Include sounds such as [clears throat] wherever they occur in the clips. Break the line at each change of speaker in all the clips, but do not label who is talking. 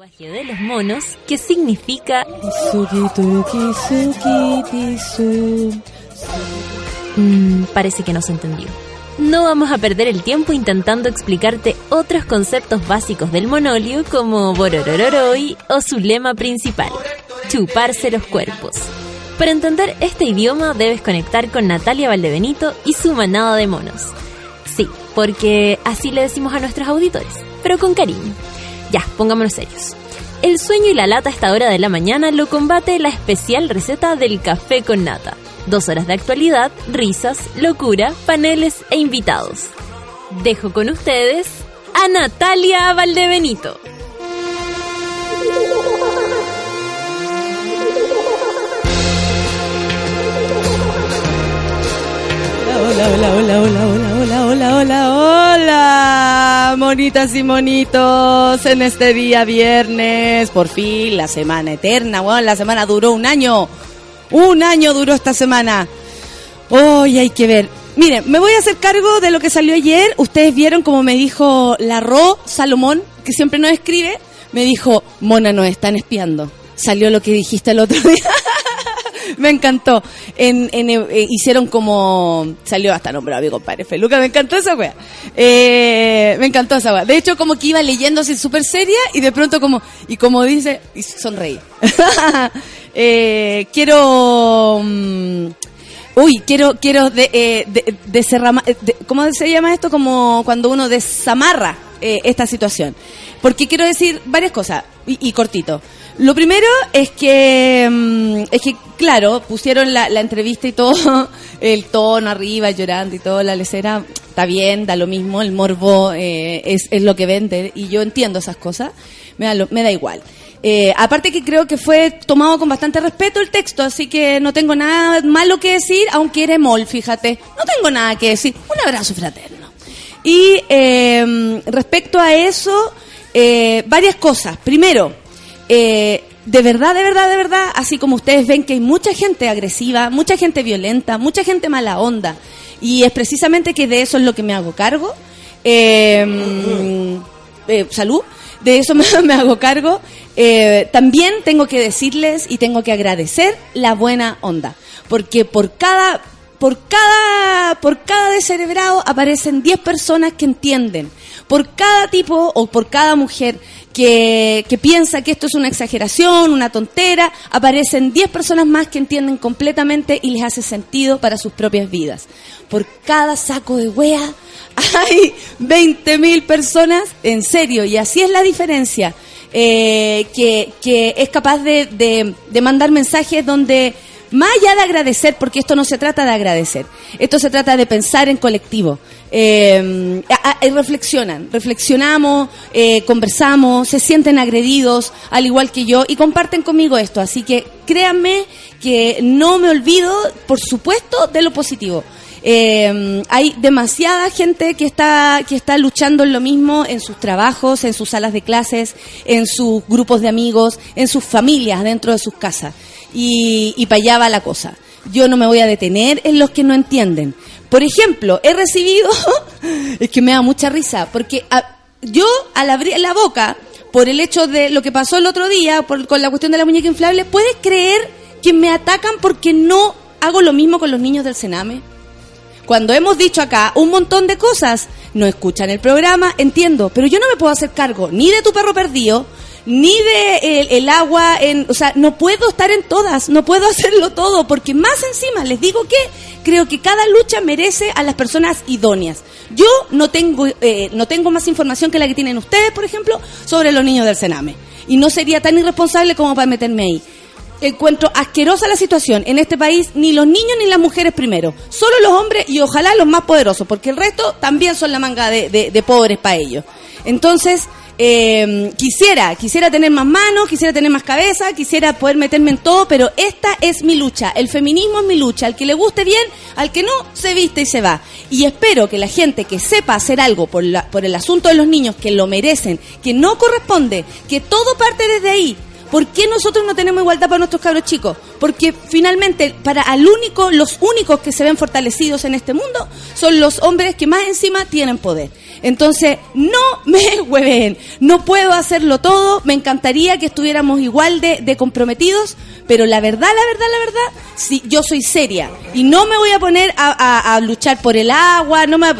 lenguaje de los monos que significa Mm, parece que no se entendió. No vamos a perder el tiempo intentando explicarte otros conceptos básicos del monolio como Bororororoi o su lema principal, chuparse los cuerpos. Para entender este idioma debes conectar con Natalia Valdebenito y su manada de monos. Sí, porque así le decimos a nuestros auditores, pero con cariño. Ya, pongámonos serios. El sueño y la lata a esta hora de la mañana lo combate la especial receta del café con nata. Dos horas de actualidad, risas, locura, paneles e invitados. Dejo con ustedes a Natalia Valdebenito.
Hola, hola, hola, hola, hola, hola, hola, hola, hola, monitas y monitos, en este día viernes, por fin, la semana eterna, bueno, la semana duró un año, un año duró esta semana. Hoy hay que ver. Miren, me voy a hacer cargo de lo que salió ayer. Ustedes vieron como me dijo la Ro Salomón, que siempre nos escribe, me dijo, Mona, nos están espiando. Salió lo que dijiste el otro [laughs] día. [laughs] me encantó. En, en, eh, hicieron como. Salió hasta nombrado mi compadre Feluca. Me encantó esa wea. Eh, me encantó esa wea. De hecho, como que iba leyendo así súper seria y de pronto, como. Y como dice. Y sonreí. [laughs] eh, quiero. mm, Uy, quiero, quiero de, eh, de- deserrama- de- ¿cómo se llama esto? Como cuando uno desamarra eh, esta situación. Porque quiero decir varias cosas, y cortito. Lo primero es que, mm, es que, claro, pusieron la, entrevista y todo, [laughs] el tono arriba, llorando y todo, la lecera, está bien, da lo mismo, el morbo eh, es, es lo que vende, y yo entiendo esas cosas, me da, lo- me da igual. Eh, aparte que creo que fue tomado con bastante respeto el texto, así que no tengo nada malo que decir, aunque era mol, fíjate. No tengo nada que decir. Un abrazo fraterno. Y eh, respecto a eso, eh, varias cosas. Primero, eh, de verdad, de verdad, de verdad, así como ustedes ven que hay mucha gente agresiva, mucha gente violenta, mucha gente mala onda, y es precisamente que de eso es lo que me hago cargo. Eh, eh, salud, de eso [laughs] me, me hago cargo. Eh, también tengo que decirles y tengo que agradecer la buena onda, porque por cada por cada por cada descerebrado aparecen 10 personas que entienden. Por cada tipo o por cada mujer que, que piensa que esto es una exageración, una tontera, aparecen 10 personas más que entienden completamente y les hace sentido para sus propias vidas. Por cada saco de wea [laughs] hay 20.000 personas, en serio, y así es la diferencia, eh, que, que es capaz de, de, de mandar mensajes donde, más allá de agradecer, porque esto no se trata de agradecer, esto se trata de pensar en colectivo. Eh, a- reflexionan, reflexionamos, eh, conversamos, se sienten agredidos, al igual que yo, y comparten conmigo esto. Así que créanme que no me olvido, por supuesto, de lo positivo. Eh, hay demasiada gente que está que está luchando en lo mismo en sus trabajos, en sus salas de clases, en sus grupos de amigos, en sus familias dentro de sus casas. Y, y para allá va la cosa. Yo no me voy a detener en los que no entienden. Por ejemplo, he recibido, [laughs] es que me da mucha risa, porque yo al abrir la boca, por el hecho de lo que pasó el otro día, por, con la cuestión de la muñeca inflable, ¿puedes creer que me atacan porque no hago lo mismo con los niños del Sename? Cuando hemos dicho acá un montón de cosas, no escuchan el programa, entiendo, pero yo no me puedo hacer cargo ni de tu perro perdido, ni de el, agua, en, o sea, no puedo estar en todas, no puedo [laughs] hacerlo todo, porque más encima les digo que creo que cada lucha merece a las personas idóneas. Yo no tengo, eh, no tengo más información que la que tienen ustedes, por ejemplo, sobre los niños del Sename. Y no sería tan irresponsable como para meterme ahí. Encuentro asquerosa la situación. En este país, ni los niños ni las mujeres primero. Solo los hombres y ojalá los más poderosos, porque el resto también son la manga de, de- de pobres para ellos. Entonces, eh, quisiera, quisiera tener más manos, quisiera tener más cabeza, quisiera poder meterme en todo, pero esta es mi lucha. El feminismo es mi lucha. Al que le guste bien, al que no, se viste y se va. Y espero que la gente que sepa hacer algo por, la- por el asunto de los niños, que lo merecen, que no corresponde, que todo parte desde ahí, ¿Por qué nosotros no tenemos igualdad para nuestros cabros chicos? Porque finalmente, para al único, los únicos que se ven fortalecidos en este mundo son los hombres que más encima tienen poder. Entonces, no me [laughs] hueven, no puedo hacerlo todo, me encantaría que estuviéramos igual de, de comprometidos, pero la verdad, la verdad, la verdad, si yo soy seria y no me voy a poner a, luchar por el agua, no me,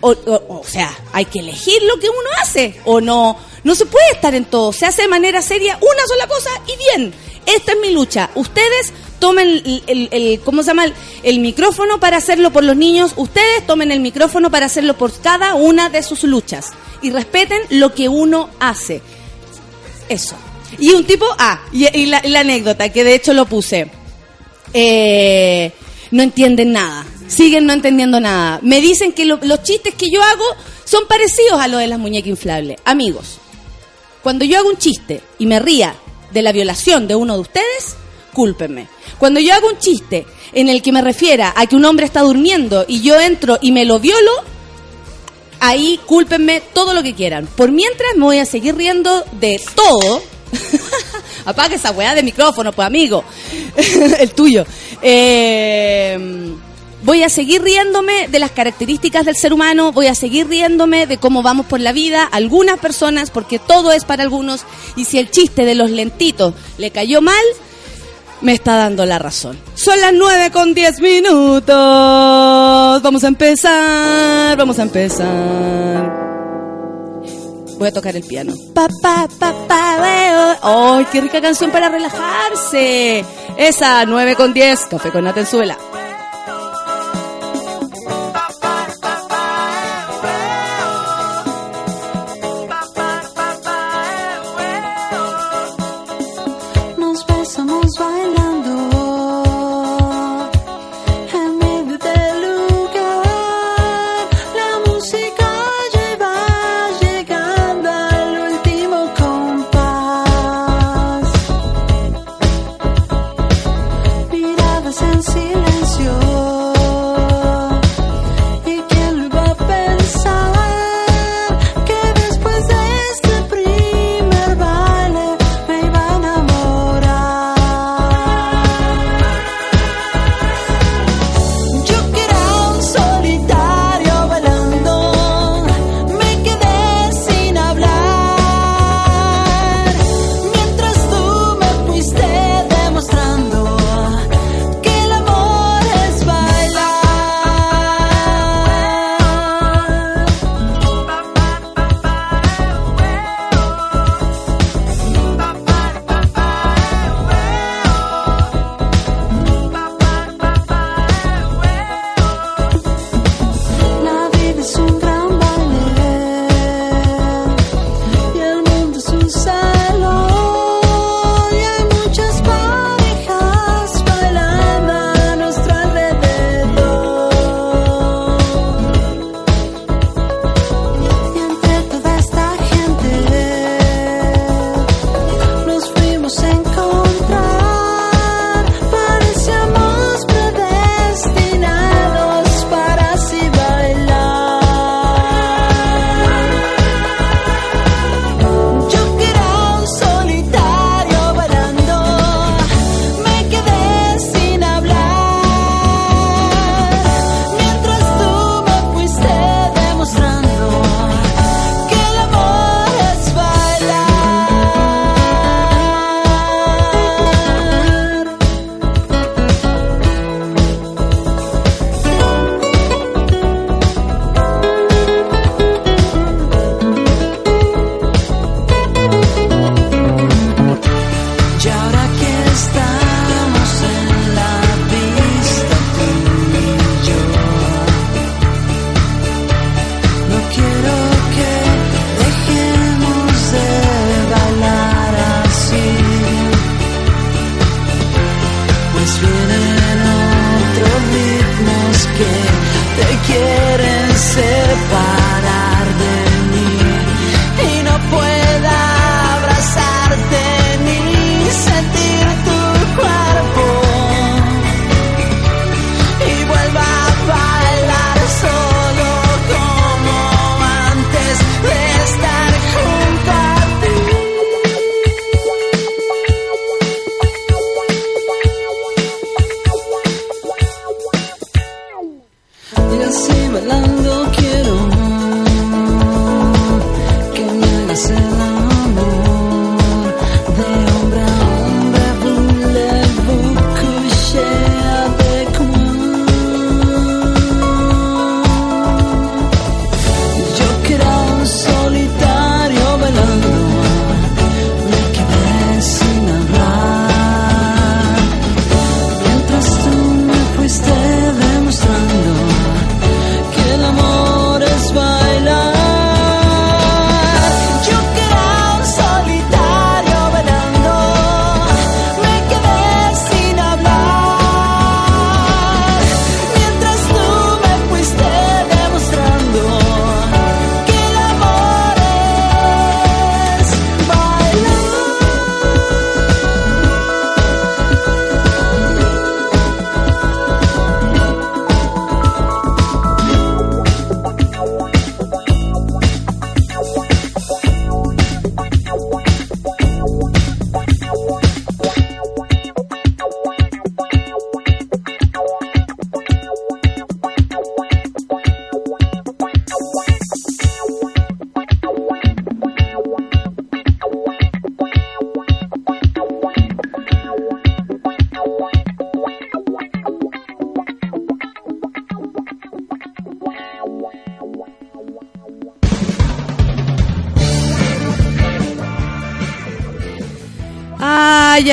o- o sea, hay que elegir lo que uno hace o no, no se puede estar en todo, se hace de manera seria una sola cosa y bien, esta es mi lucha, ustedes tomen el, ¿cómo se llama? El, micrófono para hacerlo por los niños, ustedes tomen el micrófono para hacerlo por cada una de sus luchas y respeten lo que uno hace. Eso. Y un tipo, ah, y, la, anécdota, que de hecho lo puse. Eh, no entienden nada. Siguen no entendiendo nada. Me dicen que lo- los chistes que yo hago son parecidos a los de las muñecas inflables. Amigos, cuando yo hago un chiste y me ría de la violación de uno de ustedes, cúlpenme. Cuando yo hago un chiste en el que me refiera a que un hombre está durmiendo y yo entro y me lo violo, ahí cúlpenme todo lo que quieran. Por mientras me voy a seguir riendo de todo. [laughs] Apaga esa weá de micrófono, pues amigo. [laughs] El tuyo. Eh, voy a seguir riéndome de las características del ser humano, voy a seguir riéndome de cómo vamos por la vida, algunas personas, porque todo es para algunos, y si el chiste de los lentitos le cayó mal, me está dando la razón. Son las 9 con 10 minutos. Vamos a empezar, vamos a empezar. Voy a tocar el piano. Pa, pa, pa. ¡Ay, qué rica canción para relajarse! Esa, 9 con 10, café con Natenzuela.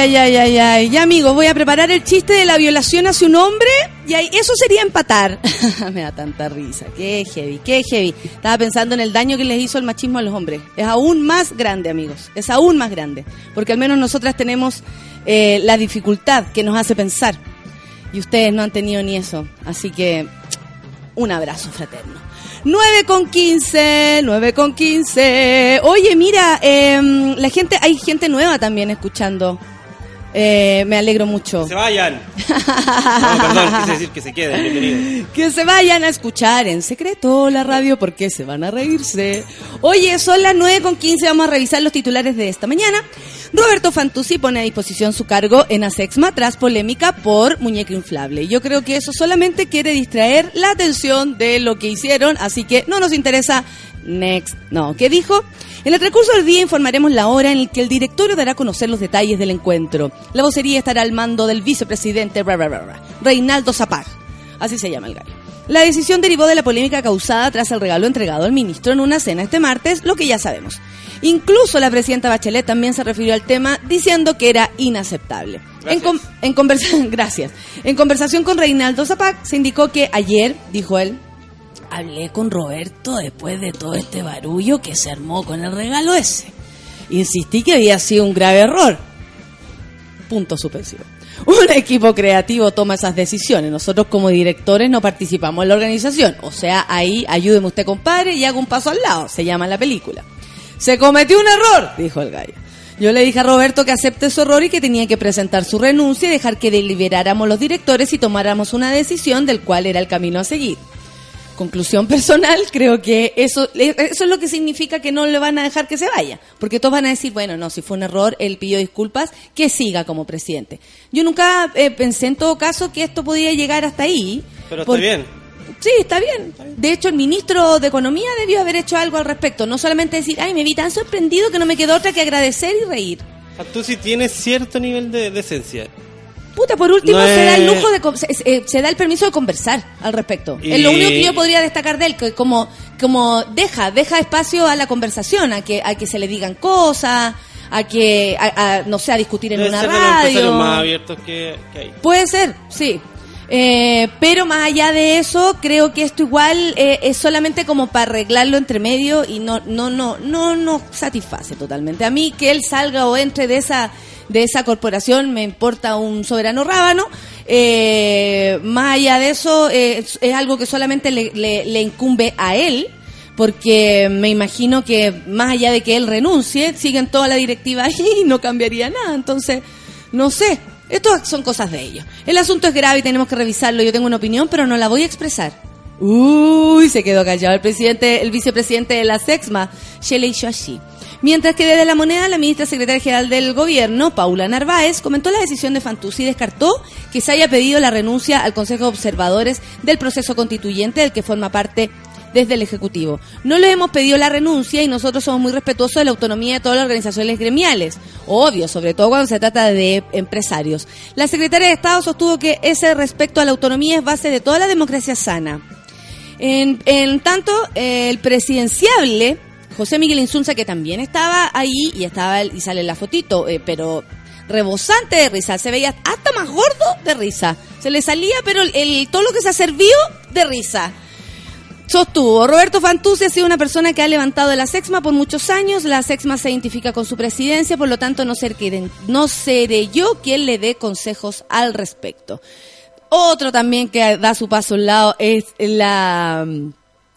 Ay, ay, ay, ay. Ya, amigo, voy a preparar el chiste de la violación hacia un hombre y ahí, eso sería empatar. [laughs] Me da tanta risa. Qué heavy, qué heavy. Estaba pensando en el daño que les hizo el machismo a los hombres. Es aún más grande, amigos. Es aún más grande. Porque al menos nosotras tenemos eh, la dificultad que nos hace pensar. Y ustedes no han tenido ni eso. Así que, un abrazo fraterno. 9 con 15, 9 con 15. Oye, mira, em, la gente, hay gente nueva también escuchando. Eh, me alegro mucho.
Que se vayan. [laughs] No, perdón, quise decir que se queden. Bienvenidos.
Que se vayan a escuchar en secreto la radio porque se van a reírse. Oye, son las 9 con 15, vamos a revisar los titulares de esta mañana. Roberto Fantuzzi pone a disposición su cargo en Asexma tras polémica por muñeca inflable. Yo creo que eso solamente quiere distraer la atención de lo que hicieron, así que no nos interesa. Next. No, ¿qué dijo? En el transcurso del día informaremos la hora en la que el directorio dará a conocer los detalles del encuentro. La vocería estará al mando del vicepresidente ra, ra, ra, ra, Reinaldo Zapag. Así se llama el gallo. La decisión derivó de la polémica causada tras el regalo entregado al ministro en una cena este martes, lo que ya sabemos. Incluso la presidenta Bachelet también se refirió al tema diciendo que era inaceptable. En conversa- [laughs] Gracias. En conversación con Reinaldo Zapag se indicó que ayer, dijo él, hablé con Roberto después de todo este barullo que se armó con el regalo ese. Insistí que había sido un grave error. Punto suspensivo. [laughs] Un equipo creativo toma esas decisiones. Nosotros como directores no participamos en la organización. O sea, ahí ayúdeme usted, compadre, y haga un paso al lado. Se llama la película. Se cometió un error, dijo el gallo. Yo le dije a Roberto que acepte su error y que tenía que presentar su renuncia y dejar que deliberáramos los directores y tomáramos una decisión del cual era el camino a seguir. Conclusión [laughs] personal, creo que eso, eso es lo que significa que no le van a dejar que se vaya. Porque todos van a decir, bueno, no, si fue un error, él pidió disculpas, que siga como presidente. Yo nunca eh, pensé en todo caso que esto podía llegar hasta ahí.
Pero está bien.
Sí, está bien. De hecho, el ministro de Economía debió haber hecho algo al respecto. No solamente decir, ay, me vi tan sorprendido que no me quedó otra que agradecer y reír.
Tú sí tienes cierto nivel de decencia.
Puta, por último,
No
se da el lujo de. Se, se- se da el permiso de conversar al respecto.
Y-
Es lo único que yo podría destacar de él, que como, como deja, deja espacio a la conversación, a que, a que se le digan cosas, a que, a, a, no sé, a discutir en
Debe
una
ser de los empresarios
radio.
más abiertos que, que hay.
Puede ser, sí. Eh, pero más allá de eso, creo que esto igual eh, es solamente como para arreglarlo entre medio y no, no, no, no, no satisface totalmente. A mí que él salga o entre de esa, de esa corporación me importa un soberano rábano. Eh, más allá de eso, es, algo que solamente le, incumbe a él. Porque me imagino que más allá de que él renuncie, siguen toda la directiva ahí y no cambiaría nada. Entonces, no sé, esto son cosas de ellos. El asunto es grave y tenemos que revisarlo. Yo tengo una opinión, pero no la voy a expresar. Uy, se quedó callado el presidente, el vicepresidente de la SEXMA, Shelley Shoashi. Mientras que desde la moneda, la ministra secretaria general del gobierno, Paula Narváez, comentó la decisión de Fantuzzi y descartó que se haya pedido la renuncia al Consejo de Observadores del proceso constituyente del que forma parte desde el Ejecutivo. No le hemos pedido la renuncia y nosotros somos muy respetuosos de la autonomía de todas las organizaciones gremiales. Obvio, sobre todo cuando se trata de empresarios. La secretaria de Estado sostuvo que ese respecto a la autonomía es base de toda la democracia sana. En, en tanto, el presidenciable, José Miguel Insunza, que también estaba ahí y estaba y sale la fotito, eh, pero rebosante de risa, se veía hasta más gordo de risa. Se le salía, pero el, todo lo que se ha servido de risa. Sostuvo, Roberto Fantuzzi ha sido una persona que ha levantado la SEXMA por muchos años, la SEXMA se identifica con su presidencia, por lo tanto no, ser que- no seré yo quien le dé consejos al respecto. Otro también que da su paso al lado es la,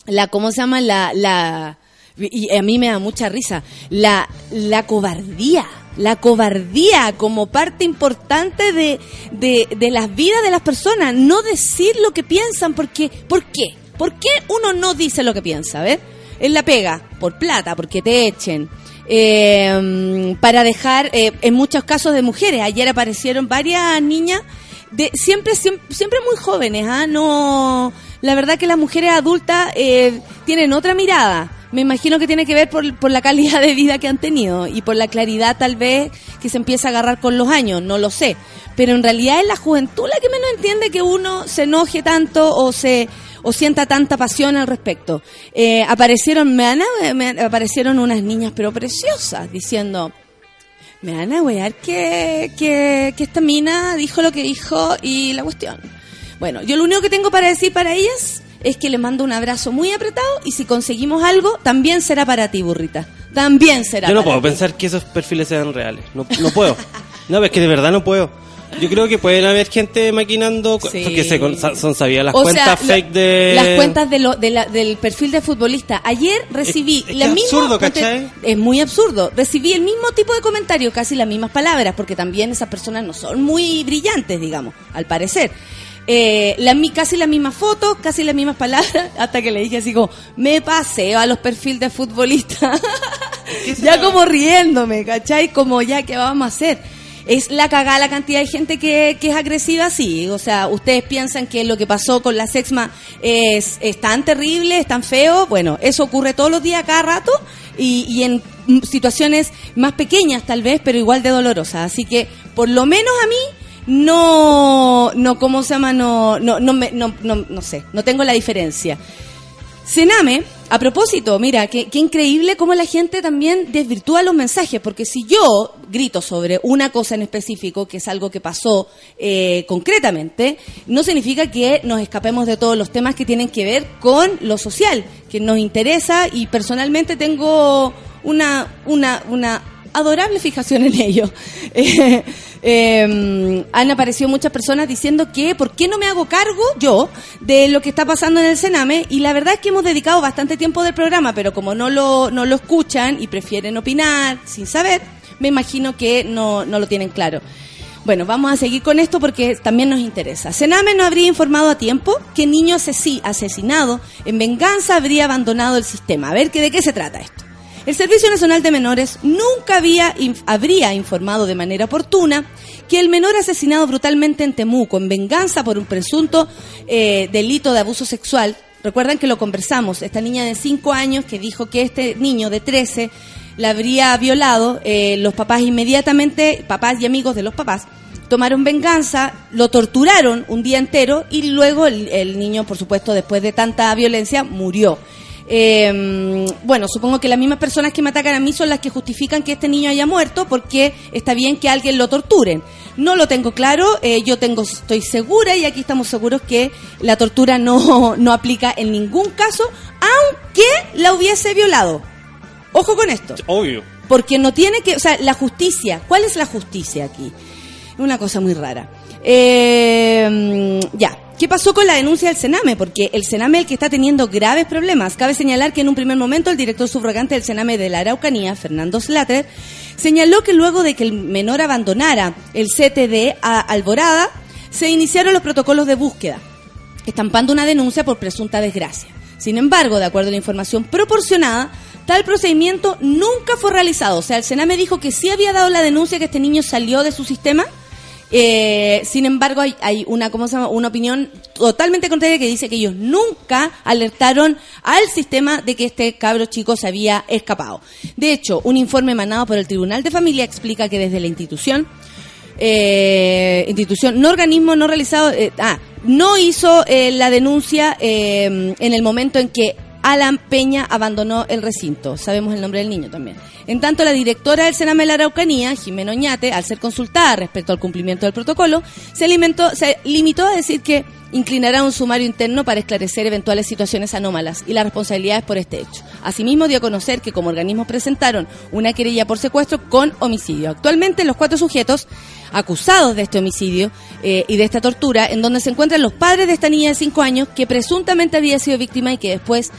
la ¿cómo se llama? La, la, y a mí me da mucha risa, la, la cobardía, la cobardía como parte importante de, de, de las vidas de las personas, no decir lo que piensan, porque, ¿por qué? ¿Por qué uno no dice lo que piensa? ¿Ves? En la pega, por plata, porque te echen. eh, para dejar, eh, en muchos casos de mujeres, ayer aparecieron varias niñas de siempre siempre, siempre muy jóvenes ah no la verdad que las mujeres adultas eh, tienen otra mirada me imagino que tiene que ver por, la calidad de vida que han tenido y por la claridad tal vez que se empieza a agarrar con los años no lo sé pero en realidad es la juventud la que menos entiende que uno se enoje tanto o se o sienta tanta pasión al respecto eh, aparecieron me, aparecieron unas niñas pero preciosas diciendo Me van a wear que, que esta mina dijo lo que dijo y la cuestión. Bueno, yo lo único que tengo para decir para ellas es que les mando un abrazo muy apretado y si conseguimos algo, también será para ti, burrita. También será
Yo no
para
puedo
ti.
pensar que esos perfiles sean reales. No, no puedo. No, es que de verdad no puedo. Yo creo que pueden haber gente maquinando,
Sí.
porque se son sabidas las
O
cuentas
sea,
fake de...
Las cuentas de lo- de la- del perfil de futbolista. Ayer recibí
Es- es
la
que
misma...
absurdo, ¿cachai?
Es muy absurdo. Recibí el mismo tipo de comentario, casi las mismas palabras, porque también esas personas no son muy brillantes, digamos, al parecer. Eh, la, casi las mismas fotos, casi las mismas palabras, [laughs] hasta que le dije así como, me paseo a los perfiles de futbolistas. [laughs] ya como riéndome, ¿cachai? Como ya, ¿qué vamos a hacer? Es la cagada la cantidad de gente que, que es agresiva así. O sea, ustedes piensan que lo que pasó con la sexma es, es tan terrible, es tan feo. Bueno, eso ocurre todos los días, cada rato, y, y en situaciones más pequeñas tal vez, pero igual de dolorosas. Así que, por lo menos a mí, no, no, ¿cómo se llama? No, no, no, me- no, no, no sé, no tengo la diferencia. Sename, a propósito, mira, qué, qué increíble cómo la gente también desvirtúa los mensajes, porque si yo grito sobre una cosa en específico, que es algo que pasó eh, concretamente, no significa que nos escapemos de todos los temas que tienen que ver con lo social, que nos interesa y personalmente tengo una, una, una adorable fijación en ello. [laughs] Eh, eh, han aparecido muchas personas diciendo que por qué no me hago cargo yo de lo que está pasando en el Sename y la verdad es que hemos dedicado bastante tiempo del programa, pero como no lo, no lo escuchan y prefieren opinar sin saber, me imagino que no, no lo tienen claro. Bueno, vamos a seguir con esto porque también nos interesa. Sename no habría informado a tiempo que niño asesi- asesinado en venganza habría abandonado el sistema. A ver, ¿que ¿de qué se trata esto? El Servicio Nacional de Menores nunca había, habría informado de manera oportuna que el menor asesinado brutalmente en Temuco en venganza por un presunto eh, delito de abuso sexual, recuerdan que lo conversamos, esta niña de 5 años que dijo que este niño de 13 la habría violado, eh, los papás inmediatamente, papás y amigos de los papás, tomaron venganza, lo torturaron un día entero y luego el niño, por supuesto, después de tanta violencia, murió. Eh, bueno, supongo que las mismas personas que me atacan a mí son las que justifican que este niño haya muerto porque está bien que alguien lo torturen. No lo tengo claro, eh, yo tengo, estoy segura y aquí estamos seguros que la tortura no, [laughs] no aplica en ningún caso, aunque la hubiese violado. Ojo con esto.
Obvio.
Porque no tiene que, o sea, la justicia, ¿cuál es la justicia aquí? Una cosa muy rara. Eh, ya, ¿qué pasó con la denuncia del Sename? Porque el Sename es el que está teniendo graves problemas. Cabe señalar que en un primer momento el director subrogante del Sename de la Araucanía, Fernando Slater, señaló que luego de que el menor abandonara el CTD a Alborada, se iniciaron los protocolos de búsqueda estampando una denuncia por presunta desgracia. Sin embargo, de acuerdo a la información proporcionada, tal procedimiento nunca fue realizado. O sea, el Sename dijo que sí había dado la denuncia que este niño salió de su sistema. Eh, sin embargo, hay, una, ¿cómo se llama? una opinión totalmente contraria que dice que ellos nunca alertaron al sistema de que este cabro chico se había escapado. De hecho, un informe emanado por el Tribunal de Familia explica que desde la institución eh, institución, no organismo no realizado, eh, ah, no hizo eh, la denuncia eh, en el momento en que Alan Peña abandonó el recinto. Sabemos el nombre del niño también. En tanto, la directora del Sename de la Araucanía, Jimena Oñate, al ser consultada respecto al cumplimiento del protocolo, se, alimentó- se limitó a decir que inclinará un sumario interno para esclarecer eventuales situaciones anómalas y las responsabilidades por este hecho. Asimismo, dio a conocer que como organismos presentaron una querella por secuestro con homicidio. Actualmente, los cuatro sujetos acusados de este homicidio eh, y de esta tortura, en donde se encuentran los padres de esta niña de 5 años que presuntamente había sido víctima y que después,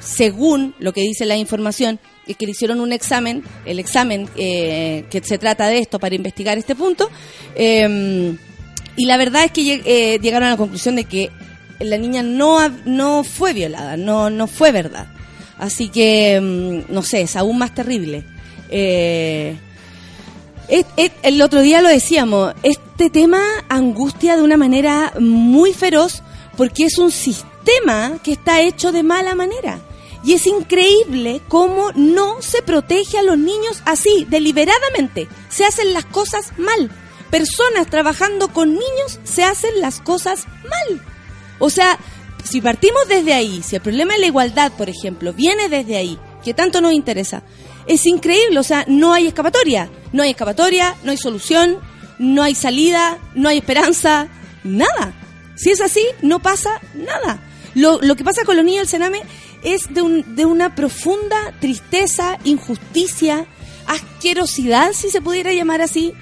según lo que dice la información, es que le hicieron un examen, el examen eh, que se trata de esto para investigar este punto, eh, y la verdad es que eh, llegaron a la conclusión de que la niña no, no fue violada, no, no fue verdad. Así que, mm, no sé, es aún más terrible. Eh, el otro día lo decíamos, este tema angustia de una manera muy feroz porque es un sistema que está hecho de mala manera. Y es increíble cómo no se protege a los niños así, deliberadamente. Se hacen las cosas mal. Personas trabajando con niños se hacen las cosas mal. O sea, si partimos desde ahí, si el problema de la igualdad, por ejemplo, viene desde ahí, que tanto nos interesa, es increíble, o sea, no hay escapatoria, no hay escapatoria, no hay solución, no hay salida, no hay esperanza, nada. Si es así, no pasa nada. Lo, lo que pasa con los niños del Sename es de, un- de una profunda tristeza, injusticia, asquerosidad, si se pudiera llamar así,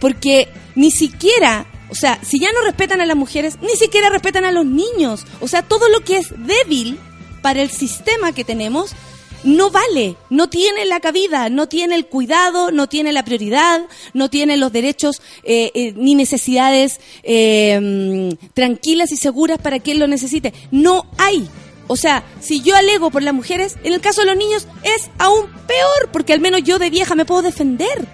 porque ni siquiera, o sea, si ya no respetan a las mujeres, ni siquiera respetan a los niños. O sea, todo lo que es débil para el sistema que tenemos no vale, no tiene la cabida, no tiene el cuidado, no tiene la prioridad, no tiene los derechos eh, eh, ni necesidades eh, tranquilas y seguras para quien lo necesite. No hay. O sea, si yo alego por las mujeres, en el caso de los niños es aún peor, porque al menos yo de vieja me puedo defender.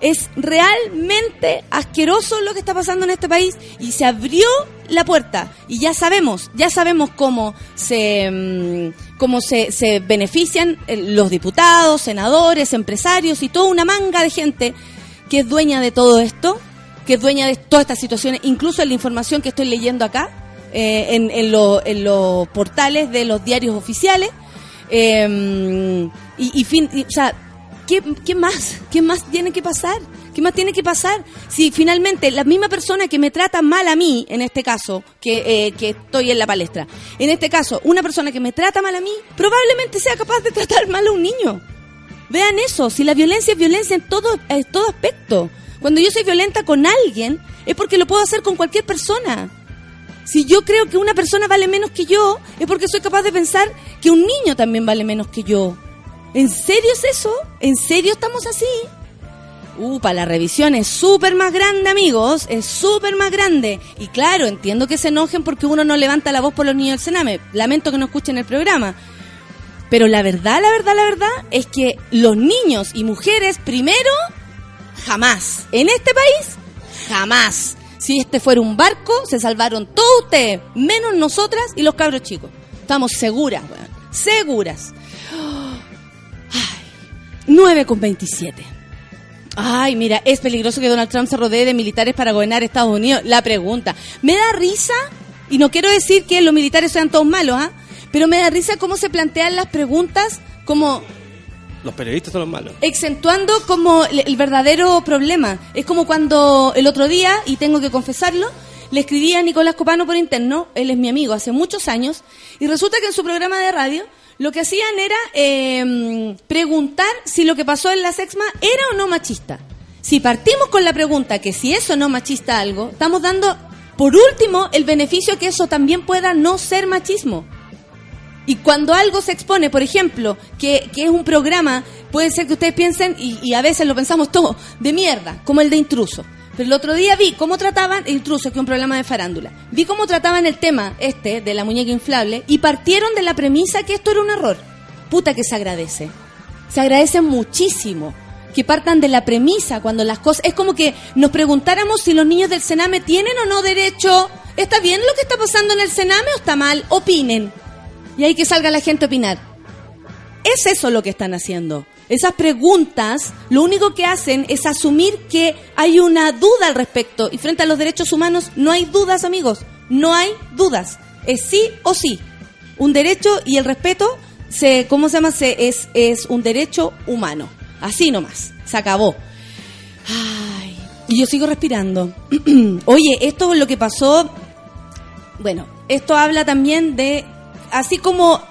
Es realmente asqueroso lo que está pasando en este país y se abrió la puerta y ya sabemos, ya sabemos cómo se mm, cómo se, se benefician eh, los diputados, senadores, empresarios y toda una manga de gente que es dueña de todo esto, que es dueña de todas estas situaciones, incluso en la información que estoy leyendo acá, eh, en, en, lo- en los portales de los diarios oficiales. eh, y, fin, y, o sea, ¿qué, ¿qué más? ¿Qué más tiene que pasar? ¿Qué más tiene que pasar? Si finalmente la misma persona que me trata mal a mí, en este caso, que, eh, que estoy en la palestra, en este caso, una persona que me trata mal a mí, probablemente sea capaz de [laughs] tratar mal a un niño. Vean eso, si la violencia es violencia en todo, en todo aspecto. Cuando yo soy violenta con alguien, es porque lo puedo hacer con cualquier persona. Si yo creo que una persona vale menos que yo, es porque soy capaz de pensar que un niño también vale menos que yo. ¿En serio es eso? ¿En serio estamos así? Upa, la revisión es súper más grande, amigos. Es súper más grande. Y claro, entiendo que se enojen porque uno no levanta la voz por los niños del Sename. Lamento que no escuchen el programa. Pero la verdad, la verdad, la verdad es que los niños y mujeres, primero, jamás. En este país, jamás. Si este fuera un barco, se salvaron todos ustedes, menos nosotras y los cabros chicos. Estamos seguras, weón. Seguras. [gasps] Ay, 9 con 27. Ay, mira, es peligroso que Donald Trump se rodee de militares para gobernar Estados Unidos. La pregunta. Me da risa, y no quiero decir que los militares sean todos malos, ¿ah? Pero me da risa cómo se plantean las preguntas como
Los periodistas son los malos.
exentuando como el, el verdadero problema. Es como cuando el otro día, y tengo que confesarlo, le escribí a Nicolás Copano por interno, él es mi amigo hace muchos años, y resulta que en su programa de radio lo que hacían era eh, preguntar si lo que pasó en la sexma era o no machista. Si partimos con la pregunta que si es o no machista algo, estamos dando, por último, el beneficio que eso también pueda no ser machismo. Y cuando algo se expone, por ejemplo, que, que es un programa, puede ser que ustedes piensen, y, y a veces lo pensamos todo, de mierda, como el de intruso. Pero el otro día vi cómo trataban, intruso, que es un programa de farándula, vi cómo trataban el tema este de la muñeca inflable y partieron de la premisa que esto era un error. Puta que se agradece. Se agradece muchísimo que partan de la premisa cuando las cosas... Es como que nos preguntáramos si los niños del Sename tienen o no derecho... ¿Está bien lo que está pasando en el Sename o está mal? Opinen y hay que salga la gente a opinar. Es eso lo que están haciendo. Esas preguntas lo único que hacen es asumir que hay una duda al respecto. Y frente a los derechos humanos no hay dudas, amigos. No hay dudas. Es sí o sí. Un derecho y el respeto, se, ¿cómo se llama? Es, es un derecho humano. Así nomás. Se acabó. Ay, y yo sigo respirando. [clears throat] Oye, esto es lo que pasó bueno, esto habla también de, así como,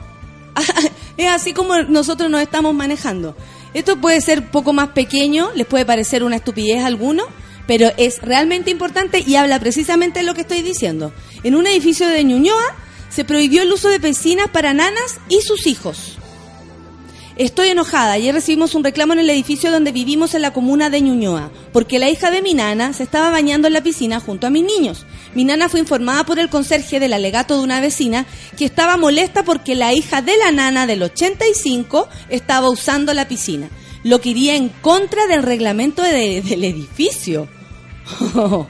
[laughs] es así como nosotros nos estamos manejando. Esto puede ser poco más pequeño, les puede parecer una estupidez a alguno, pero es realmente importante y habla precisamente de lo que estoy diciendo. En un edificio de Ñuñoa se prohibió el uso de piscinas para nanas y sus hijos. Estoy enojada. Ayer recibimos un reclamo en el edificio donde vivimos en la comuna de Ñuñoa, porque la hija de mi nana se estaba bañando en la piscina junto a mis niños. Mi nana fue informada por el conserje del alegato de una vecina que estaba molesta porque la hija de la nana del 85 estaba usando la piscina, lo que iría en contra del reglamento de- del edificio. [laughs]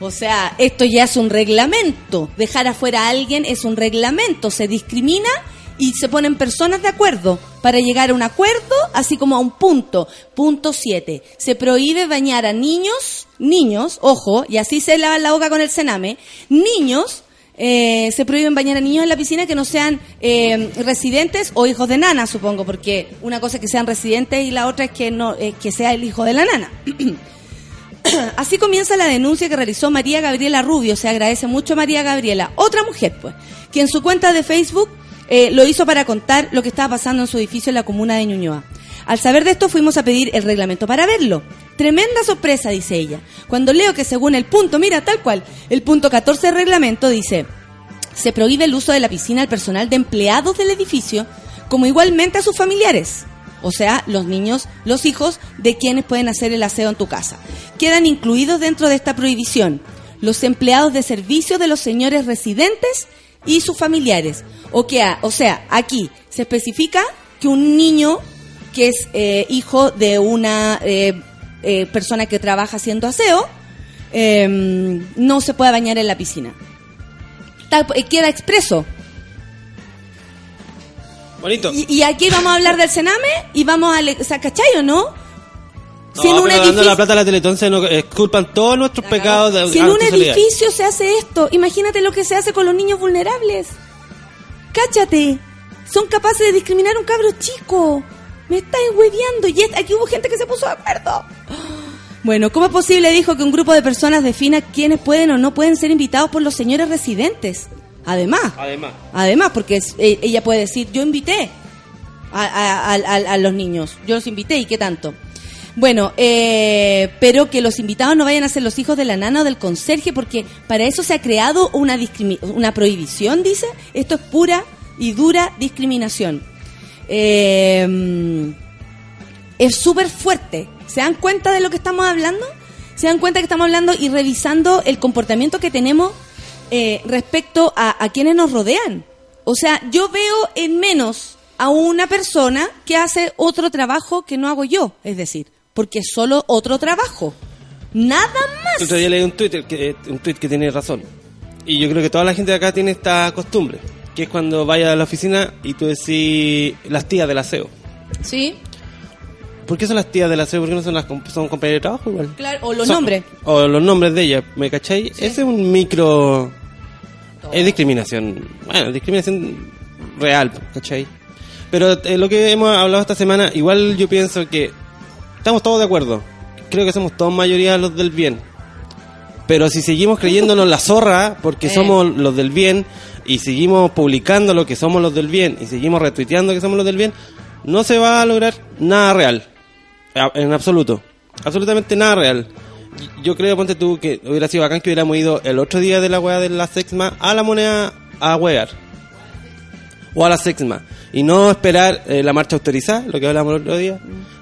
O sea, esto ya es un reglamento. Dejar afuera a alguien es un reglamento. Se discrimina y se ponen personas de acuerdo para llegar a un acuerdo, así como a un punto. Punto 7. Se prohíbe bañar a niños, niños, ojo, y así se lavan la boca con el cename, niños eh, se prohíben bañar a niños en la piscina que no sean eh, residentes o hijos de nana, supongo, porque una cosa es que sean residentes y la otra es que no que sea el hijo de la nana. [clears throat] Así comienza la denuncia que realizó María Gabriela Rubio. Se agradece mucho a María Gabriela, otra mujer, pues, que en su cuenta de Facebook eh, lo hizo para contar lo que estaba pasando en su edificio en la comuna de Ñuñoa. Al saber de esto fuimos a pedir el reglamento para verlo. Tremenda sorpresa, dice ella. Cuando leo que según el punto, mira, tal cual, el punto 14 del reglamento dice, se prohíbe el uso de la piscina al personal de empleados del edificio, como igualmente a sus familiares. O sea, los niños, los hijos de quienes pueden hacer el aseo en tu casa. Quedan incluidos dentro de esta prohibición los empleados de servicio de los señores residentes y sus familiares. O, que, o sea, aquí se especifica que un niño que es eh, hijo de una eh, eh, persona que trabaja haciendo aseo eh, no se puede bañar en la piscina. Tal- queda expreso.
Bonito.
Y, y aquí vamos a hablar del Sename y vamos a... O sea, ¿cachai o no?
No,
si en un
la
edificio...
plata a la Teletón se nos culpan todos nuestros pecados de
Si en un edificio se hace esto, imagínate lo que se hace con los niños vulnerables. Cáchate. Son capaces de discriminar a un cabro chico. Me estáis hueveando. Y aquí hubo gente que se puso de acuerdo. Bueno, ¿cómo es posible, dijo, que un grupo de personas defina quiénes pueden o no pueden ser invitados por los señores residentes? Además,
Además.
además, porque es- e- ella puede decir, yo invité a, a- a- a- a los niños, yo los invité y qué tanto. Bueno, eh, pero que los invitados no vayan a ser los hijos de la nana o del conserje, porque para eso se ha creado una, una prohibición, dice. Esto es pura y dura discriminación. Eh, es súper fuerte. ¿Se dan cuenta de lo que estamos hablando? ¿Se dan cuenta que estamos hablando y revisando el comportamiento que tenemos eh, respecto a quienes nos rodean? O sea, yo veo en menos a una persona que hace otro trabajo que no hago yo, es decir, porque es solo otro trabajo. Nada más.
otro día leí un tweet que, un tweet que tiene razón. Y yo creo que toda la gente de acá tiene esta costumbre. Que es cuando vaya a la oficina y tú decís las tías del aseo.
Sí,
¿Por qué son las tías del aseo? ¿Por qué no son las son compañeras de trabajo igual?
claro. O los
Son-
nombres.
O los nombres de ellas, ¿me cachai? Ese es un micro... Es discriminación. Bueno, discriminación real, ¿cachai? Pero eh, lo que hemos hablado esta semana, igual yo pienso que estamos todos de acuerdo. Creo que somos todos mayoría los del bien. Pero si seguimos creyéndonos la zorra, porque
Eh.
somos los del bien, y seguimos publicando lo que somos los del bien, y seguimos retuiteando que somos los del bien, no se va a lograr nada real. En absoluto. Absolutamente nada real. Yo creo, ponte tú, que hubiera sido bacán que hubiéramos ido el otro día de la wea de la sexma a la moneda a wear. O a la sexma. Y no esperar eh, la marcha autorizada, lo que hablamos el otro día.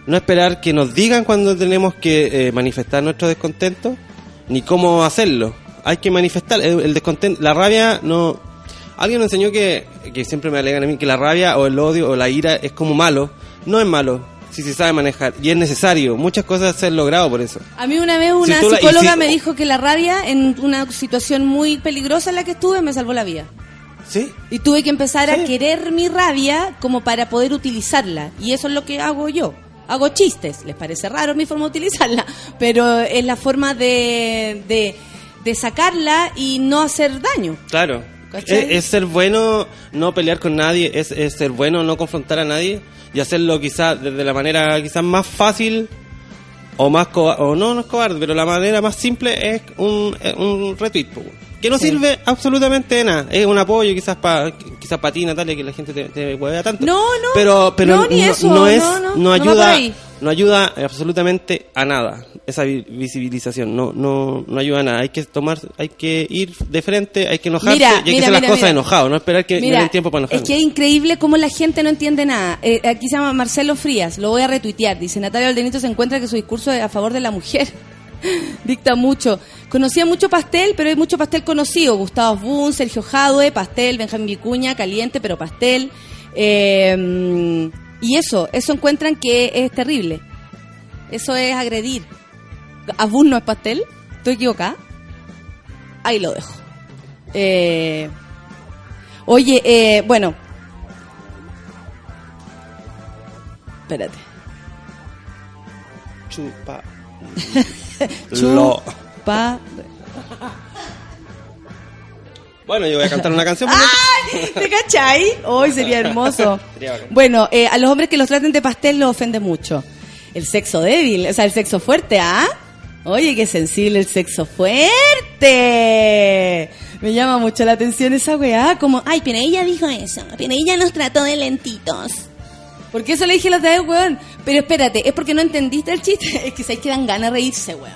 No esperar que nos digan cuando tenemos que eh, manifestar nuestro descontento, ni cómo hacerlo. Hay que manifestar el, el descontento. La rabia no. Alguien me enseñó que, que siempre me alegan a mí que la rabia o el odio o la ira es como malo. No es malo, si se sabe manejar. Y es necesario. Muchas cosas se han logrado por eso.
A mí una vez una
Si la-
psicóloga
si-
me dijo que la rabia en una situación muy peligrosa en la que estuve me salvó la vida.
¿Sí?
Y tuve que empezar a querer mi rabia como para poder utilizarla. Y eso es lo que hago yo. Hago chistes. Les parece raro mi forma de utilizarla, [laughs] pero es la forma de, de, de sacarla y no hacer daño.
Claro. Es, es ser bueno no pelear con nadie, es, es ser bueno no confrontar a nadie y hacerlo quizás desde la manera quizás más fácil o más cobarde, o no, no es cobarde, pero la manera más simple es un, un retweet, que no
Sí.
sirve absolutamente de nada, es un apoyo quizás para quizás para ti Natalia que la gente te, te huevea tanto.
No, no,
pero, pero
no, ni eso,
no es,
no, no,
no
no
ayuda, no ayuda absolutamente a nada esa vi- visibilización, no, no, no ayuda a nada, hay que tomar, hay que ir de frente, hay que enojarse
Mira,
y hay que
mira,
hacer las
mira,
cosas
mira.
enojado, no esperar que me
Mira,
den tiempo para
es
enojarme.
que es increíble cómo la gente no entiende nada. Eh, aquí se llama Marcelo Frías, lo voy a retuitear. Dice, Natalia Valdenito se encuentra que su discurso es a favor de la mujer [laughs] dicta mucho. Conocía mucho pastel, pero hay mucho pastel conocido. Gustavo Boone, Sergio Jadue, pastel, Benjamín Vicuña, caliente, pero pastel. Eh, y eso, eso encuentran que es terrible. Eso es agredir. ¿A Boone no es pastel? ¿Estoy equivocada? Ahí lo dejo. Eh, oye, eh, bueno. Espérate.
Chupa. [laughs] [laughs] Lo.
Pa-
Bueno, yo voy a cantar una canción.
¡Ay! ¿Te cachai? Hoy sería hermoso. [laughs] Bueno, eh, a los hombres que los traten de pastel los ofende mucho. El sexo débil, o sea, el sexo fuerte, ¿ah? Oye, qué sensible el sexo fuerte. Me llama mucho la atención esa weá, como, ay, Pineilla dijo eso, Pineilla nos trató de lentitos. Porque eso le dije la otra vez, weón. Pero espérate, es porque no entendiste el chiste. [laughs] Es que sabes que dan ganas de reírse, weón.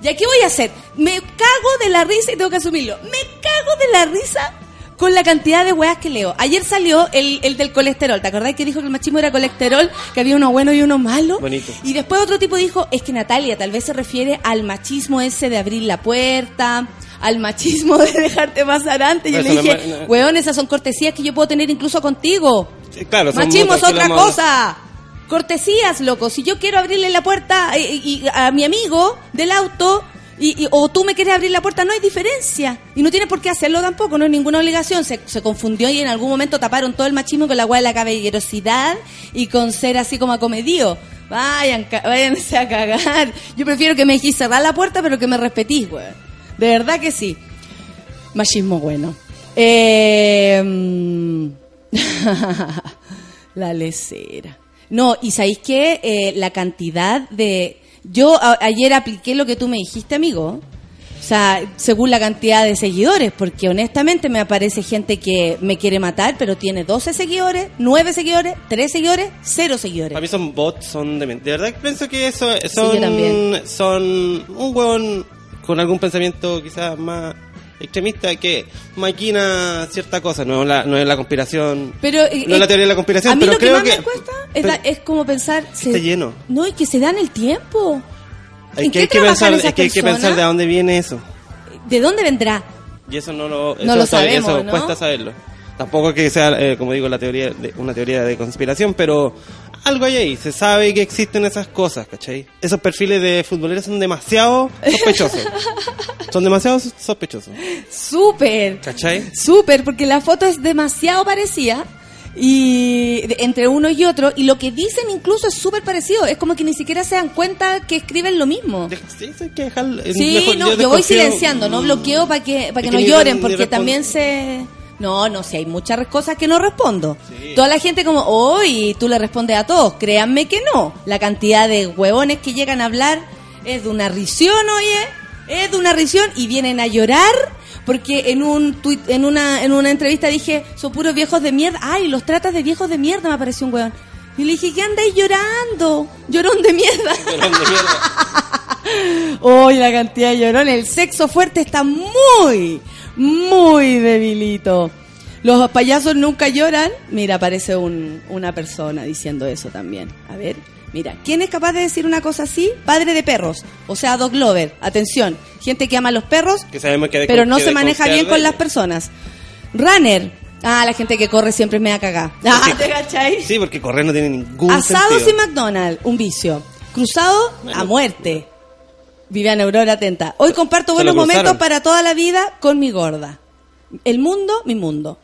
¿Y qué voy a hacer? Me cago de la risa y tengo que asumirlo. Me cago de la risa con la cantidad de weas que leo. Ayer salió el, el del colesterol. ¿Te acordás que dijo que el machismo era colesterol? Que había uno bueno y uno malo.
Bonito.
Y después otro tipo dijo, es que Natalia tal vez se refiere al machismo ese de abrir la puerta, al machismo de [laughs] dejarte pasar antes. Yo
Eso
le dije,
no.
weón, esas son cortesías que yo puedo tener incluso contigo.
Sí, claro, son
Machismo es otra cosa. Cortesías, loco. Si yo quiero abrirle la puerta eh, y, a mi amigo del auto y, y- o tú me quieres abrir la puerta, no hay diferencia. Y no tienes por qué hacerlo tampoco, no es ninguna obligación. Se, se confundió y en algún momento taparon todo el machismo con la hueá de la caballerosidad y con ser así como acomedido. Vayan, váyanse a cagar. Yo prefiero que me dejéis cerrar la puerta, pero que me respetís, weón. De verdad que sí. Machismo bueno. Eh, mm, [laughs] la lecera. No, y ¿sabéis qué? Eh, la cantidad de... Yo a- ayer apliqué lo que tú me dijiste, amigo. O sea, según la cantidad de seguidores, porque honestamente me aparece gente que me quiere matar, pero tiene 12 seguidores, 9 seguidores, 3 seguidores, 0 seguidores.
Para mí son bots, son de, de verdad que pienso que eso son, son un huevón con algún pensamiento quizás más extremista que maquina cierta cosa, no, la, no es la conspiración,
Pero, eh,
no es la
eh,
teoría de la conspiración,
a mí
pero
lo que más
que...
me cuesta es,
pero-
da- es como pensar...
Está lleno.
No, y que se dan el tiempo.
es
¿En
que hay que pensar, es que hay que pensar de dónde viene eso.
¿De dónde vendrá?
Y eso no lo,
No lo
todavía-
sabemos,
eso
¿no?
cuesta saberlo. Tampoco que sea, eh, como digo, la teoría de, una teoría de conspiración, pero algo hay ahí. Se sabe que existen esas cosas, ¿cachai? Esos perfiles de futboleros son demasiado sospechosos. [laughs] son demasiado sospechosos,
Súper.
¿cachai?
Súper, porque la foto es demasiado parecida y entre uno y otro y lo que dicen incluso es súper parecido. Es como que ni siquiera se dan cuenta que escriben lo mismo.
Sí, que dejar,
Sí,
mejor-
no, yo voy silenciando, no bloqueo para que para que
Es
no lloren, porque también se no, no, si hay muchas cosas que no respondo.
Sí.
Toda la gente como, hoy tú le respondes a todos. Créanme que no. La cantidad de huevones que llegan a hablar es de una risión, oye, es de una risión y vienen a llorar porque en un tuit, en una en una entrevista dije, son puros viejos de mierda. Ay, los tratas de viejos de mierda, me apareció un hueón. Y le dije, ¿qué andáis llorando? Llorón de mierda. [laughs]
Llorón de mierda. [laughs]
Hoy la cantidad de llorones. El sexo fuerte está muy, muy debilito. Los payasos nunca lloran. Mira, aparece un- una persona diciendo eso también. A ver, mira, ¿quién es capaz de decir una cosa así? Padre de perros, o sea, dog lover. Atención, gente que ama a los perros,
Que sabemos que
pero no
que
se maneja bien con las personas. Runner. Ah, la gente que corre siempre me da cagada. [laughs] Ah, ¿te cachai?
Sí, porque correr no tiene ningún
Asados
sentido.
y McDonald's, un vicio. Cruzado
Bueno.
a muerte. Viviana Aurora atenta. Hoy comparto buenos momentos para toda la vida con mi gorda. El mundo, mi mundo.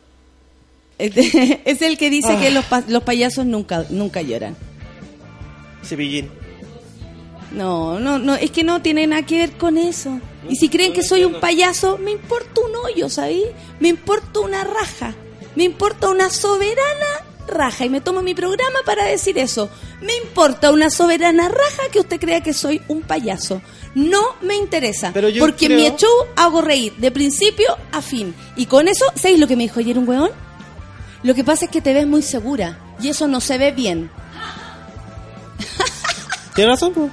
Este- [laughs] Es el que dice
Ah.
que los, pa- los payasos nunca, nunca lloran.
Cepillín.
No, no, no, es que no tiene nada que ver con eso. Y si creen que soy un payaso, me importa un hoyo, ¿sabí? Me importa una raja. Me importa una soberana raja. Y me tomo mi programa para decir eso. Me importa una soberana raja que usted crea que soy un payaso. No me interesa.
Pero yo
porque
creo-
mi show hago reír de principio a fin. Y con eso, ¿sabéis lo que me dijo ayer un weón? Lo que pasa es que te ves muy segura. Y eso no se ve bien.
Tiene razón, po.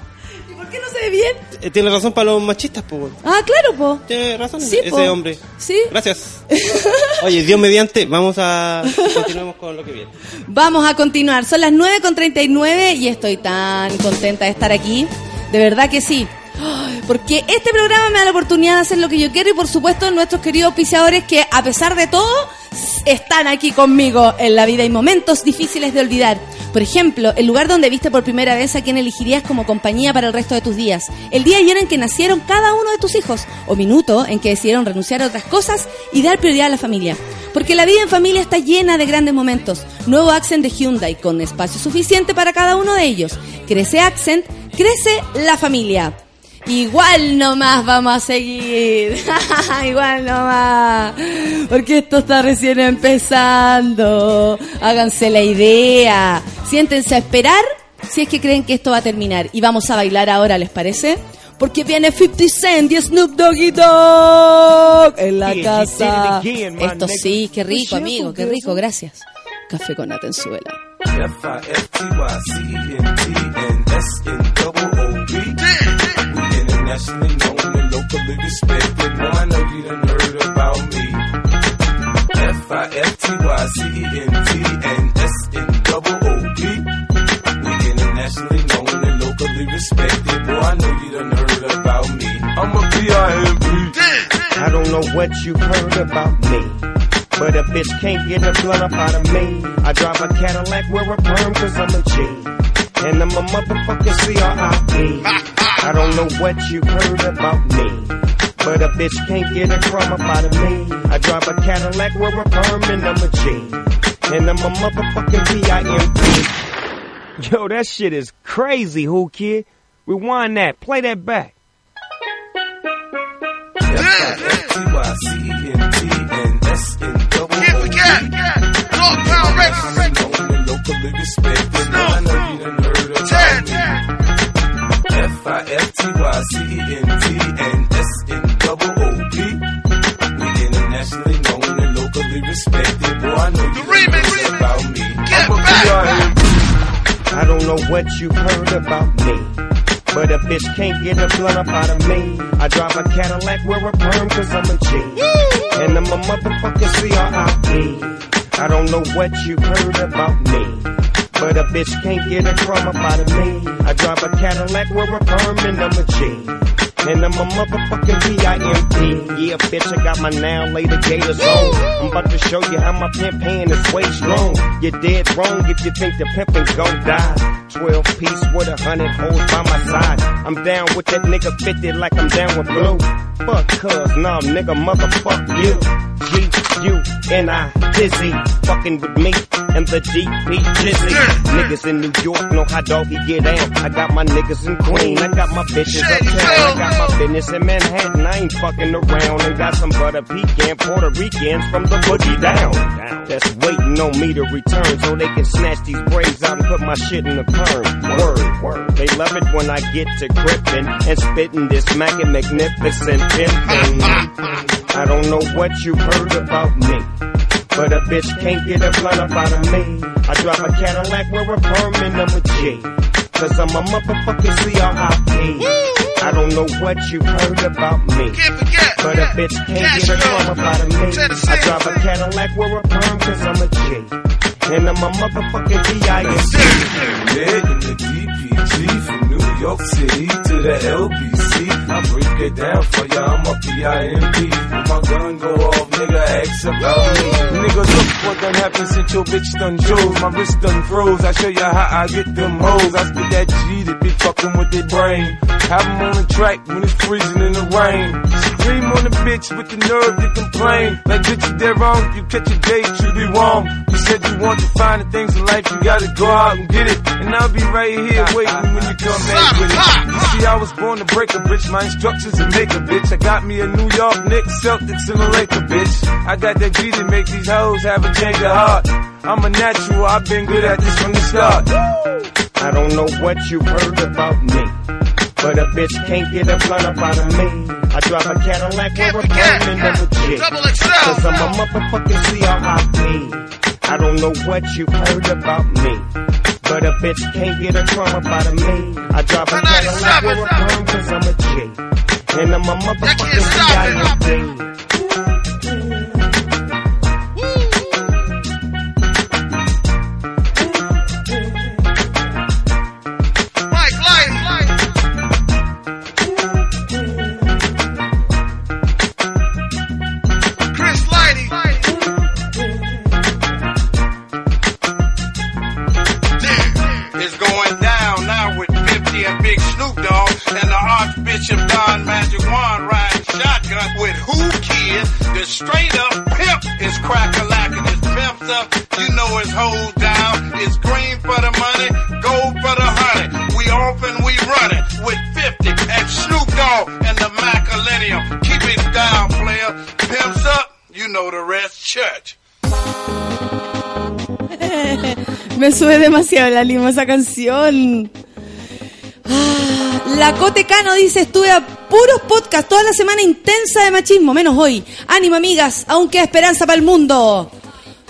¿Y por qué no se ve bien?
Eh, Tiene razón para los machistas, po.
Ah, claro, po.
Tiene razón
Sí,
ese
po.
hombre.
Sí.
Gracias. [laughs] Oye, Dios mediante, vamos a... Continuemos con lo que viene.
Vamos a continuar. Son las 9.39 y estoy tan contenta de estar aquí. De verdad que sí. Porque este programa me da la oportunidad de hacer lo que yo quiero y por supuesto nuestros queridos auspiciadores que a pesar de todo están aquí conmigo en la vida y momentos difíciles de olvidar. Por ejemplo, el lugar donde viste por primera vez a quien elegirías como compañía para el resto de tus días. El día ayer en que nacieron cada uno de tus hijos. O minuto en que decidieron renunciar a otras cosas y dar prioridad a la familia. Porque la vida en familia está llena de grandes momentos. Nuevo Accent de Hyundai con espacio suficiente para cada uno de ellos. Crece Accent, crece la familia. Igual nomás vamos a seguir. [laughs] Igual nomás. Porque esto está recién empezando. Háganse la idea. Siéntense a esperar si es que creen que esto va a terminar. Y vamos a bailar ahora, ¿les parece? Porque viene 50 Cent y Snoop Doggy Dogg en la casa. Esto sí, qué rico, amigo, qué rico, gracias. Café con Atenzuela.
Internationally known and locally respected. Now I know you done heard about me. F-I-F-T-Y-C-E-N-T-and-S-N-double-O-B. We internationally known and locally respected. Boy, I know you done heard about me. I'm a B.I.M.P.
I don't know what you heard about me. But a bitch can't get a blunt up out of me. I drive a Cadillac, wear a perm cause I'm a G. And I'm a motherfucking C.R.I.P. I don't know what you heard about me. But a bitch can't get a crumb up out of me. I drive a Cadillac, wear a perm and I'm a G. And I'm a motherfucking P.I.M.P. Yo, that shit is crazy, who kid? Rewind that, play that back.
Can't forget. North Pound Records. F-I-F-T-Y-C-E-N-T-and-S-N-double-O-P. We internationally known and locally respected. Boy, I know you
remix.
heard about me.
Get
I'm a
back.
I don't know what you heard about me. But a bitch can't get a blunt up out of me. I drive a Cadillac, wear a perm cause I'm a G. And I'm a motherfucking C.R.I.P. I don't know what you heard about me. But a bitch can't get a crumb up out of me. I drive a Cadillac, with a perm and I'm a G. And I'm a motherfucking P.I.M.P. Yeah, bitch, I got my now later gators on. I'm about to show you how my pimp hand is way strong. You're dead wrong if you think the pimpin' gon' die. 12 piece with a hundred hoes by my side. I'm down with that nigga 50 like I'm down with blue. Fuck cuz, nah, nigga, motherfuck you. G, U, N, I, dizzy. Fucking with me and the DP Jizzy. Niggas in New York know how doggy get down. I got my niggas in Queen. I got my bitches uptown. I got my business in Manhattan. I ain't fucking around. And got some butter pecan Puerto Ricans from the boogie down. That's waiting on me to return so they can snatch these braids out and put my shit in the perm. Word, word. They love it when I get to gripping and spitting this smacking magnificent pimpin'. I don't know what you heard about me. But a bitch can't get a blunt up out of me. I drive a Cadillac, wear a perm and I'm a G. Cause I'm a motherfucking C.R.I.P. I don't know what you heard about me.
Can't forget.
But a bitch can't get a crumb up out of me. I drive a Cadillac, wear a perm cause I'm a G. And I'm a motherfucking B.I.M.C.
York City to the LBC. I break it down for ya, I'm a P.I.M.P. When my gun go off, nigga, ask about me. Nigga, look what done happened since your bitch done chose. My wrist done froze. I show ya how I get them hoes. I spit that G that be fucking with their brain. Have 'em on the track when it's freezing in the rain. Scream on the bitch with the nerve to complain. Like, bitch, dead wrong. You catch a date, you be wrong. You said you want to find the things in life, you gotta go out and get it. And I'll be right here waiting when you come back with it. You see, I was born to break a bitch. My instructions to make a bitch. I got me a New York Knicks, Celtics, and a Laker bitch. I got that G to make these hoes have a change of heart. I'm a natural, I've been good at this from the start.
I don't know what you heard about me. But a bitch can't get a blunt up out of me. I drive a Cadillac, wear a perm and I'm.
Double XL.
Cause I'm a motherfucking C.R.I.P. I don't know what you heard about me. But a bitch can't get a crumb up out of me. I drive a Cadillac, wear a cause I'm a G. And I'm a motherfucking C.I.M.P.
straight up pimp is crack-a-lacking. His pimps up, you know it's hold down. It's green for the money, gold for the honey. We off and we running with 50 and Snoop Dogg and the Macalennium. Keep it down, player. Pimps up, you know the rest. Church. [laughs]
Me sube demasiado la lima esa canción. Ah, La Cote Cano dice, estuve a puros podcasts toda la semana intensa de machismo, menos hoy. Ánimo, amigas, aún queda esperanza para el mundo.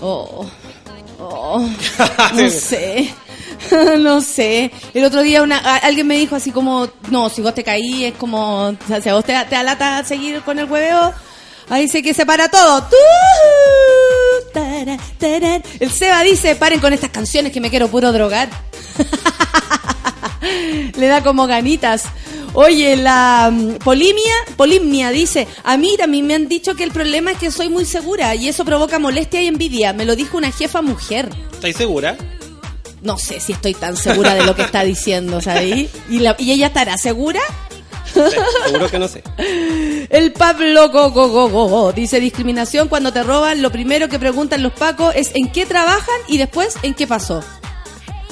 Oh, oh, [laughs] no sé. [laughs] No sé. El otro día una, alguien me dijo así como, no, si vos te caí es como, o sea, si vos te, te alata seguir con el hueveo, ahí sé que se para todo. El Seba dice, paren con estas canciones que me quiero puro drogar. [laughs] Le da como ganitas. Oye, la mm, Polimia, Polimnia dice, a mí también me han dicho que el problema es que soy muy segura y eso provoca molestia y envidia. Me lo dijo una jefa mujer.
¿Estáis segura?
No sé si estoy tan segura de lo que está diciendo, ¿sabéis? ¿Y, la- ¿Y ella estará segura?
Seguro que no sé. [laughs]
El Pablo go, go, go, go, go. dice discriminación cuando te roban, lo primero que preguntan los pacos es en qué trabajan y después en qué pasó.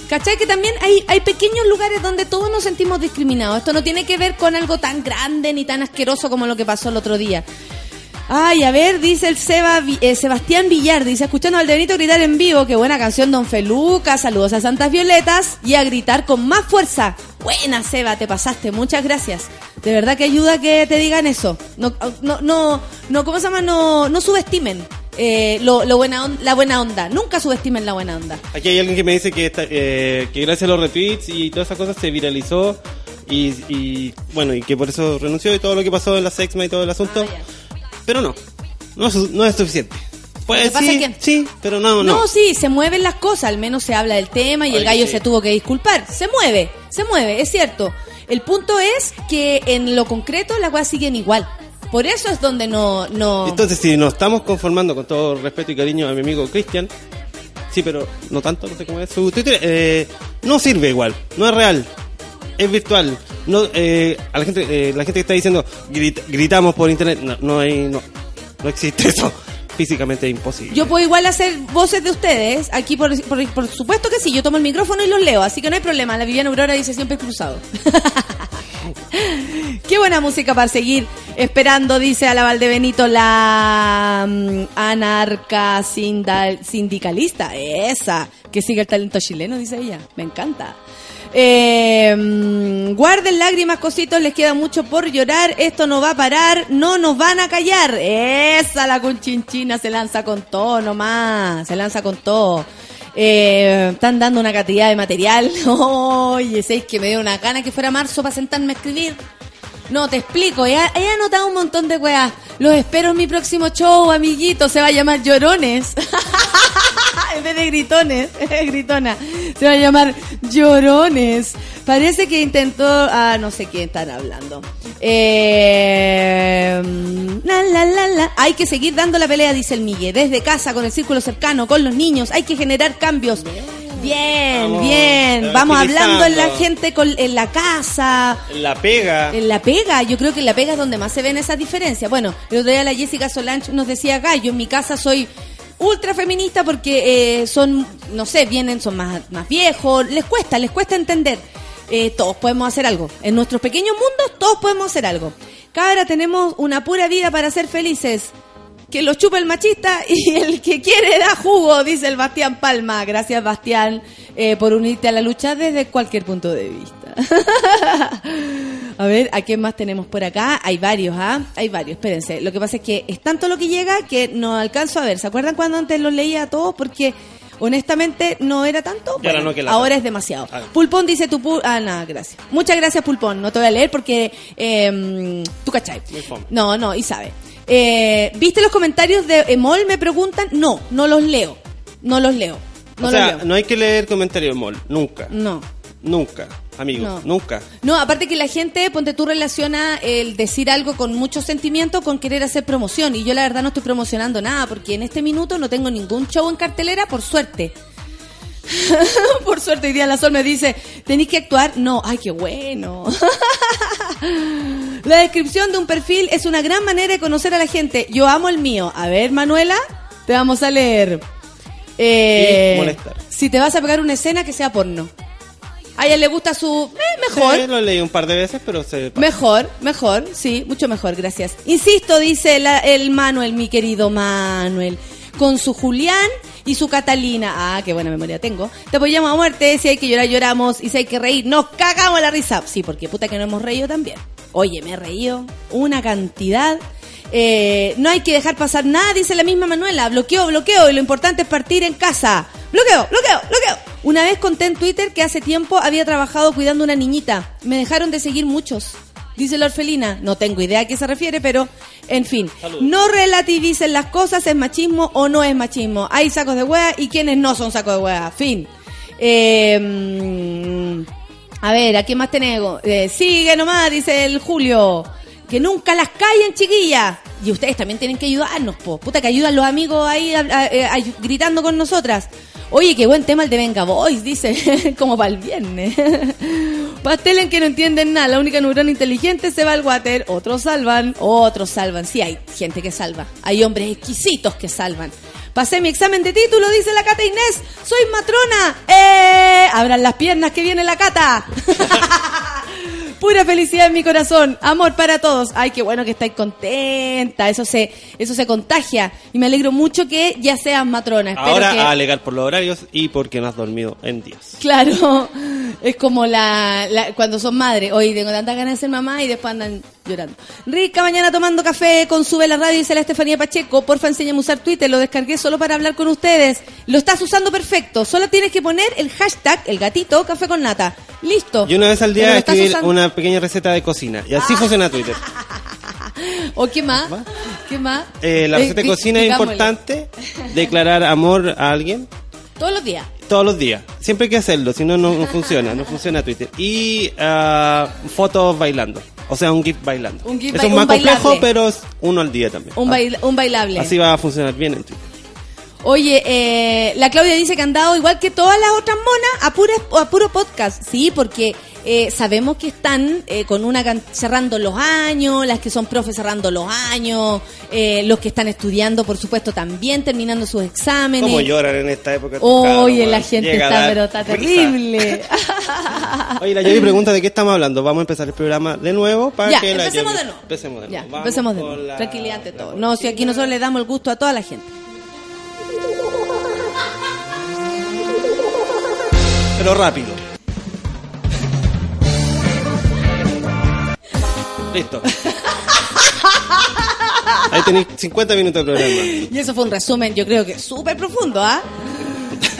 ¿Cachai? Que también hay, hay pequeños lugares donde todos nos sentimos discriminados. Esto no tiene que ver con algo tan grande ni tan asqueroso como lo que pasó el otro día. Ay, a ver, dice el Seba, eh, Sebastián Villar, dice, escuchando al Benito gritar en vivo, qué buena canción Don Feluca, saludos a Santas Violetas y a gritar con más fuerza. Buena, Seba, te pasaste, muchas gracias. De verdad que ayuda que te digan eso. No, no, no, no ¿cómo se llama? No, no subestimen eh, lo, lo buena on- la buena onda. Nunca subestimen la buena onda.
Aquí hay alguien que me dice que, esta- eh, que gracias a los retweets y todas esas cosas se viralizó y, y, bueno, y que por eso renunció y todo lo que pasó en la sexma y todo el asunto.
Ah,
pero no, no, es su- no es suficiente. Pues sí,
que-
sí, pero no, no.
No, sí, se mueven las cosas, al menos se habla del tema y el gallo
sí.
se tuvo que disculpar. Se mueve, se mueve, es cierto. El punto es que en lo concreto las cosas siguen igual. Por eso es donde no... no...
Entonces, si nos estamos conformando con todo respeto y cariño a mi amigo Cristian, sí, pero no tanto, no sé cómo es. Su Twitter, eh, no sirve igual, no es real, es virtual. No, eh, a la gente, eh, la gente que está diciendo "Grit- gritamos por internet, no, no hay, no, no existe [laughs] eso, físicamente imposible.
Yo puedo igual hacer voces de ustedes. Aquí, por, por, por supuesto que sí. Yo tomo el micrófono y los leo. Así que no hay problema. La Viviana Aurora dice siempre cruzado. [laughs] Qué buena música para seguir esperando, dice a la Valdebenito, la mm, anarca sinda- sindicalista. Esa. Que sigue el talento chileno, dice ella. Me encanta. Eh, mm, guarden lágrimas, cositos, les queda mucho por llorar. Esto no va a parar, no nos van a callar. Esa la conchinchina se lanza con todo nomás, se lanza con todo. Eh, están dando una cantidad de material. [laughs] Oye, ¿sabéis que me dio una gana que fuera marzo para sentarme a escribir? No, te explico. He, he anotado un montón de weas. Los espero en mi próximo show, amiguito. Se va a llamar Llorones. [laughs] en vez de gritones, [laughs] gritona. Se va a llamar Llorones. Parece que intentó. Ah, no sé qué están hablando. Eh, la, la, la, la. Hay que seguir dando la pelea, dice el Miguel. Desde casa, con el círculo cercano, con los niños. Hay que generar cambios. Bien,
Vamos,
bien. Vamos hablando en la gente, con, en la casa.
La pega.
En la pega, yo creo que en la pega es donde más se ven esas diferencias. Bueno, el otro día la Jessica Solange nos decía, gallo, en mi casa soy ultra feminista porque eh, son, no sé, vienen, son más, más viejos, les cuesta, les cuesta entender. Eh, todos podemos hacer algo. En nuestros pequeños mundos, todos podemos hacer algo. Cabra, tenemos una pura vida para ser felices. Que lo chupa el machista [laughs] y el que quiere da jugo, dice el Bastián Palma. Gracias, Bastián, eh, por unirte a la lucha desde cualquier punto de vista. [laughs] a ver, ¿a quién más tenemos por acá? Hay varios, ¿ah? Hay varios, espérense. Lo que pasa es que es tanto lo que llega que no alcanzo a ver. ¿Se acuerdan cuando antes los leía a todos? Porque honestamente no era tanto. Bueno,
no,
ahora es demasiado.
Ah.
Pulpón dice tu pu Ah, nada, gracias. Muchas gracias, Pulpón. No te voy a leer porque eh, tú cachai. No, no, y sabe. Eh, ¿Viste los comentarios de Emol? Me preguntan. No, no los leo. No los leo. No
o sea,
leo.
no hay que leer comentarios de mol, nunca,
No.
nunca, amigos,
No.
nunca.
No, aparte que la gente, ponte tú, relaciona el decir algo con mucho sentimiento con querer hacer promoción. Y yo la verdad no estoy promocionando nada, porque en este minuto no tengo ningún show en cartelera, por suerte. [laughs] por suerte, hoy día la Sol me dice, ¿tenéis que actuar? No, ay, qué bueno. [laughs] la descripción de un perfil es una gran manera de conocer a la gente. Yo amo el mío. A ver, Manuela, te vamos a leer. Eh,
Y molestar.
Si te vas a pegar una escena, que sea porno. A ella le gusta su... eh, mejor.
Sí, lo leí un par de veces, pero se...
Mejor, mejor, sí, mucho mejor, gracias. Insisto, dice la- el Manuel, mi querido Manuel, con su Julián y su Catalina. Ah, qué buena memoria tengo. Te apoyamos a muerte, si hay que llorar, lloramos, y si hay que reír, nos cagamos la risa. Sí, porque puta que no hemos reído también. Oye, me he reído una cantidad. Eh, no hay que dejar pasar nada, dice la misma Manuela. Bloqueo, bloqueo, y lo importante es partir en casa. Bloqueo, bloqueo, bloqueo. Una vez conté en Twitter que hace tiempo había trabajado cuidando una niñita. Me dejaron de seguir muchos. Dice la orfelina. No tengo idea a qué se refiere, pero en fin. No relativicen las cosas, es machismo o no es machismo. Hay sacos de hueá y quienes no son sacos de hueá. Fin. Eh, mm, a ver, ¿a quién más tenemos? Eh, sigue nomás, dice el Julio. Que nunca las callen, chiquillas. Y ustedes también tienen que ayudarnos, po. Puta, que ayudan los amigos ahí a- gritando con nosotras. Oye, qué buen tema el de Venga Boys, dice. [laughs] Como para el viernes. [laughs] Pastel en que no entienden nada. La única neurona inteligente se va al water. Otros salvan. Otros salvan. Sí, hay gente que salva. Hay hombres exquisitos que salvan. Pasé mi examen de título, dice la Cata Inés. Soy matrona. ¡Eh! Abran las piernas que viene la Cata. [laughs] Pura felicidad en mi corazón, amor para todos. Ay, qué bueno que estáis contenta. Eso se, eso se contagia. Y me alegro mucho que ya seas matrona. Espero
Ahora
que-
a alegar por los horarios y porque no has dormido en días.
Claro, es como la, la- cuando son madres. Hoy tengo tantas ganas de ser mamá y después andan llorando. Rica mañana tomando café con Sube la Radio, dice la Estefanía Pacheco. Porfa, enséñame a usar Twitter. Lo descargué solo para hablar con ustedes. Lo estás usando perfecto. Solo tienes que poner el hashtag, el gatito, café con nata. Listo.
Y una vez al día escribir
usando-
una pequeña receta de cocina. Y así funciona Twitter. [laughs]
¿O qué más? ¿Qué más?
Eh, la
Eh,
receta de
di-
cocina es importante. Declarar amor a alguien
Todos los días.
todos los días. Siempre hay que hacerlo, si no, no funciona. No funciona Twitter. Y ah, fotos bailando. O sea, un GIF bailando.
Un GIF
Eso es
un
más complejo,
bailable.
pero es uno al día también.
Un, bail- un bailable.
Así va a funcionar bien en Twitter.
Oye, eh, la Claudia dice que han dado igual que todas las otras monas a, pura- a puro podcast. Sí, porque eh, sabemos que están eh, con una cerrando los años, las que son profes cerrando los años, eh, los que están estudiando, por supuesto, también terminando sus exámenes.
¿Cómo lloran en esta época?
Oye, la gente
Llega
está, pero está terrible. [laughs]
Oye, la Yoyi [laughs] pregunta de qué estamos hablando. Vamos a empezar el programa de nuevo para
ya,
que la
empecemos de nuevo.
Empecemos de
Ya,
nuevo. Vamos
empecemos de nuevo.
la-
Tranquilidad ante todo. No, si aquí nosotros le damos el gusto a toda la gente.
Pero rápido. Listo. [laughs] Ahí tenéis 50 minutos de programa.
Y eso fue un resumen, yo creo que súper profundo, ¿ah?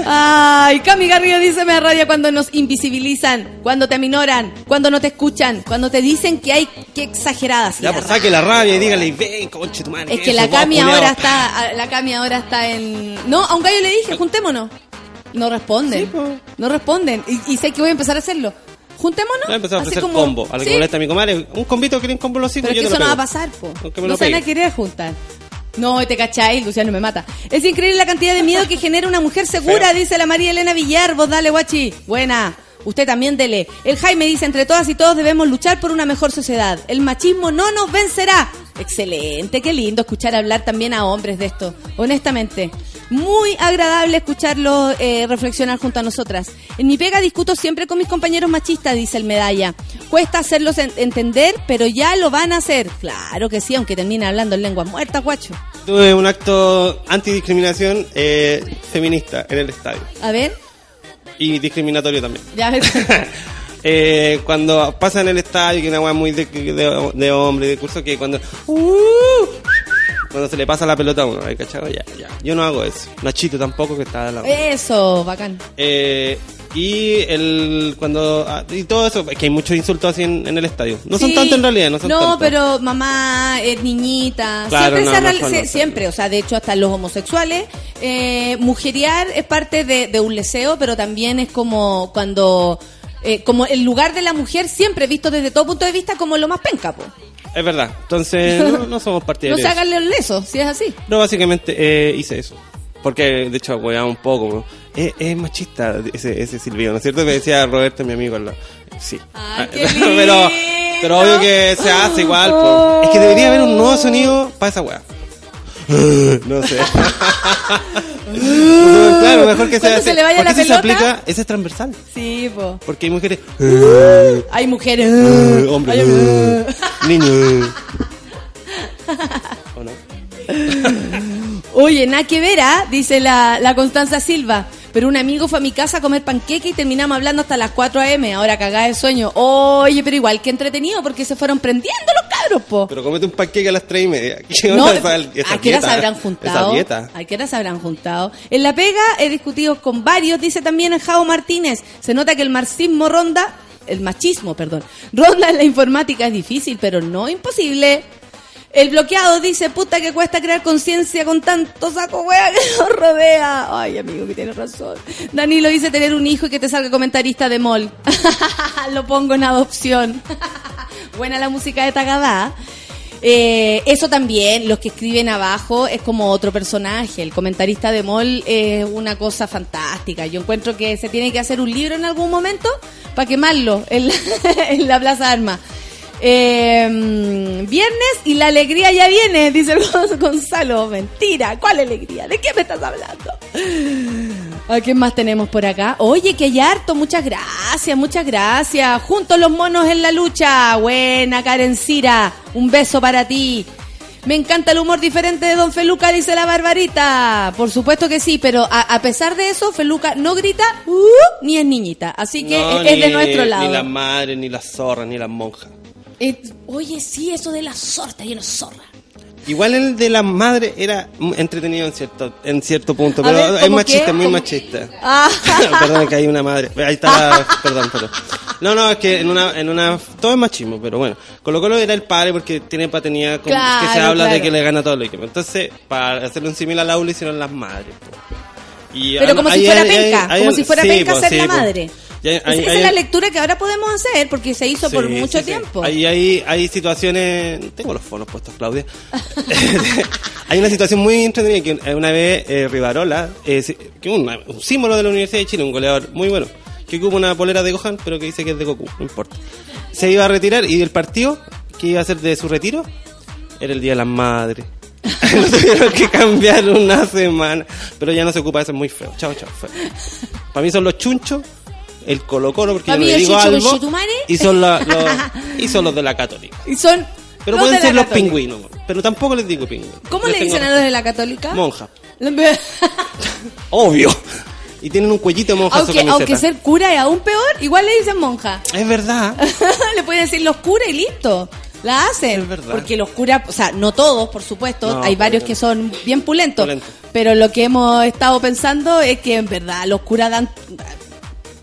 Ay, Cami Garrido dice me radia cuando nos invisibilizan, cuando te aminoran, cuando no te escuchan, cuando te dicen que hay que exageradas.
Ya, pues saque la rabia y dígale, ven, conche tu madre.
Es que
eso,
la Cami
culiao".
ahora está, la Cami ahora está en. No, a un gallo le dije, juntémonos. No responden.
Sí, po.
No responden. Y, y sé que voy a empezar a hacerlo. Juntémonos.
Voy a empezar a ofrecer
como-
combo. A lo que
Sí,
molesta a mi comadre. Un combito, ¿quieren combo los cinco?
Pero
Yo
que eso
lo
no va a pasar, po. No se van a querer juntar. No, te cacháis, Luciano me mata. Es increíble la cantidad de miedo que genera una mujer segura,
Feo.
dice la María Elena Villar. Vos dale, guachi. Buena. Usted también dele. El Jaime dice, entre todas y todos debemos luchar por una mejor sociedad. El machismo no nos vencerá. Excelente, qué lindo escuchar hablar también a hombres de esto. Honestamente, muy agradable escucharlo eh, reflexionar junto a nosotras. En mi pega discuto siempre con mis compañeros machistas, dice el medalla. Cuesta hacerlos en- entender, pero ya lo van a hacer. Claro que sí, aunque termine hablando en lenguas muertas, guacho.
Tuve un acto antidiscriminación eh, feminista en el estadio.
A ver,
Y discriminatorio también.
ya ves. [laughs]
Eh, cuando pasa en el estadio, que es una weá muy de, de, de hombre, de curso, que cuando. uh, cuando se le pasa la pelota a uno, ¿hay cachado? Ya, ya. Yo no hago eso. Nachito tampoco, que está al lado.
Eso, bacán.
Eh, y el cuando ah, y todo eso, es que hay muchos insultos así en, en el estadio. No son
Sí.
tantos en realidad, no son
No, pero mamá, niñita.
Claro,
siempre,
no,
se
no
se- siempre, o sea, de hecho, hasta los homosexuales. Eh, mujeriar es parte de, de un leseo, pero también es como cuando. eh, como el lugar de la mujer siempre visto desde todo punto de vista como lo más penca, po.
Es verdad. Entonces, [laughs] no, no somos
No
partidarios.
se hagan los lesos, si es así.
No, básicamente eh, hice eso. Porque, de hecho, weaba un poco. ¿no? Es, es machista ese, ese silbido, ¿no es cierto? Me decía Roberto, mi amigo. Sí.
Ay,
Ah, [laughs] pero, pero obvio que se hace igual. po. Es que debería haber un nuevo sonido para esa weá. [laughs] no sé. [laughs] claro, mejor que sea
se le vaya la
se
pelota.
aplica, ese es transversal.
Sí, po.
Porque hay mujeres,
Hay mujeres.
eh, hombres,
Hay-
eh, niños. ¿O no?
Oye, nada que ver, ¿ah? dice la, la Constanza Silva. Pero un amigo fue a mi casa a comer panqueque y terminamos hablando hasta las 4 a.m. Ahora cagada de sueño. Oye, pero igual que entretenido porque se fueron prendiendo los cabros, po.
Pero comete un panqueque a las tres y media. [laughs] ¿Qué
No,
onda esa- esa
¿A qué hora se habrán juntado? ¿A qué hora se habrán juntado? En la pega he discutido con varios, dice también Jao Martínez. Se nota que el marxismo ronda, el machismo, perdón, ronda en la informática es difícil, pero no imposible. El bloqueado dice, puta que cuesta crear conciencia con tanto saco wea que nos rodea. Ay, amigo, que tienes razón. Danilo dice tener un hijo y que te salga comentarista de mall. [laughs] Lo pongo en adopción. [laughs] Buena la música de Tagadá. Eh, eso también, los que escriben abajo es como otro personaje. El comentarista de mall es una cosa fantástica. Yo encuentro que se tiene que hacer un libro en algún momento para quemarlo en la, [laughs] en la Plaza Armas. Eh, viernes y la alegría ya viene, dice el [laughs] Gonzalo. Mentira, ¿cuál alegría? ¿De qué me estás hablando? ¿A quién más tenemos por acá? Oye, que hay harto, muchas gracias, muchas gracias. Juntos los monos en la lucha. Buena, Karen Cira. Un beso para ti. Me encanta el humor diferente de Don Feluca, dice la Barbarita. Por supuesto que sí, pero a, a pesar de eso, Feluca no grita "Uh", ni es niñita. Así que
No,
es de nuestro lado.
Ni las madres, ni las zorras, ni las monjas.
Eh, oye, sí, eso de la sorta, yo no zorra.
Igual el de las madres era entretenido en cierto en cierto punto, pero
ver,
es
¿cómo
machista,
qué?
muy
¿Cómo?
machista.
Ah. [laughs]
perdón, que hay una madre. Ahí está la- perdón, perdón. No, no, es que en una, en una, todo es machismo, pero bueno. Colo Colo era el padre porque tiene paternidad, con-
Claro,
que se habla de
claro.
que le gana todo el equipo. Entonces, para hacerle un símil a la le hicieron las madres. po. Y
Pero como si fuera penca, como si fuera
sí,
penca
po,
ser
sí,
la
po.
madre.
Y ahí-
Esa- es la lectura que ahora podemos hacer porque se hizo por
Sí,
mucho
sí, sí.
tiempo.
Ahí hay, hay situaciones. Tengo los fonos puestos, Claudia. [laughs] [laughs] hay una situación muy entretenida que una vez eh, Rivarola, eh, sí, que una- un símbolo de la Universidad de Chile, un goleador muy bueno, que ocupa una polera de Gohan, pero que dice que es de Goku, no importa. Se iba a retirar y el partido que iba a hacer de su retiro era el Día de las Madres. Lo [laughs] tuvieron que cambiar una semana. Pero ya no se ocupa eso, es muy feo. Chao, chao, feo. Para mí son los chunchos, el Colo Colo, porque yo
mí
le
el
digo
Chicho
algo. Y son, la- [laughs] los, y son los de la Católica.
Y son.
Pero pueden
de la
ser los
Católica.
pingüinos. Pero tampoco les digo pingüinos.
¿Cómo
Les
le
tengo
dicen a los de la católica?
Monja. [laughs] Obvio. Y tienen un cuellito de monja en su
aunque,
camiseta.
aunque ser cura es aún peor, igual le dicen monja.
Es verdad.
le pueden decir los curas y listo. La hacen.
Es verdad.
Porque los curas, o sea, no todos, por supuesto,
No,
hay varios que son bien pulentos. Pero lo que hemos estado pensando es que en verdad los curas dan.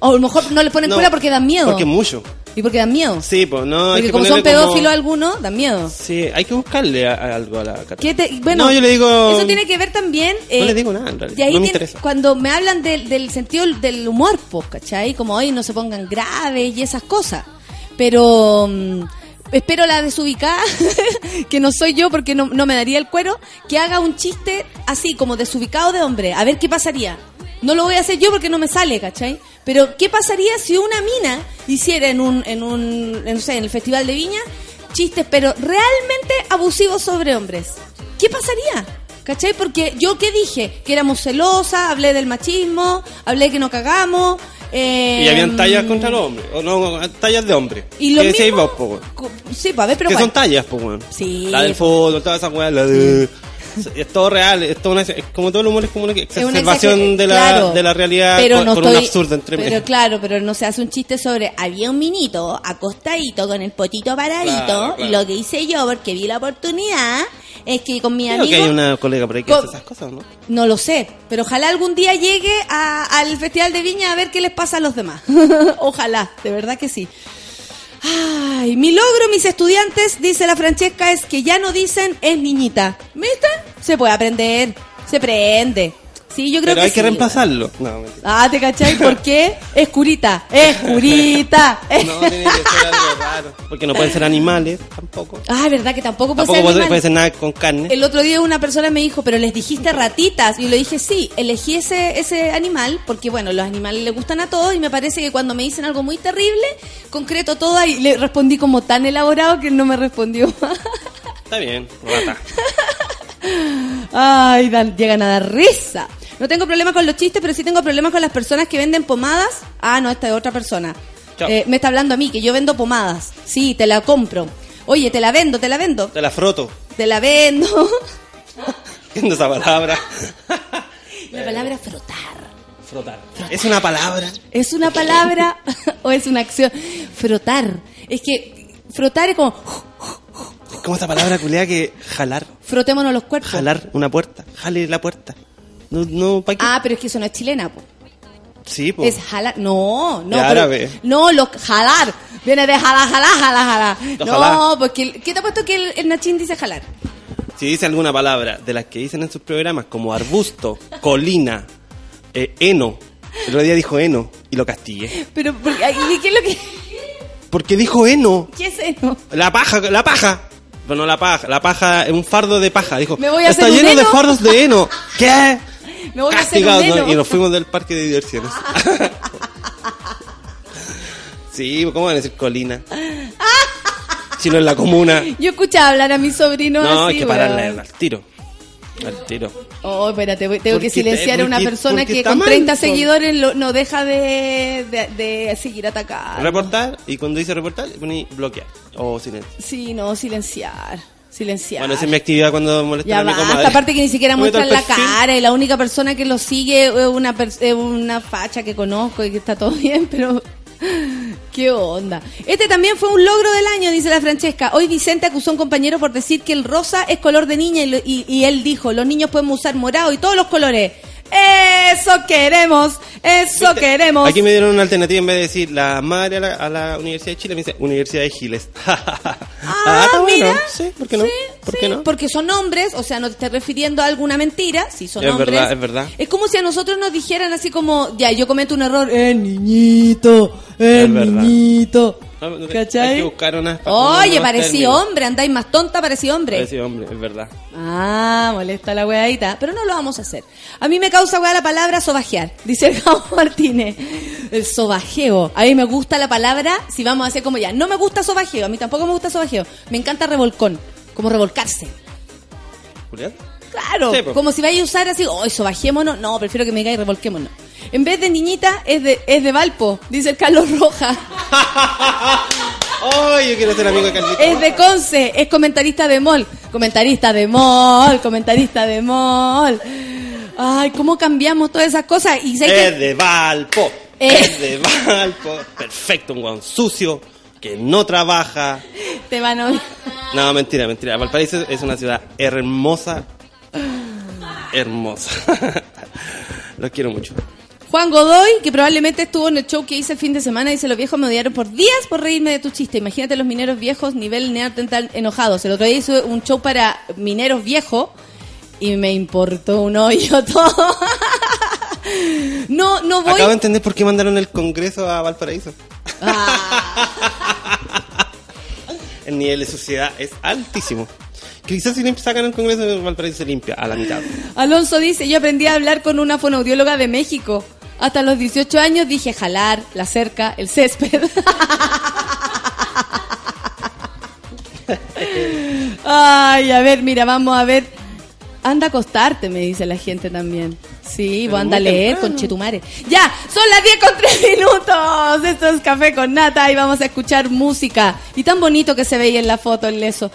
O a lo mejor no le ponen
No,
cura porque dan miedo.
Porque mucho.
Y porque dan miedo.
Sí, pues no. hay
porque
que
como son
como-
pedófilos algunos, dan miedo.
Sí, hay que buscarle a- a algo a la.
¿Qué te- bueno,
No, yo le digo-
Eso tiene que ver también. eh,
No le digo nada, en realidad.
Y ahí
No me
tiene-
interesa.
cuando me hablan del, del sentido del humor, pues, ¿cachai? Como hoy no se pongan graves y esas cosas. Pero. mm, Espero la desubicada, [laughs] que no soy yo porque no, no me daría el cuero, que haga un chiste así, como desubicado de hombre. A ver qué pasaría. No lo voy a hacer yo porque no me sale, ¿cachai? Pero, ¿qué pasaría si una mina hiciera en un, en un, no sé, en el Festival de Viña, chistes, pero realmente abusivos sobre hombres? ¿Qué pasaría? ¿Cachai? Porque yo qué dije, que éramos celosas, hablé del machismo, hablé que no cagamos. Eh,
Y habían tallas contra los hombres. O no, tallas de hombres.
Y lo
¿Qué decíais
mismo-
vos, po,
Sí, pues a ver, pero
Que son tallas, pues.
Sí.
La del fútbol, toda esa weá, la de... [laughs] Es todo real, es todo una, es como todo el humor es como una
una
exacerbación
exager-
de la,
claro,
de la realidad
pero
con,
no
con un
estoy-
absurdo entre medio.
Pero claro, pero no se hace un chiste sobre había un minito acostadito con el potito paradito
Claro, claro.
y lo que hice yo porque vi la oportunidad es que con mi
Creo
amigo
que hay una colega por ahí que
Con-
hace esas cosas, ¿no?
no lo sé, pero ojalá algún día llegue a- al Festival de Viña a ver qué les pasa a los demás. [laughs] ojalá, de verdad que sí. Ay, mi logro, mis estudiantes, dice la Francesca, es que ya no dicen es niñita. ¿Viste? Se puede aprender, se prende. Sí, yo creo
Pero
que
hay que reemplazarlo. No, mentira.
Ah, ¿te cachai? [laughs] ¿Por qué? Es curita, es curita.
No, tiene que ser algo [laughs] raro. Porque no pueden ser animales tampoco.
Ah, verdad que tampoco puede
Tampoco
ser
puede,
animal.
puede ser nada con carne.
El otro día una persona me dijo, pero les dijiste ratitas. Y yo le dije, sí, elegí ese, ese animal, porque bueno, los animales le gustan a todos y me parece que cuando me dicen algo muy terrible, concreto todo y le respondí como tan elaborado que él no me respondió. [laughs]
Está bien, rata.
Ay, dan- llegan a dar risa. No tengo problema con los chistes, pero sí tengo problemas con las personas que venden pomadas. Ah, no, esta es otra persona. Eh, me está hablando a mí, que yo vendo pomadas. Sí, te la compro. Oye, te la vendo, te la vendo.
Te la froto.
Te la vendo. [laughs]
Viendo esa palabra. [laughs]
La palabra frotar.
Frotar. Es una palabra.
¿Es una palabra [laughs] o es una acción? Frotar. Es que frotar es como
Es como esa palabra culiada que jalar.
frotémonos los cuerpos.
Jalar una puerta. Jale la puerta. No, no, ¿para qué?
Ah, pero es que eso no es chilena, po.
sí, po.
Es jalar. No, no. Pero-
árabe.
No, lo, jalar. Viene de jalar, jalar, jalar, jalar.
Lo
No, porque. el- ¿Qué te ha puesto que el, el Nachín dice jalar?
Si dice alguna palabra de las que dicen en sus programas, como arbusto, colina, eh, heno. El otro día dijo heno y lo castigué.
Pero, porque- ¿qué es lo que.?
Porque dijo heno.
¿Qué es eso?
La paja, la paja. Pero no la paja, la paja un fardo de paja. Dijo,
Me voy a
está
hacer un
lleno de
heno".
fardos de heno. ¿Qué?
Me voy a hacer un
Castigado, ¿no? Y nos fuimos del parque de diversiones. sí, ¿cómo van a decir colina? Si no es la comuna.
Yo escuchaba hablar a mi sobrino
No,
así,
hay que
weón.
pararle al tiro. Al tiro.
Oh, espérate, tengo
Porque
que silenciar
te-
a una
porque-
persona
porque
que con
mal,
30
po.
seguidores lo- no deja de, de, de seguir atacando.
Reportar, y cuando dice reportar, poní bloquear o silencio.
Sí, no, silenciar. Silenciar.
Bueno, esa es mi actividad cuando molestan
Ya
a mi comadre.
aparte que ni siquiera [laughs] muestran la cara y la única persona que lo sigue es una, es una facha que conozco y que está todo [laughs] bien, pero qué onda. Este también fue un logro del año, dice la Francesca. Hoy Vicente acusó a un compañero por decir que el rosa es color de niña y, y- y él dijo, los niños podemos usar morado y todos los colores. Eso queremos, eso
¿Viste?
queremos.
Aquí me dieron una alternativa en vez de decir la madre a la, a la Universidad de Chile, me dice Universidad de Giles. [laughs]
Ah,
bueno.
mira.
Sí, ¿por qué no?
Sí,
¿Por
sí,
qué no?
Porque son hombres, o sea, no te estás refiriendo a alguna mentira, si son
Es
hombres.
verdad, es verdad.
Es como si a nosotros nos dijeran así como, ya, yo cometo un error, eh, niñito, eh,
Es
niñito.
No,
¿Cachai?
Hay que buscar unas
Oye, parecí hombre, andáis más tonta, parecí hombre.
Parecí hombre, es verdad.
Ah, molesta la weadita, pero no lo vamos a hacer. A mí me causa weá la palabra sobajear, dice el Gabo Martínez. El sobajeo. A mí me gusta la palabra, si vamos a hacer como ya. No me gusta sobajeo, a mí tampoco me gusta sobajeo. Me encanta revolcón, como revolcarse.
Julián.
Claro,
Sí,
como si vaya a usar así, oh, sobajémonos. No, prefiero que me diga y revolquémonos. En vez de niñita, es de, es de Valpo, dice el Carlos Roja. [laughs]
¡Oh, yo quiero ser amigo de Carlito!
Es de Conce, es comentarista de MOL. Comentarista de MOL, comentarista de MOL. Ay, cómo cambiamos todas esas cosas. Y sé que
Es de Valpo.
Eh.
Es de Valpo. Perfecto, un guan sucio que no trabaja.
te van a...
No, mentira, mentira. Valparaíso es una ciudad hermosa. Hermosa. [laughs] Los quiero mucho.
Juan Godoy, que probablemente estuvo en el show que hice el fin de semana, dice, los viejos me odiaron por días por reírme de tu chiste. Imagínate los mineros viejos, nivel neandertal enojados. El otro día hice un show para mineros viejos y me importó un hoyo [laughs] todo. no, no voy...
Acabo de entender por qué mandaron el Congreso a Valparaíso.
Ah. [laughs]
El nivel de sociedad es altísimo. Quizás si lim- sacan el Congreso de Valparaíso se limpia a la mitad.
Alonso dice, yo aprendí a hablar con una fonoaudióloga de México. Hasta los 18 años dije jalar, la cerca, el césped. Ay, a ver, mira, vamos a ver. Anda a acostarte, me dice la gente también. Sí, vos anda a leer
temprano.
con Chetumare. Ya, son las 10 con 3 minutos. Esto es Café con Nata y vamos a escuchar música. Y tan bonito que se veía en la foto el leso.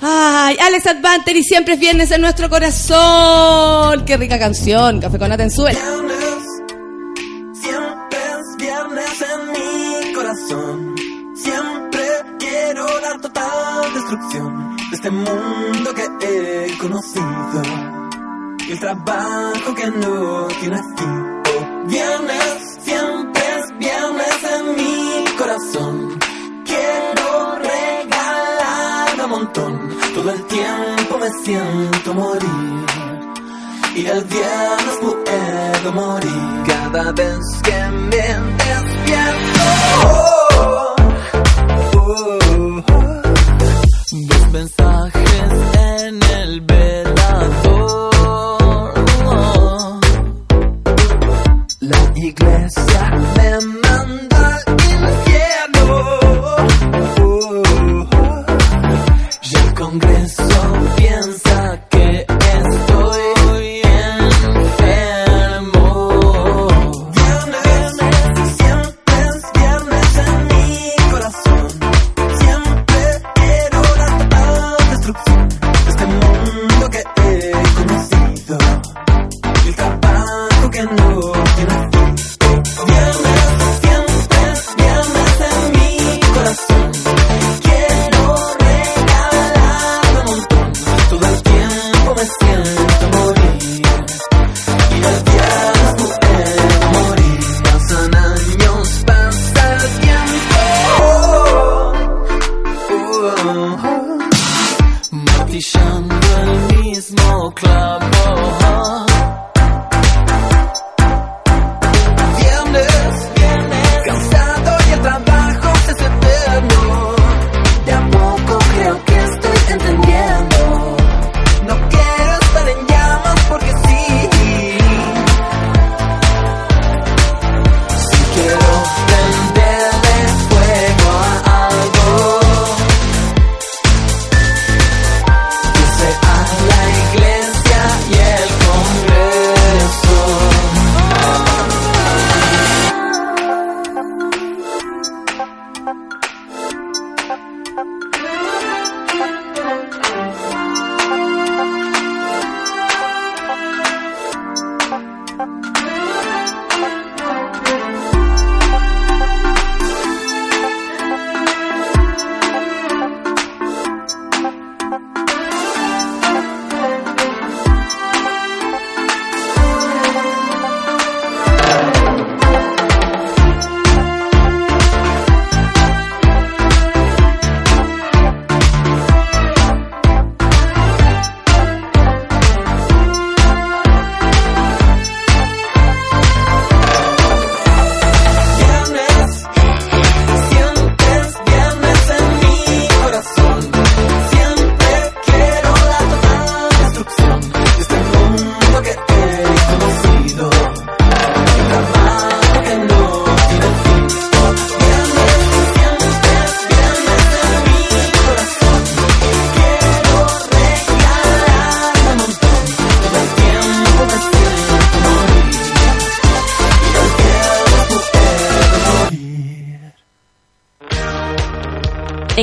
Ay, Alex Advanter y siempre es viernes en nuestro corazón. Qué rica canción. Café con Nata en suela.
Siempre es viernes en mi corazón. Siempre quiero la total destrucción de este mundo que he conocido. Y el trabajo que no tiene fin. Viernes, siempre es viernes en mi corazón. Quiero regalar un montón. Todo el tiempo me siento morir. Y el viernes puedo morir cada vez que me despierto.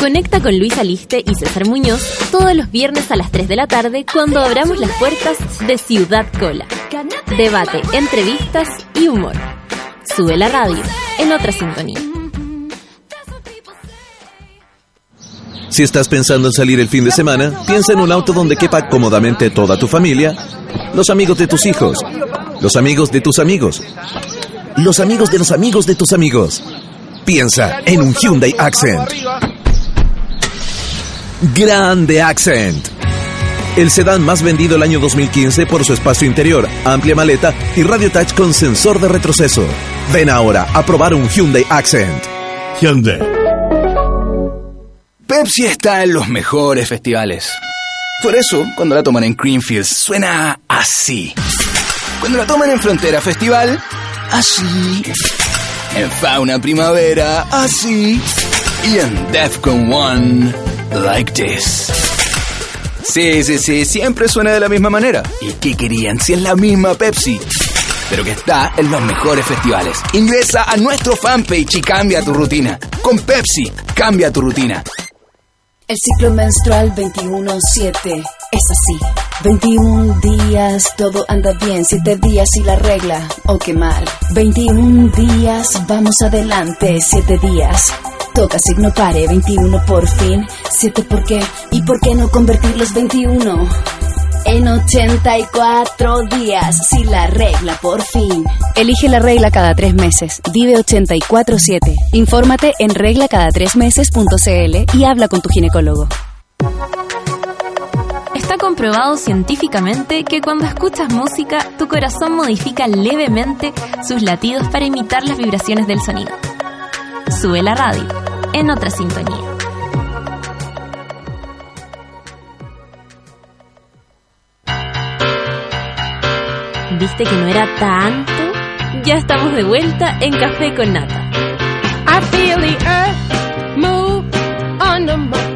Conecta con Luis Aliste y César Muñoz todos los viernes a las 3 de la tarde cuando abramos las puertas de Ciudad Cola. Debate, entrevistas y humor. Sube la radio en otra sintonía.
Si estás pensando en salir el fin de semana, piensa en un auto donde quepa cómodamente toda tu familia, los amigos de tus hijos, los amigos de tus amigos, los amigos de los amigos de tus amigos. Piensa en un Hyundai Accent. Grande Accent. El sedán más vendido el año 2015 por su espacio interior, amplia maleta y radio touch con sensor de retroceso. Ven ahora a probar un Hyundai Accent.
Hyundai. Pepsi está en los mejores festivales. Por eso, cuando la toman en Greenfields, suena así. Cuando la toman en Frontera Festival, así. En Fauna Primavera, así. Y en Defcon One, like this. Sí, sí, sí, siempre suena de la misma manera. ¿Y qué querían si es la misma Pepsi? Pero que está en los mejores festivales. Ingresa a nuestro fanpage y cambia tu rutina. Con Pepsi, cambia tu rutina.
El ciclo menstrual 21-7 es así. 21 días, todo anda bien. 7 días y la regla, oh qué mal. 21 días, vamos adelante. 7 días, toca signo pare. 21 por fin. 7 por qué y por qué no convertir los 21 en 84 días. Si la regla por fin.
Elige la regla cada tres meses. Vive 84-7. Infórmate en reglacada3meses.cl y habla con tu ginecólogo.
Está comprobado científicamente que cuando escuchas música, tu corazón modifica levemente sus latidos para imitar las vibraciones del sonido. Sube la radio, en otra sintonía. ¿Viste que no era tanto? Ya estamos de vuelta en Café con Nata.
I feel the earth move under my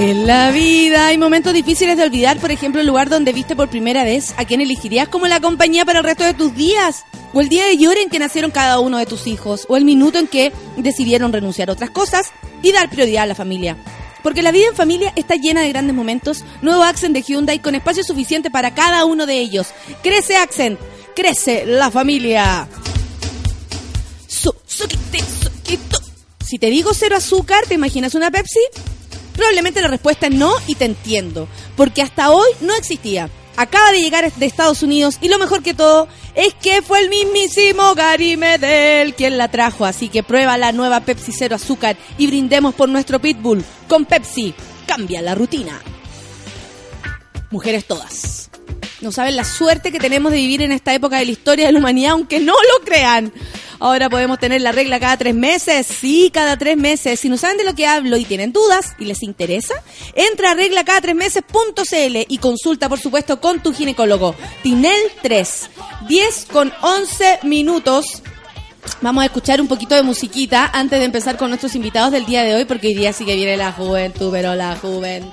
En la vida hay momentos difíciles de olvidar, por ejemplo, el lugar donde viste por primera vez, a quién elegirías como la compañía para el resto de tus días, o el día de llore en que nacieron cada uno de tus hijos, o el minuto en que decidieron renunciar a otras cosas y dar prioridad a la familia. porque la vida en familia está llena de grandes momentos. Nuevo Accent de Hyundai con espacio suficiente para cada uno de ellos. Crece Accent, crece la familia. Si te digo cero azúcar, ¿te imaginas una Pepsi? Probablemente la respuesta es no y te entiendo, porque hasta hoy no existía. Acaba de llegar de Estados Unidos y lo mejor que todo es que fue el mismísimo Gary Medel quien la trajo, así que prueba la nueva Pepsi Cero Azúcar y brindemos por nuestro Pitbull. Con Pepsi, cambia la rutina. Mujeres todas. No saben la suerte que tenemos de vivir en esta época de la historia de la humanidad, aunque no lo crean. Ahora podemos tener la regla cada tres meses. Sí, cada tres meses. Si no saben de lo que hablo y tienen dudas y les interesa, entra a regla cada tres meses.cl y consulta, por supuesto, con tu ginecólogo. Tinel 3. 10 con 11 minutos. Vamos a escuchar un poquito de musiquita antes de empezar con nuestros invitados del día de hoy, porque hoy día sí que viene la juventud, pero la juventud.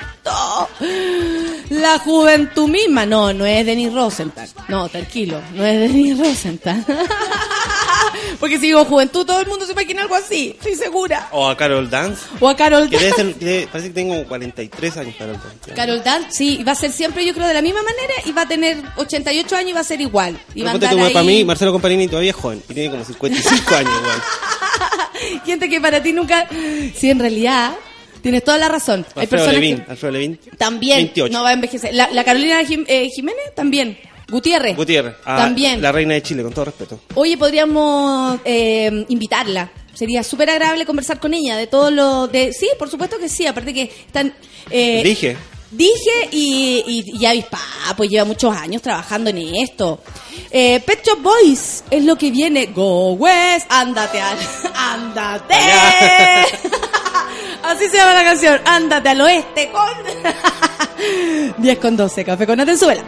La juventud misma. No, no es Denis Rosenthal. No, tranquilo, no es Denis Rosenthal. [laughs] [laughs] Porque si digo juventud, todo el mundo se imagina algo así, estoy segura.
O a Carol Dance.
O a Carol
Que debe
Dance.
ser- parece que tengo 43 años Carol Dance. [laughs]
Carol Dance, sí, y va a ser siempre, yo creo, de la misma manera, y va a tener 88 años y va a ser igual. Y va a andar ahí...
para mí, Marcelo Comparini todavía es joven y tiene como 55 [laughs] años, weón.
Gente que para ti nunca... Sí, en realidad, tienes toda la razón. Hay
Alfredo
personas
Levin,
que
Alfredo Levin.
también
28.
no va a envejecer. La, la Carolina Jim- eh, Jiménez, también. Gutiérrez.
Gutiérrez. ah,
También.
La reina de Chile, con todo respeto.
Oye, podríamos eh, invitarla. Sería súper agradable conversar con ella de todo lo... de Sí, por supuesto que sí. Aparte que están... eh,
Dije.
Dije y, y, y avispa, pues lleva muchos años trabajando en esto. Eh, Pet Shop Boys es lo que viene. Go West, ándate al, [laughs] ándate. [laughs] Así se llama la canción. Ándate al oeste con [laughs] 10 con 12. Café con Atenzuela.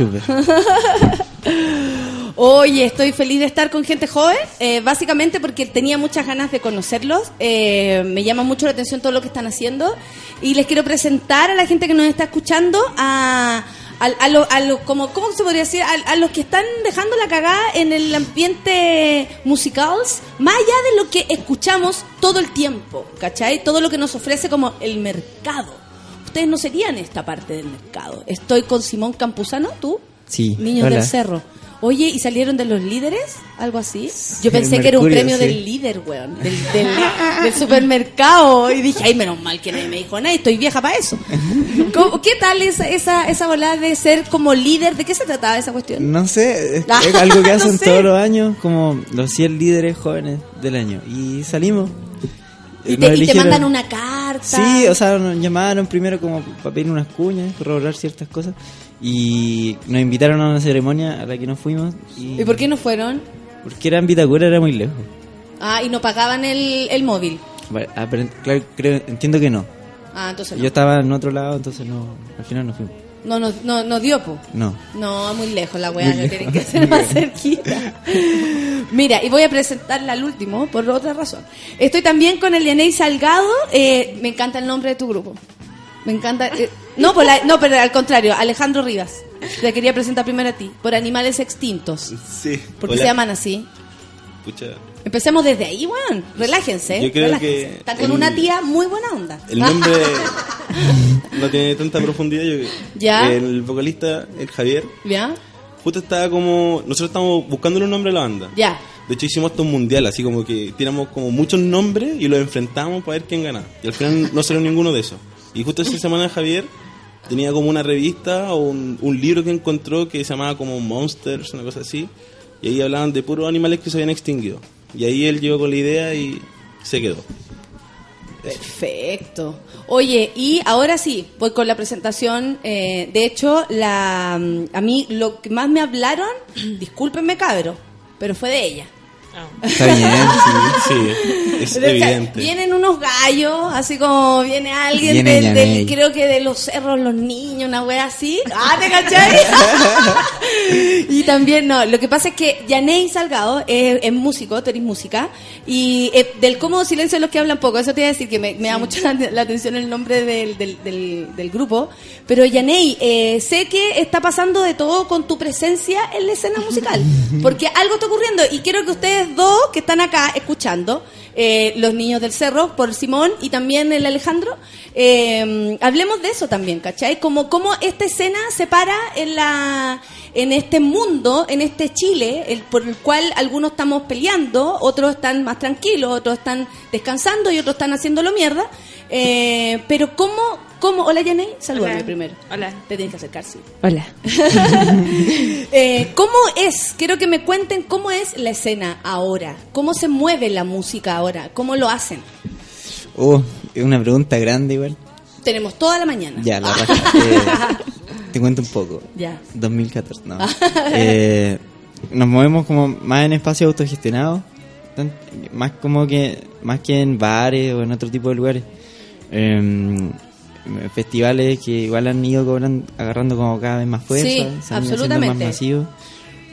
Súper. [laughs]
Oye, estoy feliz de estar con gente joven, eh, básicamente porque tenía muchas ganas de conocerlos. eh, me llama mucho la atención todo lo que están haciendo y les quiero presentar a la gente que nos está escuchando a, a, a lo- a lo- como, ¿cómo se podría decir? A, a los que están dejando la cagada en el ambiente musical, más allá de lo que escuchamos todo el tiempo, ¿cachai? Todo lo que nos ofrece como el mercado. Ustedes no serían esta parte del mercado. Estoy con Simón Campuzano, ¿tú?
Sí.
Niños
hola.
del Cerro. Oye, ¿y salieron de los líderes? ¿Algo así? Yo pensé que era un premio
sí.
del líder, weón. Del, del, del supermercado. Y dije, ay, menos mal que nadie me dijo nada, estoy vieja para eso. [laughs] ¿Cómo- ¿Qué tal esa, esa, esa volada de ser como líder? ¿De qué se trataba esa cuestión?
No sé, es,
Ah,
es algo que [laughs]
no
hacen
sé.
todos los años, como los 100 líderes jóvenes del año. Y salimos.
Y te, y te mandan una carta.
Sí, o sea, nos llamaron primero como para pedir unas cuñas, corroborar ciertas cosas. Y nos invitaron a una ceremonia a la que no fuimos. Y,
¿Y por qué no fueron?
Porque era en Vitacura, era muy lejos.
Ah, y no pagaban el, el móvil.
Ah, pero claro, creo, entiendo que no.
Ah, entonces
Yo
no.
estaba en otro lado, entonces no, al final no fuimos.
No, no, no, no dio, po.
No.
No, muy lejos la weá, lo
lejos.
tienen que hacer más cerquita. Mira, y voy a presentarla al último por otra razón. Estoy también con el Yanei Salgado. eh, me encanta el nombre de tu grupo. Me encanta. eh, no, por la- no, pero al contrario, Alejandro Rivas. Te quería presentar primero a ti. Por Animales Extintos.
Sí.
¿Por qué
Hola.
se llaman así?
Pucha,
Empecemos desde ahí, weón. Relájense.
Yo creo
relájense.
que
Están con
el-
una tía muy buena onda.
el nombre no tiene tanta profundidad. Yo,
Ya.
El vocalista, el Javier,
¿Ya?
justo estaba como. Nosotros estábamos buscándole un nombre a la banda.
Ya.
De hecho, hicimos hasta un mundial, así como que tiramos como muchos nombres y los enfrentamos para ver quién ganaba. Y al final no salió ninguno de esos. Y justo esa semana Javier tenía como una revista o un, un libro que encontró que se llamaba como Monsters, una cosa así. Y ahí hablaban de puros animales que se habían extinguido. Y ahí él llegó con la idea y se quedó.
Perfecto. Oye, y ahora sí, voy con la presentación. eh, de hecho, la, mm, a mí lo que más me hablaron, [clears throat] discúlpenme cabro, pero fue de ella.
Está bien,
sí. es
O sea,
evidente.
Vienen unos gallos, así como viene alguien
Viene
del, creo que de los cerros, los niños, una wea así. Ah, ¿te cachai? [laughs] [laughs] y también, no, lo que pasa es que Yaney Salgado es, es músico, tú eres música, y eh, del cómodo silencio de los que hablan poco, eso te iba a decir que me, me da mucho la, la atención el nombre del, del, del, del grupo, pero Yaney, eh, sé que está pasando de todo con tu presencia en la escena musical, [laughs] porque algo está ocurriendo, y quiero que ustedes dos que están acá escuchando, eh, los niños del cerro, por Simón y también el Alejandro, eh, hablemos de eso también, ¿cachai? Como cómo esta escena se para en la en este mundo, en este Chile, el, por el cual algunos estamos peleando, otros están más tranquilos, otros están descansando y otros están haciéndolo mierda. Eh, pero cómo ¿Cómo? Hola, Yaney. Salúdame
Hola.
primero.
Hola.
Te tienes que acercar, sí.
Hola. [laughs]
Eh, ¿Cómo es? Quiero que me cuenten cómo es la escena ahora. ¿Cómo se mueve la música ahora? ¿Cómo lo hacen?
Oh, es una pregunta grande igual.
Tenemos toda la mañana.
Ya, la [laughs] raja. Eh, te cuento un poco.
Ya.
2014, no. [laughs] Eh, nos movemos como más en espacios autogestionados, más como que más que en bares o en otro tipo de lugares. Em, festivales que igual han ido cobran- agarrando como cada vez más fuerza,
Sí,
se han ido haciendo
absolutamente.
más masivos,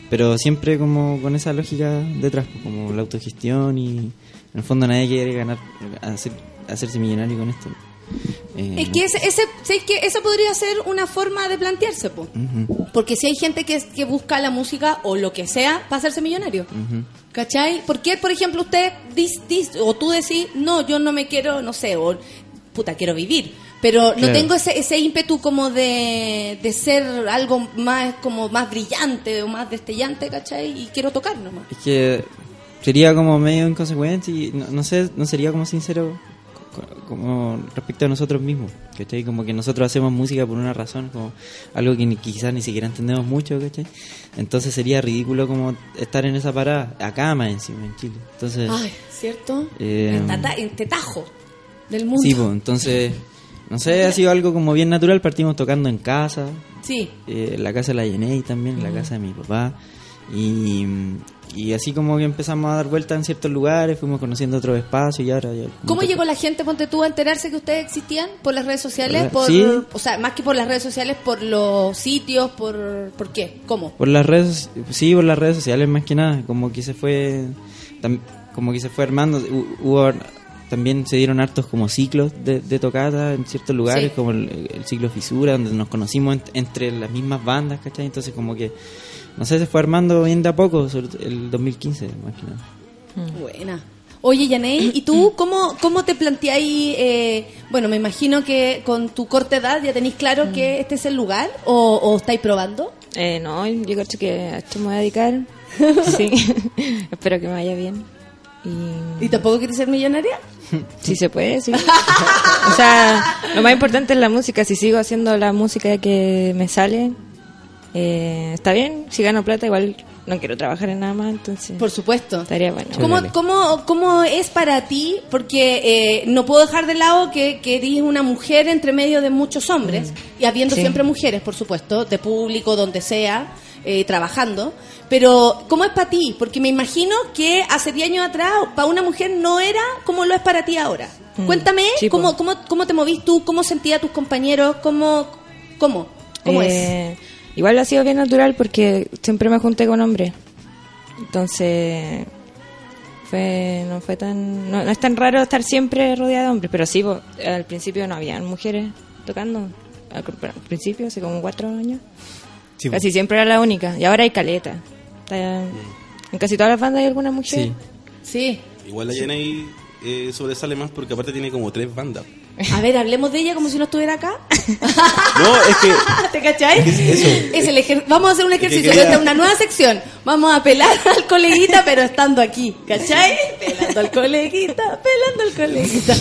pero siempre como con esa lógica detrás, pues, como la autogestión y en el fondo nadie quiere ganar, hacer, hacerse millonario con esto. Eh,
Es que ese, ese, ¿sabes qué? esa podría ser una forma de plantearse, po. Porque si hay gente que, que busca la música o lo que sea para hacerse millonario.
ujú.
¿Cachai? ¿Por qué, por ejemplo, usted dis- dis- o tú decís, no, yo no me quiero, no sé, o puta, quiero vivir? Pero no
Claro.
tengo ese, ese ímpetu como de, de ser algo más como más brillante o más destellante, ¿cachai? Y quiero tocar nomás.
Es que sería como medio inconsecuente y no, no sé, no sería como sincero co- como respecto a nosotros mismos, ¿cachai? Como que nosotros hacemos música por una razón, como algo que ni- quizás ni siquiera entendemos mucho, ¿cachai? Entonces sería ridículo como estar en esa parada, acá más encima, en Chile. Entonces,
Ay, ¿cierto?
Eh,
en, tata- en tetajo del mundo.
sí, pues, entonces, no sé, ha sido algo como bien natural, partimos tocando en casa,
Sí.
eh, la casa de la Yenei también, la casa de mi papá. Y, y así como que empezamos a dar vueltas en ciertos lugares, fuimos conociendo otros espacios y ahora... ya-
¿Cómo llegó la gente, ponte tú, a enterarse que ustedes existían? ¿Por las redes sociales?
Por sí.
O sea, más que por las redes sociales, por los sitios, por... ¿Por qué? ¿Cómo?
Por las redes, sí, por las redes sociales más que nada, como que se fue, tam- como que se fue armando, Hu- hubo, también se dieron hartos como ciclos de, de tocata en ciertos lugares,
Sí.
como el, el ciclo Fisura, donde nos conocimos en- entre las mismas bandas, ¿cachai? Entonces como que, no sé, se fue armando bien de a poco, sobre el 2015 más que nada.
Buena. Oye, Yanei, ¿y tú [clears throat] cómo, cómo te planteáis? eh, bueno, me imagino que con tu corta edad ya tenéis claro que este es el lugar o, o estáis probando.
Eh, no, yo creo que a esto me voy a dedicar. [laughs] Sí. [laughs] Espero que me vaya bien. Y...
¿Y tampoco quieres ser millonaria?
Si se puede, sí. [laughs] o sea, lo más importante es la música. Si sigo haciendo la música que me sale, eh, está bien. Si gano plata, igual no quiero trabajar en nada más, entonces.
Por supuesto.
Estaría bueno.
¿Cómo, cómo, ¿Cómo es para ti? Porque eh, no puedo dejar de lado que, que eres una mujer entre medio de muchos hombres, y habiendo
Sí.
siempre mujeres, por supuesto, de público, donde sea, eh, trabajando. Pero, ¿cómo es para ti? Porque me imagino que hace 10 años atrás, para una mujer no era como lo es para ti ahora.
Mm.
Cuéntame, ¿cómo, cómo, ¿cómo te movís tú? ¿Cómo sentías a tus compañeros? ¿Cómo? ¿Cómo? ¿Cómo es?
Eh, Igual ha sido bien natural porque siempre me junté con hombres. Entonces, fue, no fue tan, no, no es tan raro estar siempre rodeada de hombres, pero sí, po, al principio no habían mujeres tocando. Al, al principio, hace como cuatro años.
Sí, po.
Casi siempre era la única. Y ahora hay caleta. En casi todas las bandas hay alguna mujer.
Sí.
Sí.
Igual la Jenny eh, sobresale más porque aparte tiene como tres bandas. [laughs]
A ver, hablemos de ella como si no estuviera acá. [laughs]
No, es que [laughs]
¿Te cachai?
¿Qué es eso?
Es el ejer- Vamos a hacer un
Es que
ejercicio.
quería-
es una nueva sección. Vamos a pelar al coleguita, pero estando aquí. ¿Cachai? Pelando al coleguita, pelando al coleguita.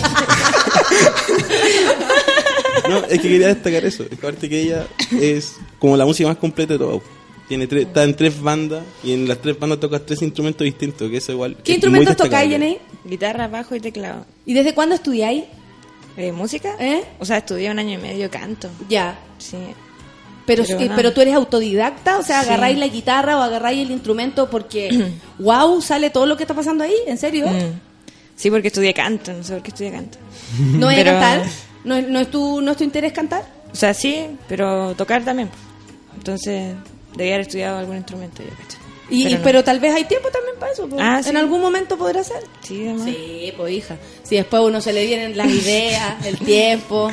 No, es que quería destacar eso. Es que aparte que ella es como la música más completa de todo. Tiene tres, está en tres bandas y en las tres bandas toca tres instrumentos distintos, que eso igual.
¿Qué
es
instrumentos tocáis, Jenny?
Guitarra, bajo y teclado.
¿Y desde cuándo estudiáis?
Eh, ¿Música?
¿Eh?
O sea, estudié un año y medio canto.
Ya.
Sí.
Pero,
Pero
eh, pero tú eres autodidacta, o sea,
Sí.
agarráis la guitarra o agarráis el instrumento porque, [clears throat] wow, sale todo lo que está pasando ahí, ¿en serio?
Mm. Sí, porque estudié canto, no sé por qué estudié canto. [laughs]
¿No es
Pero-
cantar? ¿No, es- no es tu, ¿No es tu interés cantar?
O sea, sí, pero tocar también. Entonces, debía haber estudiado algún instrumento, yo cacho.
Y,
Pero
y-
no.
pero tal vez hay tiempo también para eso. po.
Ah, sí.
En algún momento podrá ser.
Sí, además.
Sí, pues hija. Si después a uno se le vienen las ideas, el [laughs] tiempo,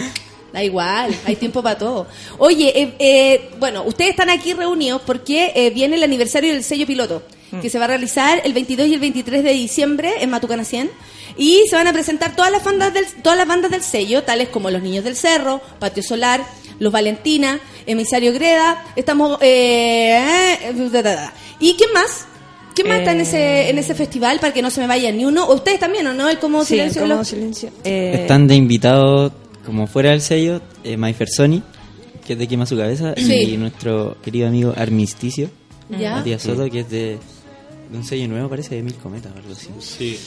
da igual, hay tiempo para todo. Oye, eh, eh, bueno, ustedes están aquí reunidos porque eh, viene el aniversario del sello piloto,
Mm.
que se va a realizar el 22 y el 23 de diciembre en Matucana 100. Y se van a presentar todas las bandas del, todas las bandas del sello, tales como Los Niños del Cerro, Patio Solar, Los Valentina, Emisario Greda, estamos... Eh, eh. ¿Y quién más? ¿Quién más está en
Eh,
ese, en ese festival para que no se me vaya ni uno? ¿O ustedes también o no? El como
Sí,
silencio.
como
Lo-
silencio. Eh,
Están de invitados como fuera del sello, eh, Mayfer Sony, que es de Quema su cabeza,
Sí.
y nuestro querido amigo Armisticio,
Ya.
Matías Soto, que es de, de un sello nuevo, parece de Mil Cometas o algo así.
Sí.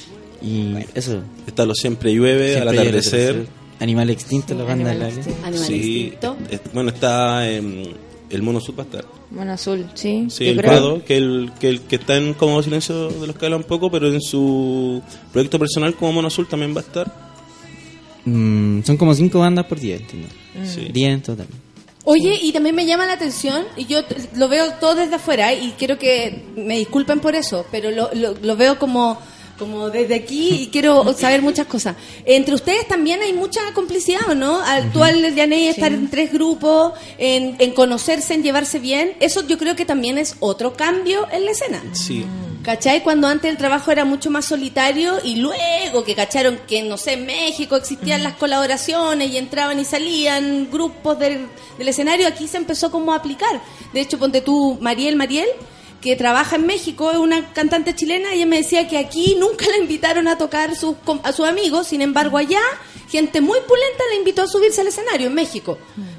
Y eso.
Está lo siempre llueve,
Siempre
al
llueve,
atardecer.
Animal Extinto, la banda del área.
Animal
Sí,
Instinto.
es- bueno, está em, el Mono Sud va a estar.
Mono azul, sí.
Sí, el
creo.
Prado, que el, que el que está en Cómodo Silencio de los que habla un poco, pero en su proyecto personal como Mono Azul también va a estar.
Mm, son como cinco bandas por día, entiendo.
Sí.
Diez en total.
Oye, y también me llama la atención, y yo lo veo todo desde afuera, y quiero que me disculpen por eso, pero lo, lo, lo veo como, como desde aquí y quiero saber muchas cosas. Entre ustedes también hay mucha complicidad, ¿o no? Al- Tú, al Yaney, estar en tres grupos, en, en conocerse, en llevarse bien, eso yo creo que también es otro cambio en la escena.
Sí.
¿Cachai? Cuando antes el trabajo era mucho más solitario y luego que cacharon que, no sé, en México existían las colaboraciones y entraban y salían grupos del, del escenario, aquí se empezó como a aplicar. De hecho, ponte tú, Mariel Mariel, que trabaja en México, es una cantante chilena, ella me decía que aquí nunca la invitaron a tocar a sus amigos, sin embargo allá, gente muy pulenta la invitó a subirse al escenario en México.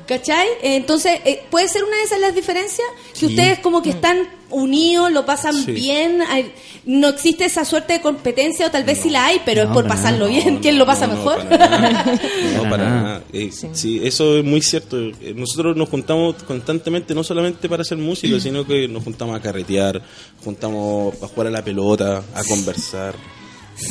¿Cachai? Entonces, eh, ¿puede ser una de esas las diferencias? Que
Sí.
ustedes como que están unidos, lo pasan
Sí.
bien, hay- no existe esa suerte de competencia, o tal vez sí la hay, pero es
No,
por pasarlo
nada.
bien. ¿Quién lo pasa
No, no,
mejor?
para nada. [laughs] No,
Para nada.
Eh, sí. eso es muy cierto. Eh, Nosotros nos juntamos constantemente, no solamente para hacer música, [clears throat] sino que nos juntamos a carretear, juntamos a jugar a la pelota, a conversar.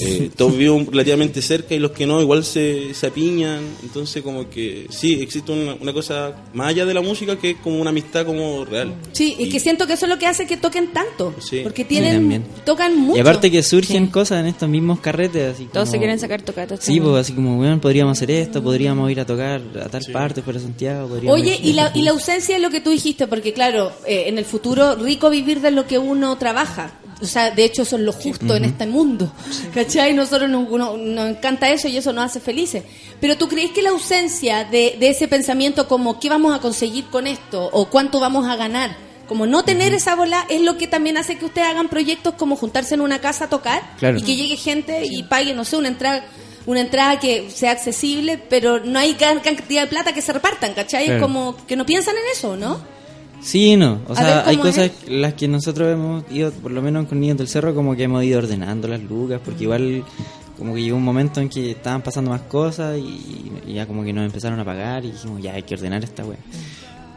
Eh, todos vivimos relativamente cerca y los que no igual se, se apiñan. Entonces como que sí, existe una, una cosa más allá de la música que es como una amistad como real.
Sí, y que siento que eso es lo que hace que toquen tanto.
Sí.
Porque
Sí,
tienen,
también.
tocan mucho.
Y aparte que surgen cosas en estos mismos carretes, así
Todos
como-
se quieren sacar tocatas.
Sí, pues así como, bueno, podríamos hacer esto, podríamos ir a tocar a tal parte fuera de Santiago. podríamos
Oye,
ir-
y la, y la ausencia de lo que tú dijiste, porque claro, eh, en el futuro rico vivir de lo que uno trabaja. O sea, de hecho eso es lo justo en este mundo. ¿Cachai? Nosotros nos, uno- nos encanta eso y eso nos hace felices. Pero tú crees que la ausencia de, de ese pensamiento como qué vamos a conseguir con esto o cuánto vamos a ganar, como no tener esa bola, es lo que también hace que ustedes hagan proyectos como juntarse en una casa a tocar
Claro.
y que llegue gente y pague, no sé, una entrada una entrada que sea accesible, pero no hay gran cantidad de plata que se repartan, ¿cachai? Es
Claro.
como que no piensan en eso, ¿no?
Sí no. O
A
sea, hay
¿cómo
cosas las que nosotros hemos ido, por lo menos con Niños del Cerro, como que hemos ido ordenando las lucas, porque igual como que llegó un momento en que estaban pasando más cosas y, y ya como que nos empezaron a pagar y dijimos, ya hay que ordenar esta wea.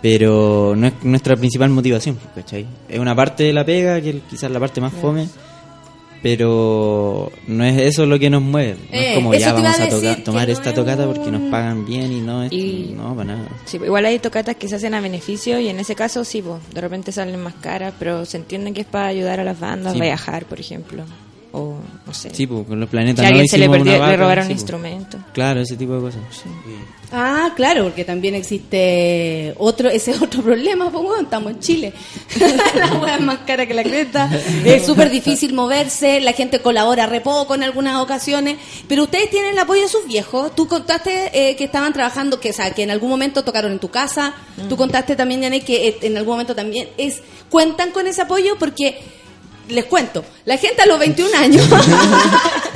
Pero no es nuestra principal motivación, ¿cachai? Es una parte de la pega, que es quizás la parte más fome, pero no es eso lo que nos mueve. No
Eh,
es como
eso
ya vamos
a
tocar- tomar esta
es
tocata porque nos pagan bien y no es...
Y-
No, para nada.
Sí, pues, igual hay tocatas que se hacen a beneficio y en ese caso sí, pues, de repente salen más caras, pero se entiende que es para ayudar a las bandas
Sí.
a viajar, por ejemplo. O no sé.
Sí, pues con los planetas
Si a
no
alguien se le, perdió- le robaron
sí,
un
pues.
instrumento.
Claro, ese tipo de cosas.
Ah, claro, porque también existe otro, ese es otro [laughs] problema, pues bueno, estamos en Chile. [laughs] la hueá es más cara que la cresta, es súper difícil moverse, la gente colabora re poco en algunas ocasiones, pero ustedes tienen el apoyo de sus viejos. Tú contaste eh, que estaban trabajando, que, o sea, que en algún momento tocaron en tu casa, tú contaste también, Janet, que eh, en algún momento también es, cuentan con ese apoyo porque les cuento, la gente a los 21 años, [laughs]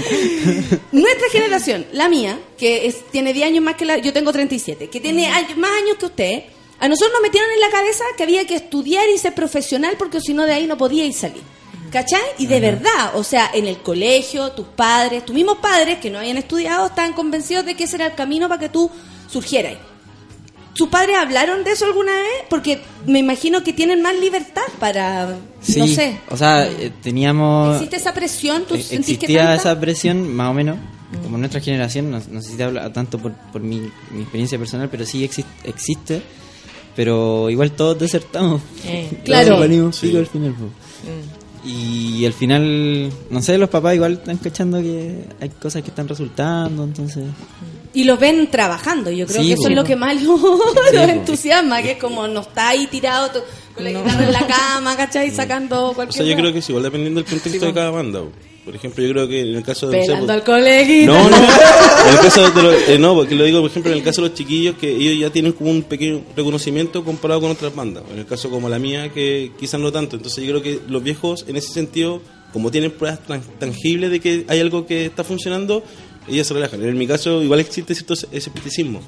nuestra generación, la mía, que es, tiene 10 años más que la, yo tengo 37, que tiene años- más años que usted, a nosotros nos metieron en la cabeza que había que estudiar y ser profesional porque si no de ahí no podía ir salir. ¿Cachai? Y de verdad, o sea, en el colegio, tus padres, tus mismos padres que no habían estudiado, estaban convencidos de que ese era el camino para que tú surgieras. ¿Sus padres hablaron de eso alguna vez? Porque me imagino que tienen más libertad para,
Sí,
no sé,
o sea, eh, teníamos...
¿existe esa presión? ¿Tú
Eh,
sentís que
existía
tanta?
esa presión, más o menos, como nuestra generación, no, no sé si te habla tanto por, por mi, mi experiencia personal, pero sí exi- existe, pero igual todos desertamos.
Eh, [laughs]
Todos
claro.
valimos
Sí.
al final. po. Y al final, no sé, los papás igual están cachando que hay cosas que están resultando, entonces...
Y los ven trabajando, yo creo
Sí,
que eso es lo que más [laughs] los,
Sí,
los
po.
entusiasma, que es como no está ahí tirado con la guitarra en la cama, [laughs] ¿cachai? Sacando
O
cualquier
sea, yo
cosa.
creo que es igual dependiendo del contexto de cada banda. Por ejemplo, yo creo que en el caso de... no sé,
Pelando al coleguito.
No, no. [laughs] En el caso de los, eh, no, porque lo digo, por ejemplo, en el caso de los chiquillos, que ellos ya tienen como un pequeño reconocimiento comparado con otras bandas. En el caso como la mía, que quizás no tanto. Entonces yo creo que los viejos, en ese sentido, como tienen pruebas tan- tangibles de que hay algo que está funcionando, ellos se relajan. En mi caso, igual existe cierto escepticismo.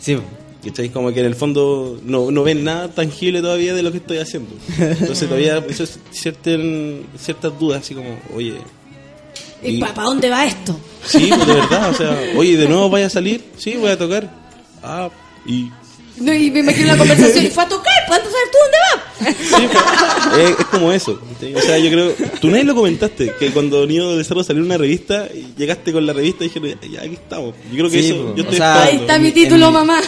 Sí.
¿Cachai? Como que en el fondo no, no ven nada tangible todavía de lo que estoy haciendo. Entonces todavía [laughs] eso es ciertas, ciertas dudas, así como, oye...
¿Y
y-
para dónde va esto?
Sí, pues, de verdad, o sea, [laughs] oye, ¿de nuevo vaya a salir? Sí, voy a tocar. Ah, y...
No, y me imagino la conversación. Y fue a tocar, ¿cuándo sabes tú dónde va?
Es, es como eso. O sea, yo creo... Tú nadie lo comentaste, que cuando Nido de Cerro salió una revista, y llegaste con la revista y dijeron, ya, aquí estamos. Yo creo que
Sí,
eso...
po.
Yo
O
estoy
sea.
Ahí está mi título,
en mi-
mamá.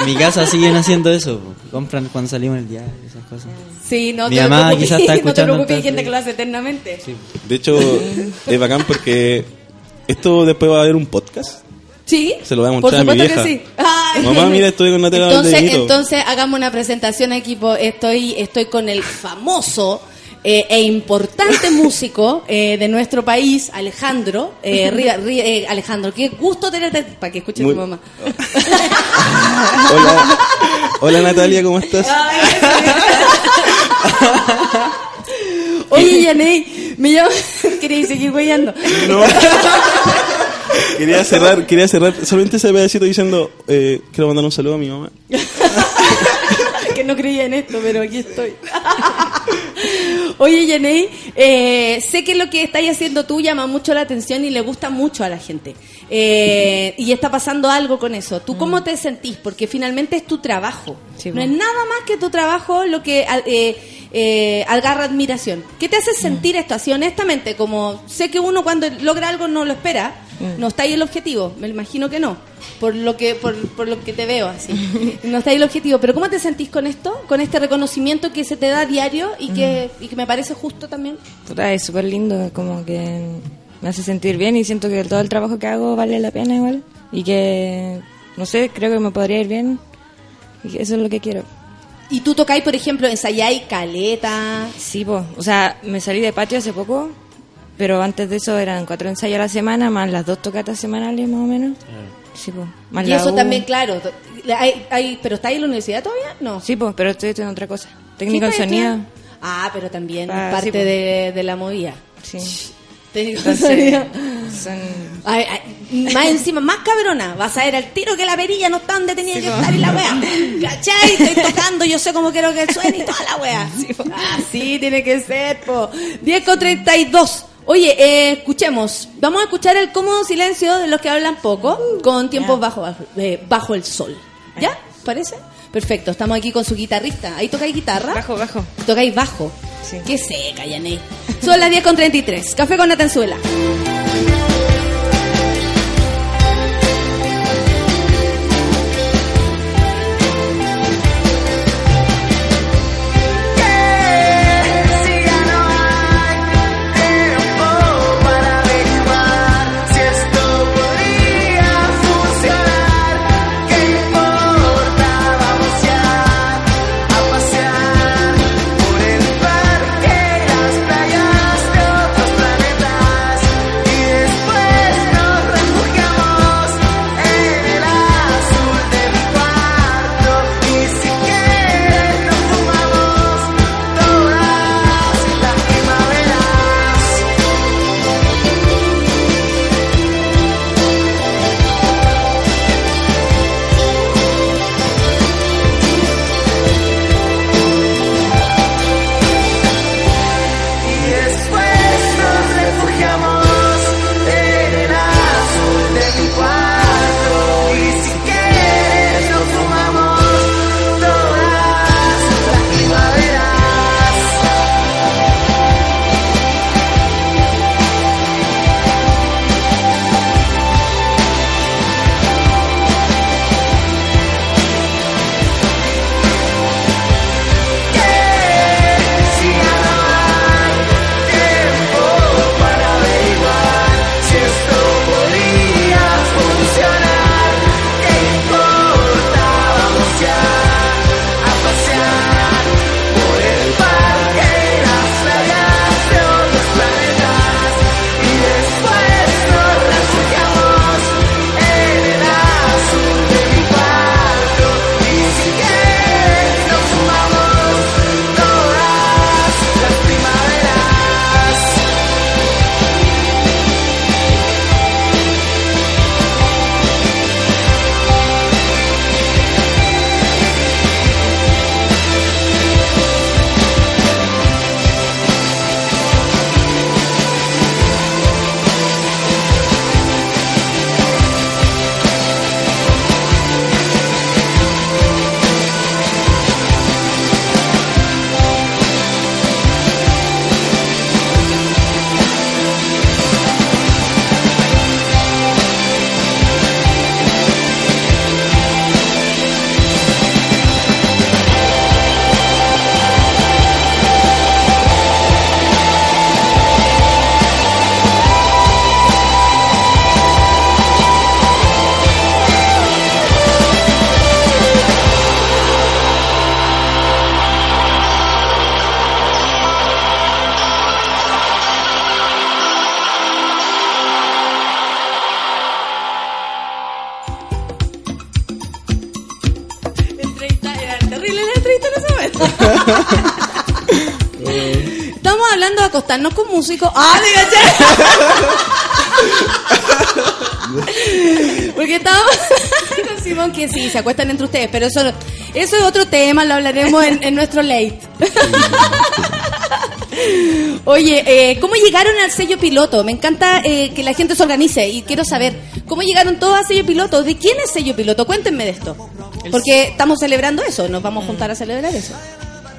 En mi casa siguen haciendo eso. po. Compran cuando salimos en el diario, esas cosas.
Sí, no
Mi
te
mamá
preocupes,
quizás está [laughs]
No te
escuchando,
preocupes, gente que lo hace eternamente.
De hecho, es bacán porque esto después va a haber un podcast.
Sí,
Se lo voy a mostrar a mi
supuesto que
vieja.
sí. Ay.
Mamá, mira, estoy con Natalia
entonces, entonces hagamos una presentación equipo. Estoy, estoy con el famoso eh, e importante [laughs] músico eh, de nuestro país, Alejandro. Eh, [laughs] eh, Alejandro, qué gusto tenerte para que escuche
Muy-
tu mamá. [laughs]
Hola, hola Natalia, ¿cómo estás?
Oye, Yaney, me llamo. Quería seguir huellando.
No. Quería cerrar, quería cerrar solamente ese pedacito diciendo, eh, quiero mandar un saludo a mi mamá. [laughs]
que no creía en esto, pero aquí estoy. Oye, Yaney, eh, sé que lo que estáis haciendo tú llama mucho la atención y le gusta mucho a la gente. Eh, y está pasando algo con eso. ¿Tú cómo te sentís? Porque finalmente es tu trabajo.
Sí,
no es nada más que tu trabajo lo que eh, agarra admiración. ¿Qué te hace sentir esto así honestamente? Como sé que uno cuando logra algo no lo espera,
Mm.
no está ahí el objetivo. Me imagino que no. Por lo que, por, por lo que te veo así. [laughs] No está ahí el objetivo. Pero ¿cómo te sentís con esto? Con este reconocimiento que se te da diario y que, y que me parece justo también.
Puta, es súper lindo, como que me hace sentir bien y siento que todo el trabajo que hago vale la pena igual. Y que, no sé, creo que me podría ir bien. Y que eso es lo que quiero.
Y tú tocáis, por ejemplo, ensayáis caleta.
Sí, pues, o sea, me salí de patio hace poco, pero antes de eso eran cuatro ensayos a la semana, más las dos tocatas semanales más o menos. Sí, pues. Más
Y
la
eso
U.
también, claro. Hay, hay- ¿Pero estáis en la universidad todavía? No.
Sí, pues, pero estoy estudiando otra cosa. Técnico en
¿Qué estás
sonido.
estudiando? Ah, pero también
Ah,
parte
sí, pues.
de, de la movida.
Sí. Entonces,
sonido.
son...
Ay, ay, más encima, más cabrona. Vas a ver al tiro que la perilla no está donde tenía
Sí,
que estar y la wea. ¿Cachai? Estoy tocando, yo sé cómo quiero que suene y toda la wea. [laughs] Así tiene que ser, po. 10 con 32. Oye, eh, escuchemos. Vamos a escuchar el cómodo silencio de los que hablan poco con tiempos bajo, bajo, eh, bajo el sol. ¿Ya? ¿Parece? Perfecto, estamos aquí con su guitarrista. ¿Ahí tocáis guitarra?
Bajo, bajo.
Tocáis bajo.
Sí.
Qué seca, Yaney. Son las 10 con 33. Café con Natanzuela. Acostarnos con músicos. ¡Ah, caché! [laughs] Porque estábamos [laughs] con Simón que sí, se acuestan entre ustedes, pero eso, eso es otro tema, lo hablaremos en, en nuestro late. [laughs] Oye, eh, ¿cómo llegaron al sello piloto? Me encanta eh, que la gente se organice y quiero saber, ¿cómo llegaron todos al sello piloto? ¿De quién es sello piloto? Cuéntenme de esto. Porque estamos celebrando eso, nos vamos a juntar a celebrar eso.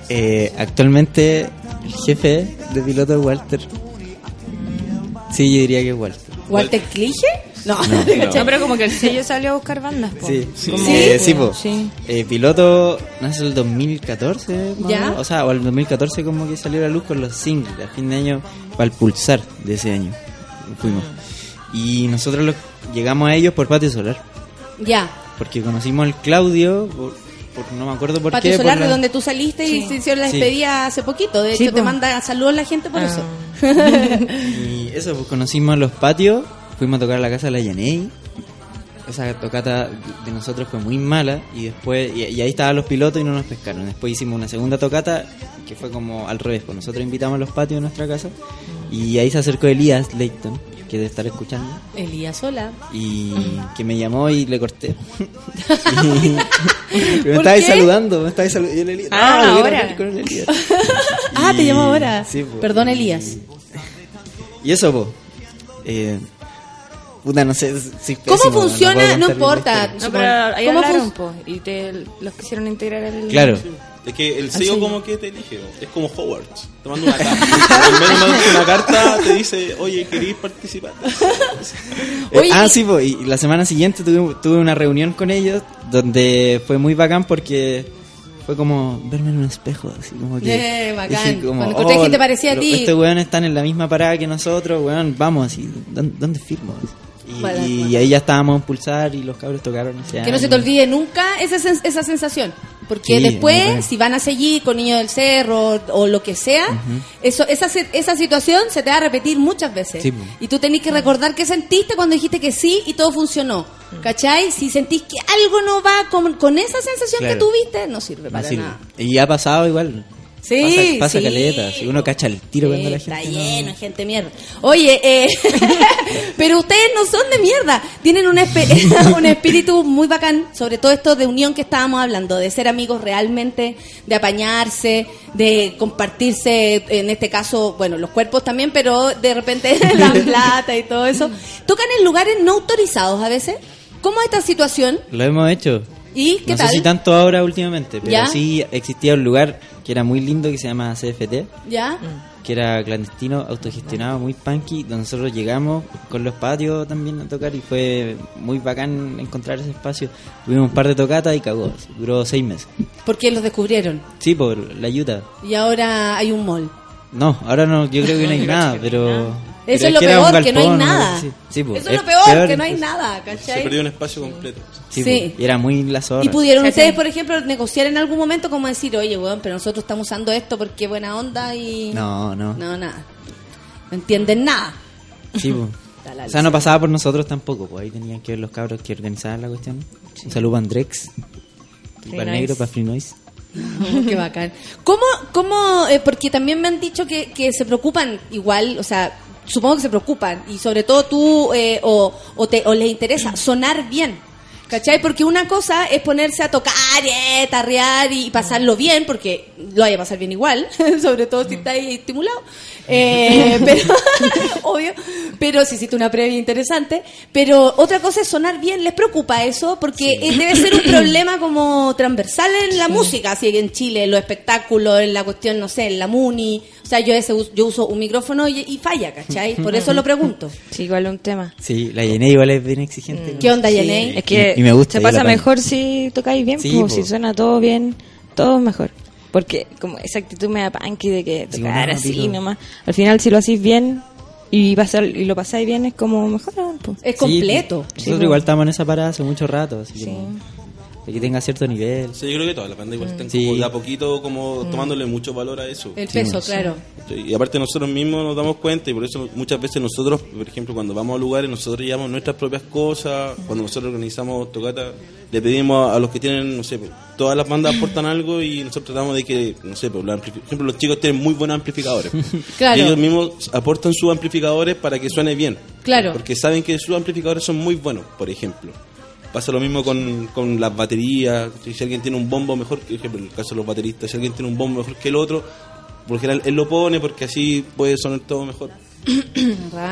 Eh, actualmente el jefe de piloto Walter. Sí, yo diría que es Walter.
¿Walter Cliche? No,
No, [laughs] [laughs]
pero como que el sello salió a buscar bandas. po.
Sí,
Como-
Eh, sí, po.
Sí.
Eh, piloto nace el 2014, más o
¿Ya?
o sea, o el 2014 como que salió a la luz con los singles, a fin de año, para el pulsar de ese año. Fuimos. Y nosotros los- llegamos a ellos por Patio Solar,
Ya,
porque conocimos al Claudio, por- no me acuerdo por
Patio
qué.
Solar,
por
de
la-
donde tú saliste y
Sí.
se hicieron la
Sí.
despedida hace poquito. De
Sí,
hecho, te
po.
manda saludos la gente por
Ah.
eso. [laughs]
Y eso, pues conocimos los patios, fuimos a tocar a la casa de la Yanei. Esa tocata de nosotros fue muy mala y después y, y ahí estaban los pilotos y no nos pescaron. Después hicimos una segunda tocata que fue como al revés, pues nosotros invitamos a los patios de nuestra casa y ahí se acercó Elías Leighton, que debe estar escuchando,
Elías Sola.
y [laughs] que me llamó y le corté. [laughs] [laughs] Me
¿Por
estaba saludando, me estaba saludando. Y el Elías,
Ah,
"No, quiero
ahora.
con el Elías".
Ah, te llamo ahora.
sí, pues.
Perdón, Elías.
Y eso, po. Eh, puta, no sé. si
¿Cómo
pésimo,
funciona? No
la
importa.
No, pero ahí
¿Cómo
hablaron, po, y te los quisieron integrar al...
Claro.
Es que el sello
Así.
como que te elige, ¿no? es como Hogwarts. Te manda una carta. [laughs] mandarte una carta, te dice, oye, ¿queréis participar?
Eh, ah, sí, po, y la semana siguiente tuve, tuve una reunión con ellos donde fue muy bacán porque fue como verme en un espejo, así como que...
Eh, bacán.
dije
Cuando encontré gente parecida a ti.
Estos weones están en la misma parada que nosotros, weón, vamos, así, ¿dónde, dónde firmo? Y,
Bueno,
y
bueno.
ahí ya estábamos en pulsar y los cabros tocaron
Que no se te olvide nunca esa, esa sensación. Porque
Sí,
después, si van a seguir con Niño del Cerro o lo que sea, eso esa, esa situación se te va a repetir muchas veces.
Sí,
y tú tenés que recordar qué sentiste cuando dijiste que sí y todo funcionó. ¿Cachai? Si sentís que algo no va con, con esa sensación
Claro.
que tuviste, no sirve
No
para
sirve.
nada.
Y ha pasado igual.
Sí,
pasa, pasa
sí.
caleta. Si uno cacha el tiro cuando la
Está
gente. no-
lleno, de gente mierda. Oye, eh, [laughs] pero ustedes no son de mierda. Tienen un, [laughs] un espíritu muy bacán, sobre todo esto de unión que estábamos hablando, de ser amigos realmente, de apañarse, de compartirse, en este caso, bueno, los cuerpos también, pero de repente [laughs] la plata y todo eso. Tocan en lugares no autorizados a veces. ¿Cómo es esta situación?
Lo hemos hecho.
¿Y qué
no
tal?
sé si tanto ahora últimamente, pero
¿Ya?
sí existía un lugar que era muy lindo que se llama CFT,
¿Ya?
que era clandestino, autogestionado, muy punky, donde nosotros llegamos con los patios también a tocar y fue muy bacán encontrar ese espacio. Tuvimos un par de tocatas y cagó, duró seis meses.
Porque los descubrieron.
Sí, por la ayuda.
Y ahora hay un mall.
No, ahora no, yo creo que no hay [laughs] nada, pero...
Eso es lo peor, que no hay nada.
Sí, po,
Eso es lo peor, que no hay nada,
Se
¿cachai?
perdió un espacio completo.
Sí,
Sí.
po, y era muy la zorra.
Y pudieron ustedes, por ejemplo, negociar en algún momento como decir, oye, weón, pero nosotros estamos usando esto porque buena onda y...
No, no.
No, nada. No entienden nada.
Sí, [laughs]
la
O sea, no pasaba por nosotros tampoco, pues ahí tenían que ver los cabros que organizaban la cuestión. Un saludo a Andrex, para el negro, para Free Noise.
Oh, [laughs] qué bacán. ¿Cómo, cómo eh, porque también me han dicho que, que se preocupan igual, o sea, supongo que se preocupan, y sobre todo tú, eh, o, o, te, o les interesa sonar bien. ¿Cachai? Porque una cosa es ponerse a tocar, eh, tarrear y pasarlo bien, porque lo vaya a pasar bien igual, [laughs] sobre todo si está ahí estimulado. Eh, [laughs] pero, [laughs] obvio, pero si hiciste una previa interesante. Pero otra cosa es sonar bien, ¿les preocupa eso? Porque eh, debe ser un [clears throat] problema como transversal en la música, así que en Chile, en los espectáculos, en la cuestión, no sé, en la MUNI. O sea, yo, ese, yo uso un micrófono y, y falla, ¿cachai? Por eso lo pregunto. [laughs]
Sí, igual es un tema.
Sí, la Yené igual es bien exigente.
¿Qué onda,
Sí,
Yenei?
Es que
Y- y me gusta,
se pasa mejor si tocáis bien,
Sí,
po,
po.
si suena todo bien, todo mejor. Porque como esa actitud me da punky de que
Sí,
tocar
bueno,
así nomás, al final si lo hacéis bien y, pasar, y lo pasáis bien es como mejor.
Es
Sí,
completo.
Nosotros igual estamos en esa parada hace mucho rato. Así que- de que tenga cierto nivel.
Sí, yo creo que todas las bandas igual están
Sí.
como de a poquito como
Mm.
tomándole mucho valor a eso.
El peso, claro.
Y aparte nosotros mismos nos damos cuenta y por eso muchas veces nosotros, por ejemplo, cuando vamos a lugares, nosotros llevamos nuestras propias cosas, cuando nosotros organizamos tocata, le pedimos a, a los que tienen, no sé, todas las bandas aportan algo y nosotros tratamos de que, no sé, pues, por ejemplo, los chicos tienen muy buenos amplificadores. [laughs]
Claro.
Y ellos mismos aportan sus amplificadores para que suene bien.
Claro.
Porque saben que sus amplificadores son muy buenos, por ejemplo. Pasa lo mismo con, con las baterías. Si alguien tiene un bombo mejor, por ejemplo, en el caso de los bateristas, si alguien tiene un bombo mejor que el otro, por general él lo pone porque así puede sonar todo mejor. [coughs]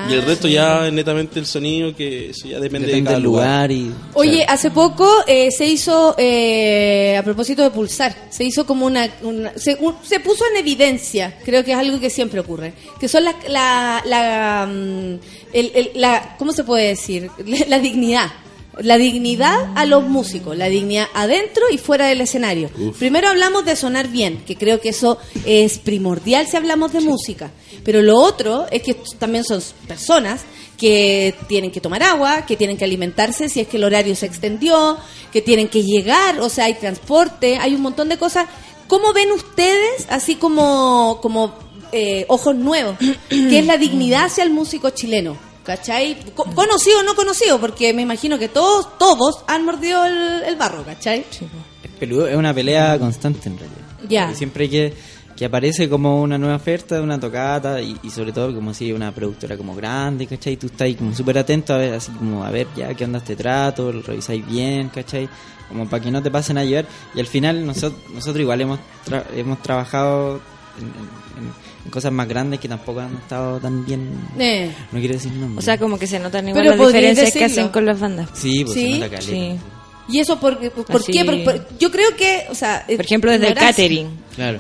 Y el resto ya es netamente el sonido, que eso ya depende,
Depende
de cada
del
lugar.
lugar y...
Oye, hace poco eh, se hizo, eh, a propósito de Pulsar, se hizo como una... una- se, un- se puso en evidencia, creo que es algo que siempre ocurre, que son la... la, la, mm, el- el- la- ¿Cómo se puede decir? [laughs] La dignidad. La dignidad a los músicos, la dignidad adentro y fuera del escenario.
Uf.
Primero hablamos de sonar bien, que creo que eso es primordial si hablamos de música. Pero lo otro es que también son personas que tienen que tomar agua, que tienen que alimentarse si es que el horario se extendió, que tienen que llegar, o sea, hay transporte, hay un montón de cosas. ¿Cómo ven ustedes, así como, como eh, ojos nuevos, que es la dignidad hacia el músico chileno? ¿Cachai? Co- Conocido o no conocido, porque me imagino que todos, todos han mordido el, el barro, ¿cachai?
Es peludo, es una pelea constante en realidad.
Ya.
Siempre que, que aparece como una nueva oferta, una tocata y, y sobre todo como si una productora como grande, ¿cachai? Tú estás ahí como súper atento a ver, así como a ver ya qué onda este trato, lo revisáis bien, ¿cachai? Como para que no te pasen a llevar. Y al final nosotros, nosotros igual hemos, tra- hemos trabajado en, en- en cosas más grandes que tampoco han estado tan bien.
Eh.
No quiero decir nombres.
O sea, como que se notan igual
Pero
las que hacen con las bandas.
Sí, pues
¿Sí?
se nota.
Sí.
¿Y eso por, por, qué? Por- por- yo creo que, o sea...
Por ejemplo, desde el catering.
Claro.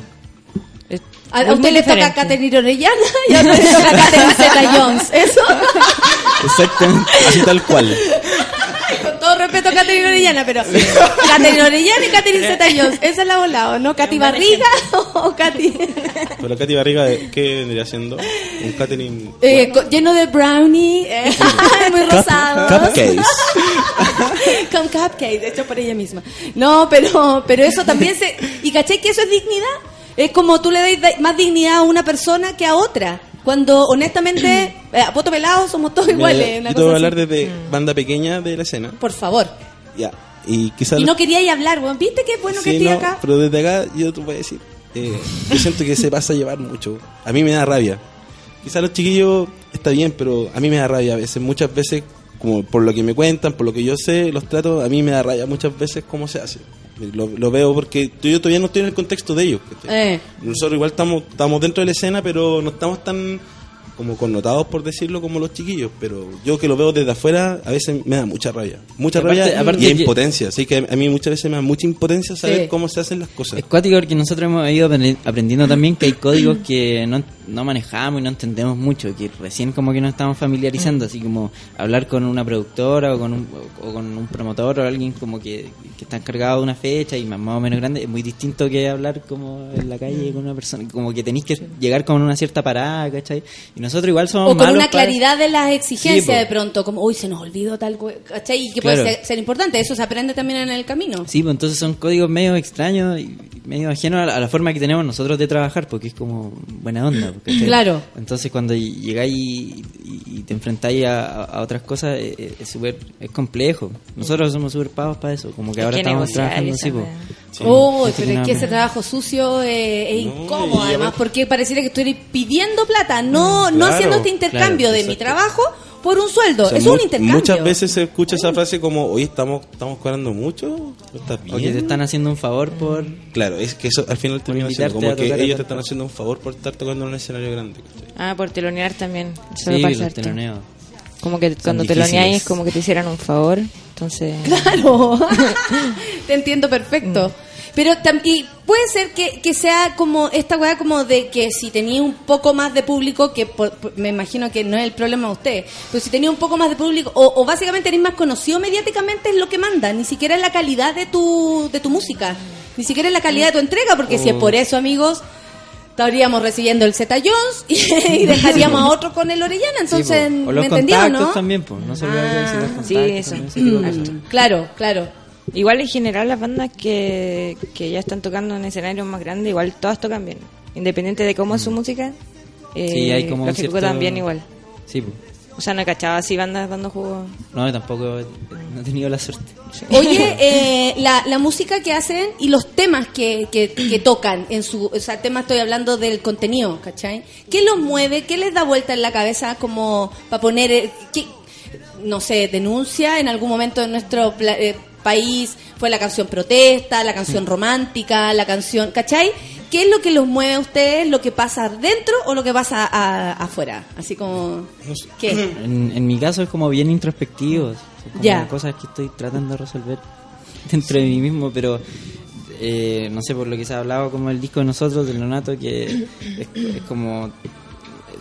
A, usted le toca
diferente.
Catherine Orellana y a usted le toca Catherine Zeta-Jones. [laughs] Eso,
Exactamente, así tal cual.
Con todo respeto a Catherine Orellana, pero Catherine Orellana y Catherine Zeta-Jones. Esa es la volada, ¿no? Katy Barriga [laughs] o Katy...
Pero Katy Barriga, ¿qué vendría siendo? Un catering...
Eh, lleno de brownie, eh, [laughs] muy rosado.
Cupcakes. [laughs]
Con cupcakes, hecho por ella misma. No, pero, pero eso también se... ¿Y caché que eso es dignidad? Es como tú le das da- más dignidad a una persona que a otra. Cuando, honestamente, [clears throat] eh, a poto pelado somos todos
Mira,
iguales. una
yo te voy a hablar
así.
desde banda pequeña de la escena.
Por favor.
Ya. Y quizás...
Y no quería ir a hablar, weón. ¿Viste qué bueno que
Sí,
estoy
no,
acá?
pero desde acá yo te voy a decir, eh, [laughs] yo siento que se pasa a llevar mucho. A mí me da rabia. Quizás los chiquillos está bien, pero a mí me da rabia a veces. Muchas veces, como por lo que me cuentan, por lo que yo sé, los tratos, a mí me da rabia muchas veces cómo se hace. Lo, lo veo porque yo todavía no estoy en el contexto de ellos.
Eh.
Nosotros igual estamos, estamos dentro de la escena, pero no estamos tan como connotados, por decirlo, como los chiquillos. Pero yo que lo veo desde afuera, a veces me da mucha rabia. Mucha
Aparte-
rabia
aparte
y impotencia. Así que a mí muchas veces me da mucha impotencia saber
Sí.
cómo se hacen las cosas.
Es cuático porque nosotros hemos ido aprendi- aprendiendo también que hay códigos que no, no manejamos y no entendemos mucho, que recién como que nos estamos familiarizando, así como hablar con una productora o con un, o con un promotor o alguien como que, que está encargado de una fecha y más, más o menos grande, es muy distinto que hablar como en la calle con una persona, como que tenéis que llegar con una cierta parada, ¿cachai? Y nosotros igual somos
O con
malos
una
para-
claridad de las exigencias
Sí,
de pronto, como, uy, se nos olvidó tal, cue- ¿cachai? Y que
Claro.
puede ser, ser importante, eso se aprende también en el camino.
Sí, pues entonces son códigos medio extraños y medio ajenos a la, a la forma que tenemos nosotros de trabajar, porque es como buena onda.
Claro.
Entonces cuando llegáis y, y- y te enfrentáis a, a otras cosas, eh, eh, es súper es complejo. Nosotros somos súper pavos para eso, como que ahora
que
estamos trabajando así. Sí, gente
pero es
no-
que ese trabajo sucio eh, es incómodo,
y
además, porque pareciera que estoy pidiendo plata, no, no
Claro,
haciendo este intercambio
claro,
de mi trabajo por un sueldo.
O sea,
es un intercambio.
Muchas veces se escucha esa frase como, oye, estamos, estamos cobrando mucho, ¿No ¿estás bien?
O que te están haciendo un favor por...
Claro, es que eso al final termina siendo como que ellos te están haciendo un favor por estar tocando en un escenario grande.
Ah, por telonear también. Eso
Sí, los
harto.
teloneos.
Como que cuando teloneáis es como que te hicieran un favor. Entonces. [laughs]
Claro, [laughs] te entiendo perfecto.
Mm.
Pero y puede ser que, que sea como esta weá como de que si tenía un poco más de público, que por- por- me imagino que no es el problema de usted, pero si tenía un poco más de público, o, o básicamente eres más conocido mediáticamente es lo que manda, ni siquiera es la calidad de tu, de tu música, ni siquiera es la calidad de tu entrega, porque si es por eso, amigos, estaríamos recibiendo el Z Jones y, [laughs] dejaríamos a otro con el Orellana, entonces,
Sí, po. o
¿me
los
entendió,
contactos
no?
también, pues. No se los
sí, eso.
Mm, claro, claro.
Igual en general las bandas que, que ya están tocando en escenarios más grandes, igual todas tocan bien. Independiente de cómo es su música, eh,
Mm. Sí, hay como
lo
un cierto-
bien igual.
Sí, pues.
O sea, no he cachado así bandas dando jugo.
No, tampoco he- no he tenido la suerte.
Oye, [laughs] eh, la, la música que hacen y los temas que, que, que tocan en su, o sea, tema estoy hablando del contenido, ¿cachai? ¿Qué los mueve? ¿Qué les da vuelta en la cabeza como para poner, eh, qué- no sé, denuncia en algún momento en nuestro pla- eh, país? Fue la canción protesta, la canción romántica, la canción, ¿cachai? ¿Qué es lo que los mueve a ustedes? ¿Lo que pasa dentro o lo que pasa a- afuera? Así como, ¿qué? [clears throat]
En, en mi caso es como bien introspectivo. Son como cosas que estoy tratando de resolver [laughs] dentro de mí mismo, pero eh, no sé, por lo que se ha hablado como el disco de nosotros, del Nonato, que es, es como...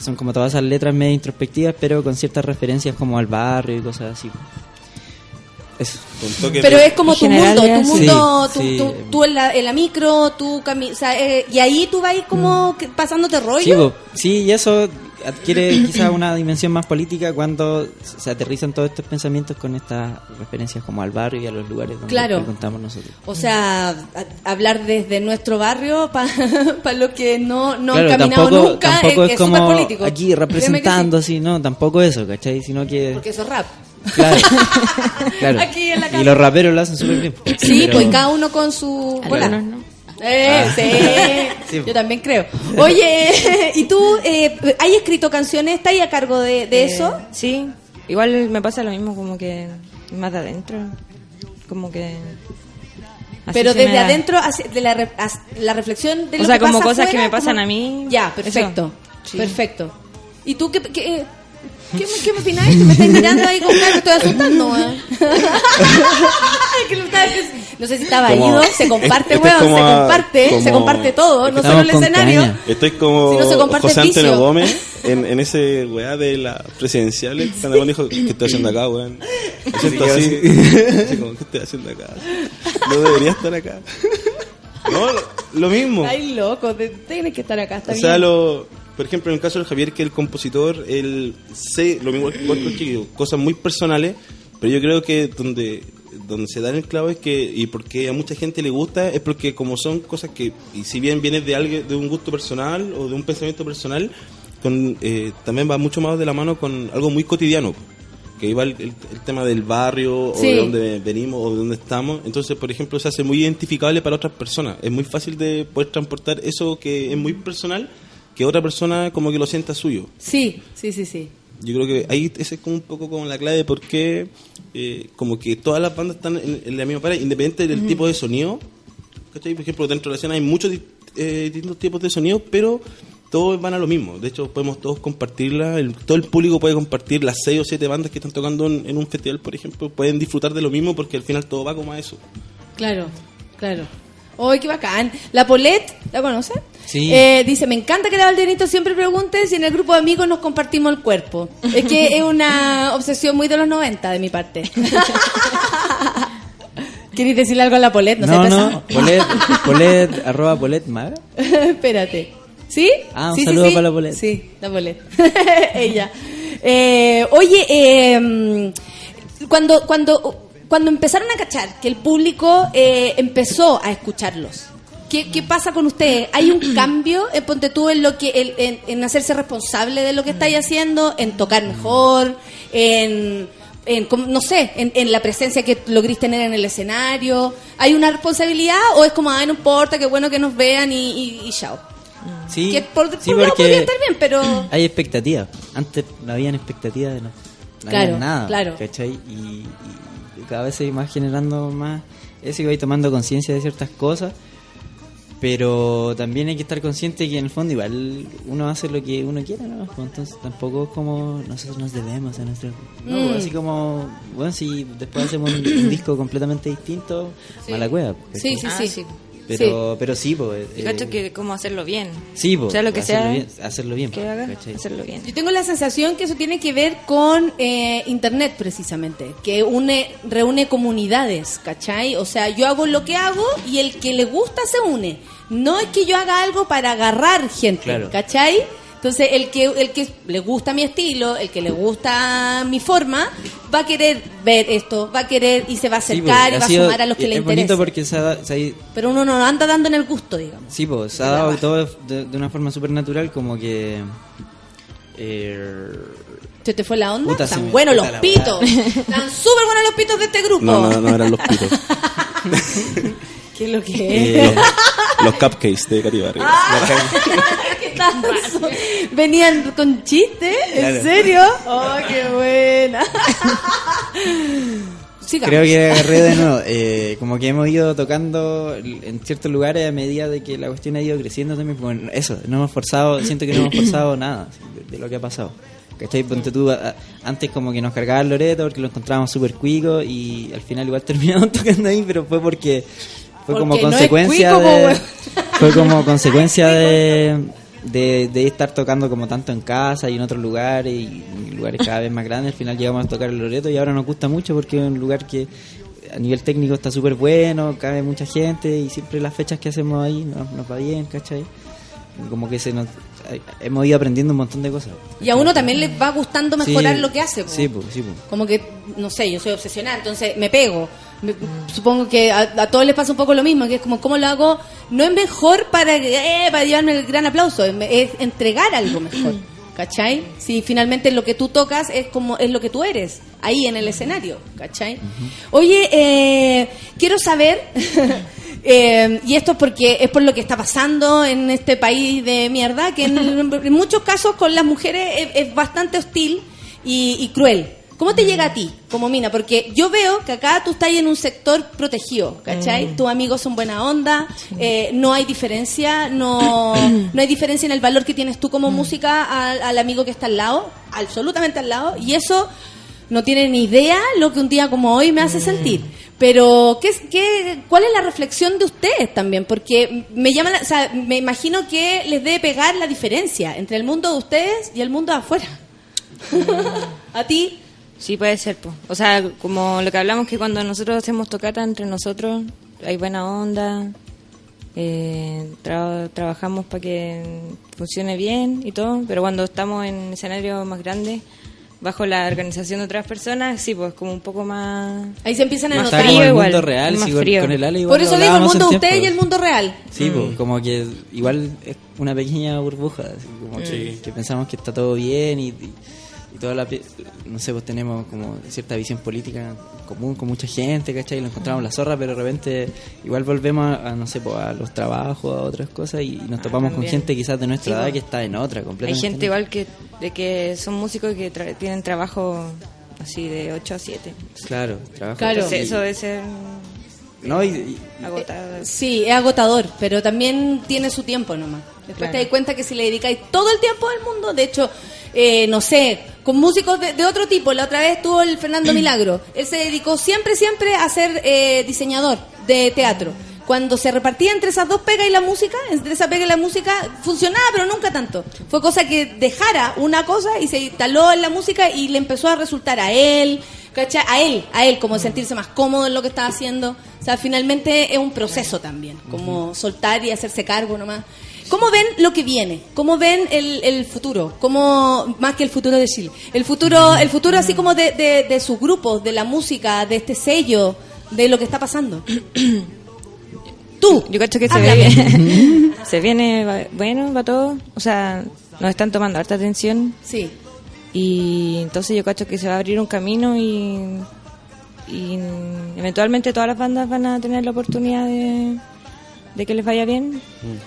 Son como todas esas letras medio introspectivas, pero con ciertas referencias como al barrio y cosas así. Eso.
Pero es como tu mundo, tu
Sí,
mundo, tú,
sí.
tú- tú en, la, en la micro, tú cami- o sea, eh, y ahí tú vas como que- pasándote
Sí,
rollo.
sí, y eso adquiere [clears throat] quizás una dimensión más política cuando se aterrizan todos estos pensamientos con estas referencias como al barrio y a los lugares donde
Claro.
contamos nosotros.
O sea, hablar desde nuestro barrio [laughs] para los que no, no
claro,
han caminado
tampoco,
nunca
tampoco
es,
es como
político.
aquí representando así, no, tampoco eso, ¿cachai? Sino
sí,
que...
porque eso es rap.
Claro, [laughs] claro.
Aquí en la
y los raperos lo hacen súper bien.
Sí,
Pero-
pues cada uno con su bola.
Algunos no.
Eh,
Ah.
sí, [laughs]
Sí.
yo también creo. Oye, [laughs] ¿y tú eh, has escrito canciones? ¿Estás ahí a cargo de, de
Eh,
eso?
Sí, igual me pasa lo mismo, como que más de adentro. Como que. así
Pero desde
da.
adentro, hacia- de la, re- la reflexión de
O
lo
sea,
que
como
pasa
cosas que me pasan
como-
a mí.
Ya, perfecto.
Sí.
Perfecto. ¿Y tú qué, qué, qué, me- qué me? ¿Que me estás mirando ahí con cara que estoy asustando? [laughs] estaba- no sé si estaba
Como-
ido, se comparte,
este es
weón,
como
se
a-
comparte, se comparte todo, no solo el escenario.
caña.
Estoy como
Si no se comparte
José
el
Antonio. Gómez en, en ese weá de la presidencial cuando me dijo, ¿qué estoy haciendo acá, weón? Me siento así, [laughs] así como, ¿qué estoy haciendo acá? No debería estar acá. No, lo, lo mismo.
Ay, loco, te- tienes que estar acá, está
O sea,
bien.
lo, por ejemplo, en el caso de Javier, que el compositor, él sé lo mismo que cosas muy personales, pero yo creo que donde donde se da en el clavo es que, y porque a mucha gente le gusta, es porque como son cosas que, y si bien viene de alguien, de un gusto personal o de un pensamiento personal, con, eh, también va mucho más de la mano con algo muy cotidiano que iba el, el- el tema del barrio
Sí.
o de dónde venimos o de dónde estamos. Entonces, por ejemplo, se hace muy identificable para otras personas. Es muy fácil de poder transportar eso que es muy personal, que otra persona como que lo sienta suyo.
Sí, sí, sí, sí.
Yo creo que ahí ese es como un poco como la clave de por qué eh, como que todas las bandas están en, en la misma pared, independiente del
Ujú.
tipo de sonido. ¿cachai? Por ejemplo, dentro de la escena hay muchos eh, distintos tipos de sonido, pero todos van a lo mismo. De hecho, podemos todos compartirla, el- todo el público puede compartir las seis o siete bandas que están tocando en, en un festival, por ejemplo, pueden disfrutar de lo mismo porque al final todo va como a eso.
Claro, claro. ¡Ay, qué bacán! La Polet, ¿la conoce?
Sí.
Eh, dice, me encanta que la Valdenito siempre pregunte si en el grupo de amigos nos compartimos el cuerpo. Es que es una [laughs] obsesión muy de los 90 de mi parte. [laughs] ¿Quieres decirle algo a la Polet? No,
No, no, Polet, [laughs] Polet, arroba Polet Magra.
Espérate. ¿Sí?
Ah, un
Sí,
saludo
sí.
para la Polet.
Sí, la Polet. Ella. Eh, oye, eh, mm, cuando, cuando, cuando empezaron a cachar que el público eh, empezó a escucharlos, ¿qué, qué pasa con ustedes? ¿Hay un [clears throat] cambio, eh, ponte tú, en, lo que, el- en, en hacerse responsable de lo que estáis haciendo, en tocar mejor, en, en no sé, en, en la presencia que logréis tener en el escenario? ¿Hay una responsabilidad o es como, ay, no importa, qué bueno que nos vean y, y, y chao?
Sí,
que por,
sí,
por un lado
porque
podría estar bien, pero... [clears throat]
hay expectativas. Antes no habían expectativas de no, no
Claro,
había nada.
claro.
¿cachai? Y cada vez se va generando más eso y vais tomando conciencia de ciertas cosas. Pero también hay que estar consciente que en el fondo igual uno hace lo que uno quiera, ¿no? Pues Entonces tampoco es como nosotros nos debemos a nuestro... No,
Mm.
así como, bueno, si después hacemos un, un disco completamente distinto,
Sí.
mala cueva.
Sí, sí,
Ah,
sí.
sí.
Pero, pero sí.
Yo
eh,
cacho que cómo hacerlo bien.
Sí, pues,
sea lo que
hacerlo
sea.
bien, hacerlo bien,
que haga,
¿cachai?
hacerlo bien.
Yo tengo la sensación que eso tiene que ver con eh, Internet precisamente, que une, reúne comunidades, ¿cachai? O sea, yo hago lo que hago y el que le gusta se une. No es que yo haga algo para agarrar gente,
Claro.
¿cachai? Entonces, el que, el que le gusta mi estilo, el que le gusta mi forma, va a querer ver esto, va a querer y se va a
Sí,
acercar
pues,
y va
sido-
a sumar a los que le
Es bonito
interesa.
porque se ha, da- se ha-
Pero uno no anda dando en el gusto, digamos.
Sí, pues, se ha dado todo de, de una forma súper natural, como que. eh,
¿Se te fue la onda?
Puta, me-
buenos los pitos. Están súper buenos los pitos de este grupo.
No, no, no eran los pitos. [laughs]
¿Qué es lo que es?
Eh, los cupcakes de Katy. [laughs]
¿Qué tal? Venían con chistes, ¿en
Claro.
serio? ¡Oh, qué buena! [laughs] Sigamos.
Creo que agarré de nuevo. eh, como que hemos ido tocando en ciertos lugares a medida de que la cuestión ha ido creciendo también. Bueno, eso, no hemos forzado, siento que no hemos forzado [coughs] nada de, de lo que ha pasado. ¿Cachai? Ponte tú, a- antes como que nos cargaba el Loreto porque lo encontrábamos súper cuico y al final igual [laughs] terminamos tocando ahí, pero fue porque fue como
no
consecuencia
cuico,
de... [laughs] Fue como consecuencia [laughs] de, de, de estar tocando como tanto en casa y en otros lugares y lugares cada vez más grandes. Al final llegamos a tocar el Loreto y ahora nos gusta mucho porque es un lugar que a nivel técnico está súper bueno, cabe mucha gente y siempre las fechas que hacemos ahí nos, nos va bien, ¿cachai? Como que se nos, hemos ido aprendiendo un montón de cosas.
Y a uno también le va gustando mejorar
Sí,
lo que hace. po.
Sí, pues, sí, pues.
Como que, no sé, yo soy obsesionada, entonces me pego. Me- supongo que a, a todos les pasa un poco lo mismo, que es como, ¿cómo lo hago? No es mejor para, eh, para llevarme el gran aplauso, es, es entregar algo mejor. ¿Cachai? Si finalmente lo que tú tocas es como es lo que tú eres, ahí en el escenario, ¿cachai? Oye, eh, quiero saber, [laughs] eh, y esto es porque es por lo que está pasando en este país de mierda, que en, [laughs] en muchos casos con las mujeres es, es bastante hostil y, y cruel. ¿Cómo te llega a ti como mina? Porque yo veo que acá tú estás en un sector protegido, ¿cachai?
Mm.
Tus amigos son buena onda, eh, no hay diferencia, no, [clears throat] no hay diferencia en el valor que tienes tú como música al, al amigo que está al lado, absolutamente al lado, y eso no tiene ni idea lo que un día como hoy me hace sentir. Pero, ¿qué, qué, ¿cuál es la reflexión de ustedes también? Porque me llama, la- o sea, me imagino que les debe pegar la diferencia entre el mundo de ustedes y el mundo de afuera. [laughs] ¿A ti?
Sí, puede ser, po. O sea, como lo que hablamos que cuando nosotros hacemos tocata entre nosotros, hay buena onda, eh, tra- trabajamos para que funcione bien y todo, pero cuando estamos en escenarios más grandes, bajo la organización de otras personas, sí, pues como un poco más...
Ahí se empiezan a notar.
frío
el
igual,
mundo real,
más
sí, con-
frío.
con el Ale igual
Por eso digo el mundo
un
de ustedes y el mundo real.
Sí, pues, como que igual es una pequeña burbuja, así como que,
Sí.
que pensamos que está todo bien y, y, y toda la, no sé, pues tenemos como cierta visión política común con mucha gente, ¿cachai? Y lo encontramos la zorra, pero de repente igual volvemos a, a, no sé, pues a los trabajos, a otras cosas y nos topamos con gente quizás de nuestra
Sí,
edad
pues.
que está en otra,
Hay
completamente.
gente igual que de que son músicos que tra- tienen trabajo así de 8 a 7.
Claro, trabajo.
Claro.
Entonces, eso debe ser
No, y- y,
agotado.
Sí, es agotador, pero también tiene su tiempo nomás. Después
Claro.
te das cuenta que si le dedicáis todo el tiempo del mundo, de hecho, eh, no sé, con músicos de, de otro tipo, la otra vez estuvo el Fernando Milagro, él se dedicó siempre, siempre a ser eh, diseñador de teatro. Cuando se repartía entre esas dos pegas y la música, entre esa pega y la música, funcionaba, pero nunca tanto. Fue cosa que dejara una cosa y se instaló en la música y le empezó a resultar a él, ¿cachai? A él, a él, como sentirse más cómodo en lo que estaba haciendo. O sea, finalmente es un proceso también, como soltar y hacerse cargo nomás. ¿Cómo ven lo que viene? ¿Cómo ven el, el futuro? ¿Cómo, más que el futuro de Chile? El futuro, el futuro así como de, de, de sus grupos, de la música, de este sello, de lo que está pasando. [clears throat] Tú.
Yo cacho que se ve [laughs] se viene bueno, va todo. O sea, nos están tomando harta atención.
Sí.
Y entonces yo cacho que se va a abrir un camino y, y eventualmente todas las bandas van a tener la oportunidad de, de que les vaya bien.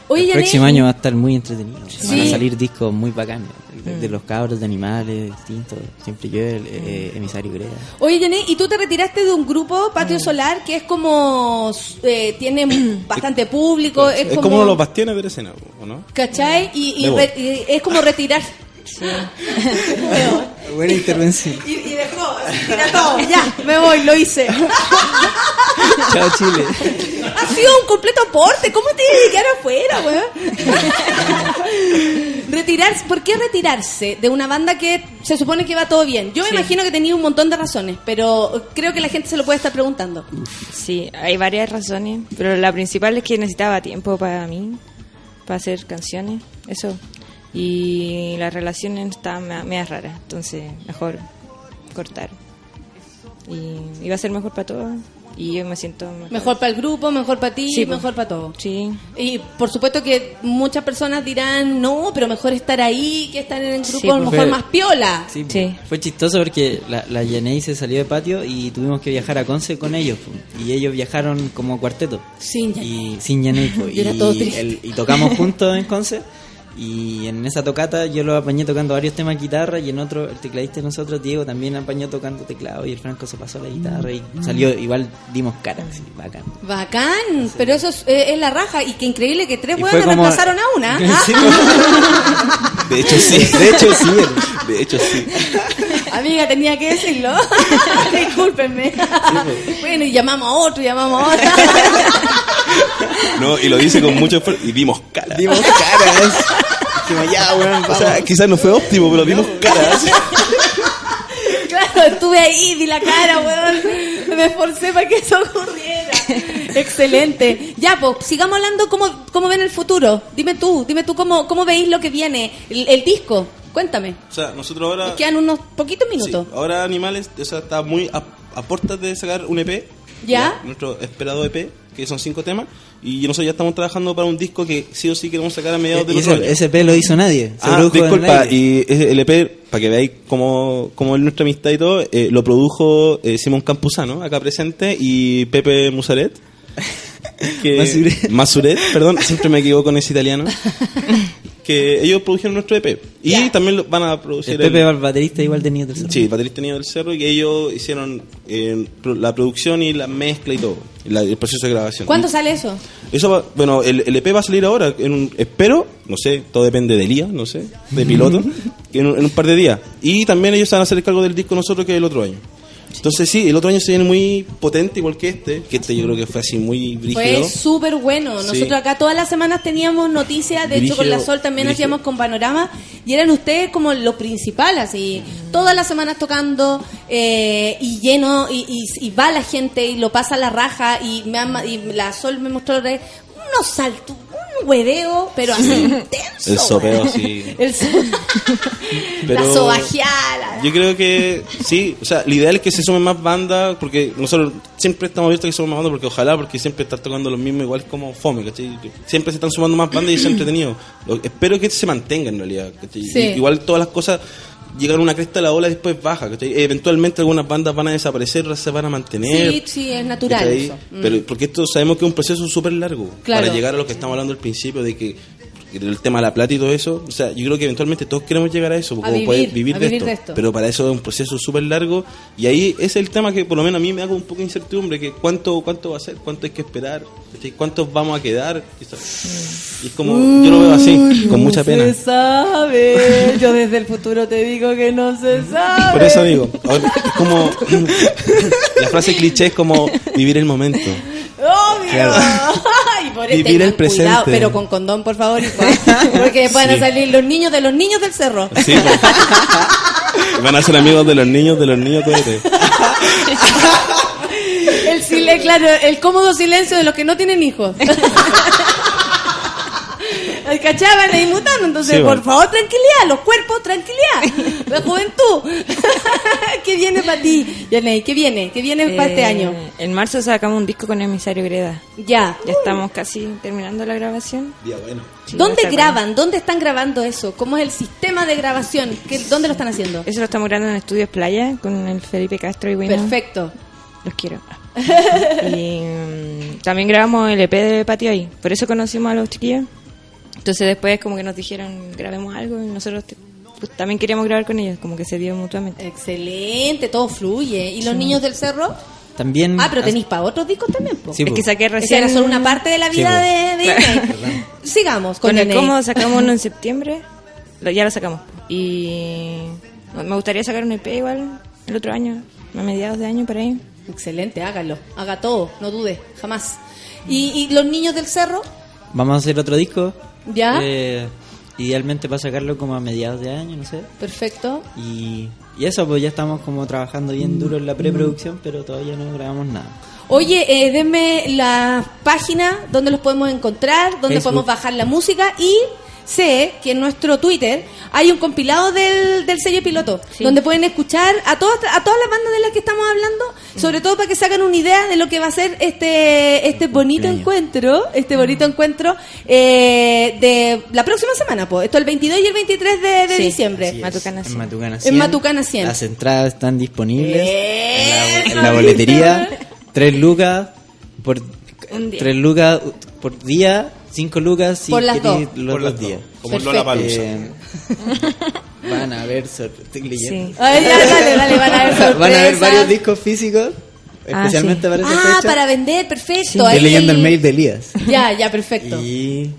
Oye,
el próximo año va a estar muy entretenido.
Sí.
Van a salir discos muy bacanos. De, de
Mm.
los cabros de animales distintos. Siempre yo, el eh, emisario Grea.
Oye, Yané, ¿y tú te retiraste de un grupo, Patio Solar, que es como... eh, tiene [coughs] bastante público, es,
Es como los bastiones de escena, ¿o no?
¿Cachai? Y, y
Debo.
re- y es como retirar... [laughs]
Buena intervención.
y, y dejó, tira todo, ya, me voy, lo hice. [laughs]
Chao, Chile.
Ha sido un completo aporte. ¿Cómo te quedar afuera, weón? [laughs] retirarse, ¿por qué retirarse de una banda que se supone que va todo bien? Yo me
Sí.
imagino que tenía un montón de razones, pero creo que la gente se lo puede estar preguntando.
Sí, hay varias razones, pero la principal es que necesitaba tiempo para mí, para hacer canciones. Eso. Y la relación está me- media rara, entonces mejor cortar. Y, va a ser mejor para todos. Y yo me siento mejor.
Mejor para el grupo, mejor para ti,
Sí,
mejor para todo.
Sí.
Y por supuesto que muchas personas dirán, no, pero mejor estar ahí que estar en el grupo,
Sí,
a lo mejor
Fue-
más piola.
Sí, po. fue chistoso porque la, la Yanei se salió de patio y tuvimos que viajar a Conce con ellos. Y ellos viajaron como cuarteto.
Sin
Y sin Yanei. [laughs]
Y era
Y
todo triste.
el- y tocamos juntos en Conce. Y en esa tocata yo lo apañé tocando varios temas de guitarra y en otro, el tecladista de nosotros, Diego, también apañó tocando teclado y el Franco se pasó la guitarra y salió, igual dimos cara, así, bacán.
Bacán, pero eso es, eh, es la raja y qué increíble que tres huevos
como-
reemplazaron a una.
Sí, [laughs]
Ah.
De hecho, sí.
De hecho, sí.
De hecho, sí.
Amiga, tenía que decirlo. [laughs] Discúlpenme. bueno, y llamamos a otro, llamamos a otro. [laughs] [laughs]
No, y lo dice con mucho esfuerzo. Y dimos cara.
Dimos caras. Dijimos, ya, weón,
O sea, quizás no fue óptimo, pero dimos caras. [laughs]
claro, estuve ahí, di la cara, weón. Me esforcé para que eso ocurriera. Excelente. Ya, pues, sigamos hablando cómo, cómo ven el futuro. Dime tú, dime tú cómo, cómo veis lo que viene. El, el disco, cuéntame.
O sea, nosotros ahora.
Quedan unos poquitos minutos.
Ahora Animales, o sea, está muy a, a puertas de sacar un EP.
¿Ya?
Nuestro esperado EP, que son cinco temas. Y nosotros ya estamos trabajando para un disco que sí o sí queremos sacar a mediados de
Y
los
ese, ese P lo hizo nadie. Se
Ah, disculpa, y ese- el EP, para que veáis cómo, cómo es nuestra amistad y todo, eh, lo produjo eh, Simón Campuzano, acá presente, y Pepe Musaret. [laughs] Que,
Masuret.
Masuret, perdón, siempre me equivoco con ese italiano. [laughs] que ellos produjeron nuestro EP. Y también lo- van a producir
El Pepe, el baterista, igual de Niños del Cerro.
Sí, baterista Niño del Cerro, y que ellos hicieron eh, la producción y la mezcla y todo, y la- el proceso de grabación.
¿Cuándo sale eso?
Eso va- bueno, el, el EP va a salir ahora, en un, espero, no sé, todo depende del día, no sé, de piloto, [laughs] en, un, en un par de días. Y también ellos se van a hacer cargo del disco nosotros que es el otro año. Entonces sí, el otro año se viene muy potente igual que este, que este yo creo que fue así muy brígido.
Fue súper bueno.
Sí.
Nosotros acá todas las semanas teníamos noticias, de hecho con la Sol también
brígido.
hacíamos con Panorama y eran ustedes como lo principal, así, todas las semanas tocando eh, y lleno y, y- y va la gente y lo pasa a la raja y, me ama- y la Sol me mostró de unos saltos, un hueveo, pero así intenso.
El sopeo así. [laughs]
El so- [laughs]
Pero-
La sobajeada.
Yo creo que sí, o sea, lo ideal es que se sumen más bandas, porque nosotros siempre estamos abiertos a que se sumen más bandas, porque ojalá, porque siempre estar tocando los mismos igual como fome, ¿cachai? Siempre se están sumando más bandas y es entretenido. Lo- espero que se mantenga en realidad, ¿cachai?
Sí.
Igual todas las cosas llegan a una cresta de la ola y después baja, ¿cachai? Eventualmente algunas bandas van a desaparecer, otras se van a mantener.
Sí, sí, es natural. Mm.
Pero porque esto sabemos que es un proceso súper largo
Claro.
para llegar a lo que estamos hablando al principio de que el tema de la plata y todo eso, o sea, yo creo que eventualmente todos queremos llegar a eso, como
vivir,
poder vivir,
a
de,
vivir
esto.
de esto.
Pero para eso es un proceso súper largo y ahí es el tema que por lo menos a mí me da como un poco de incertidumbre, que cuánto cuánto va a ser, cuánto hay que esperar, cuántos vamos a quedar. Y es como, yo lo veo así, con mucha pena.
Se sabe. Yo desde el futuro te digo que no se sabe.
Por eso digo, es como [laughs] la frase cliché es como vivir el momento.
Obvio.
Claro. [laughs]
y por
Vivir
tengan
el presente.
Cuidado, pero con condón, por favor, igual. [laughs] Porque van a salir los niños de los niños del cerro.
Sí, pues. [laughs] Van a ser amigos de los niños, de los niños cohetes.
El sile- claro, el cómodo silencio de los que no tienen hijos. ¿Cachaban ahí mutando? Entonces,
Sí,
por
bueno.
favor, tranquilidad, los cuerpos, tranquilidad. [laughs] La juventud. [laughs] ¿Qué viene para ti, Yanei? ¿Qué viene? ¿Qué viene para este
Eh,
año?
En marzo sacamos un disco con Emisario Greda.
Ya.
Ya estamos casi terminando la grabación.
Día bueno.
Sí,
¿Dónde graban? ¿Dónde están grabando eso? ¿Cómo es el sistema de grabación? ¿Qué- ¿Dónde lo están haciendo?
Eso lo estamos grabando en Estudios Playa con el Felipe Castro y bueno.
Perfecto.
Los quiero. [laughs] y mm, también grabamos el EP de Patio ahí. Por eso conocimos a los chiquillos. Entonces después como que nos dijeron grabemos algo y nosotros te- pues, también queríamos grabar con ellos, como que se dio mutuamente.
Excelente, todo fluye. ¿Y los niños del cerro?
También.
Ah, pero tenéis para otros discos también, po.
Sí,
es que saqué
Esa
recién...
era solo una parte de la
Sí,
vida
po.
de, de. [laughs] Sigamos con,
Con el cómodo sacamos uno en [laughs] septiembre. Lo- ya lo sacamos. Y me gustaría sacar un EP igual el otro año, a mediados de año por ahí.
Excelente, hágalo. Haga todo, no dude, jamás. ¿Y, y los niños del cerro?
Vamos a hacer otro disco.
¿Ya?
Eh, idealmente para sacarlo como a mediados de año, no sé.
Perfecto.
Y, y eso, pues ya estamos como trabajando bien duro en la preproducción, pero todavía no grabamos nada.
Oye, eh, denme la página donde los podemos encontrar, donde
Facebook.
podemos bajar la música y sé que en nuestro Twitter hay un compilado del, del sello piloto, donde pueden escuchar a todas, a todas las bandas de las que estamos hablando, sobre todo para que se hagan una idea de lo que va a ser este, este bonito encuentro, este bonito encuentro eh, de la próxima semana, pues. Esto el 22 y el 23 de, de
Sí,
diciembre.
así es. En Matucana
En
100.
Matucana 100.
Las entradas están disponibles en la, en la boletería. Tres lucas por tres lucas por día, cinco lucas si
Por las dos.
los
Por
dos
las dos.
días.
Como en Lollapalooza.
Eh, [laughs] van a ver, estoy leyendo.
Ay, ya, dale, dale, van a ver [laughs]
Van a ver
sorpresas.
varios discos físicos, especialmente para esa
Ah,
fecha.
para vender, perfecto.
Estoy leyendo el mail de Elías.
Ya, ya, perfecto.
Y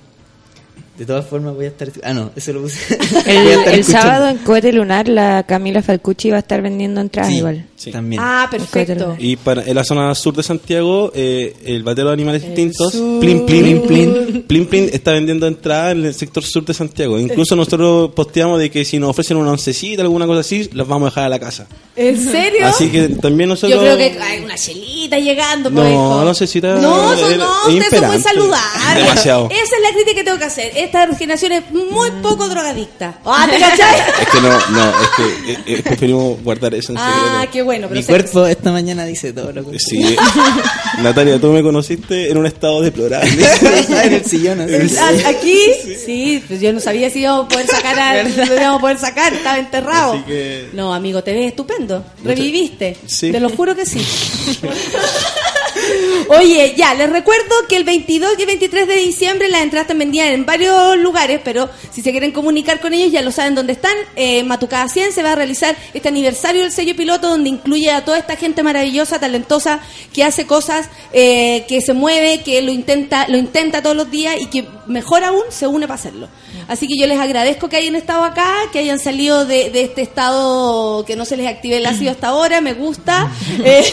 de todas formas voy a estar... Ah, no, eso lo puse.
El, el sábado en Cohete Lunar la Camila Falcucci va a estar vendiendo entradas
Sí,
igual.
Sí.
También.
Ah, perfecto.
Y para, en la zona sur de Santiago, eh, el batero de animales distintos,
sur.
Plin Plin, Plin Plin, Plin, está vendiendo entradas en el sector sur de Santiago. Incluso nosotros posteamos de que si nos ofrecen una oncecita, alguna cosa así, las vamos a dejar a la casa.
¿En serio?
Así que también nosotros...
Yo creo que hay una chelita llegando, pues,
No, no sé si está-
No, eso
es-
no,
es
ustedes son muy
imperante.
saludables.
Demasiado.
Esa es la crítica que tengo que hacer. Esta generación es muy poco drogadicta. Ah, ¿te cachai?
Es que no, no, es que eh, eh, preferimos guardar eso en secreto.
Ah, qué bueno. Pero
Mi cuerpo esta mañana dice todo lo que...
Sí. [laughs] Natalia, tú me conociste en un estado deplorable. [laughs]
en el sillón. así.
Ah, Aquí, sí, pues yo no sabía si íbamos a poder sacar, a, [laughs] lo íbamos a poder sacar, estaba enterrado.
Así que-
No, amigo, te ves estupendo. Reviviste.
Sí.
Te lo juro que sí. Oye, ya, les recuerdo que el 22 y el 23 de diciembre las entradas están vendidas en varios lugares, pero si se quieren comunicar con ellos ya lo saben dónde están. Eh, en Matucada 100 se va a realizar este aniversario del sello piloto donde incluye a toda esta gente maravillosa, talentosa, que hace cosas, eh, que se mueve, que lo intenta, lo intenta todos los días y que mejor aún se une para hacerlo. Así que yo les agradezco que hayan estado acá, que hayan salido de, de este estado que no se les active el ácido hasta ahora, me gusta. [laughs] Eh,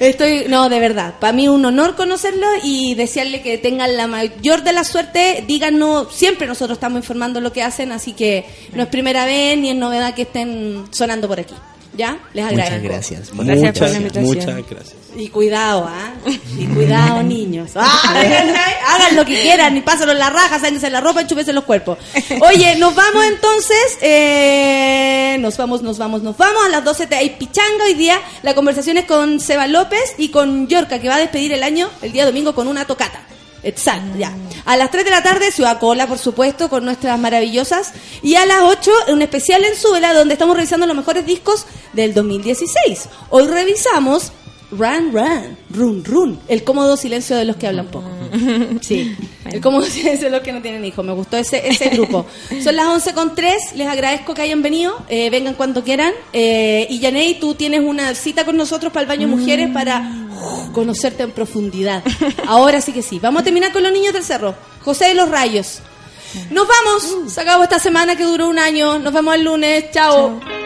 [laughs] Estoy, no, de verdad, para mí un honor conocerlo y desearle que tengan la mayor de la suerte. Díganos, siempre nosotros estamos informando lo que hacen, así que no es primera vez ni es novedad que estén sonando por aquí. ¿Ya? Les agradezco.
Muchas gracias.
Gracias por la
Muchas,
invitación.
muchas gracias.
Y cuidado, ¿ah? Y cuidado, [laughs] niños. Ah, [laughs] Hagan lo que quieran, y pásenlo en la raja, sáquense la ropa y chúpense los cuerpos. Oye, nos vamos entonces. eh, nos vamos, nos vamos, nos vamos. A las 12 te- hay pichanga hoy día. La conversación es con Seba López y con Yorka, que va a despedir el año el día domingo con una tocata. Exacto, ya. A las 3 de la tarde, Ciudad Cola, por supuesto, con nuestras maravillosas. Y a las 8, un especial en Súbela, donde estamos revisando los mejores discos del 2016. Hoy revisamos Run, Run, Run, Run. El cómodo silencio de los que hablan poco. Sí, [laughs] el cómodo silencio de los que no tienen hijos. Me gustó ese, ese grupo. [laughs] Son las 11 con 3. Les agradezco que hayan venido. Eh, vengan cuando quieran. Eh, y Yanei, tú tienes una cita con nosotros para el baño mujeres para conocerte en profundidad. Ahora sí que sí. Vamos a terminar con los niños del cerro. José de los Rayos. Nos vamos. Se acabó esta semana que duró un año. Nos vemos el lunes. Chao.
Eso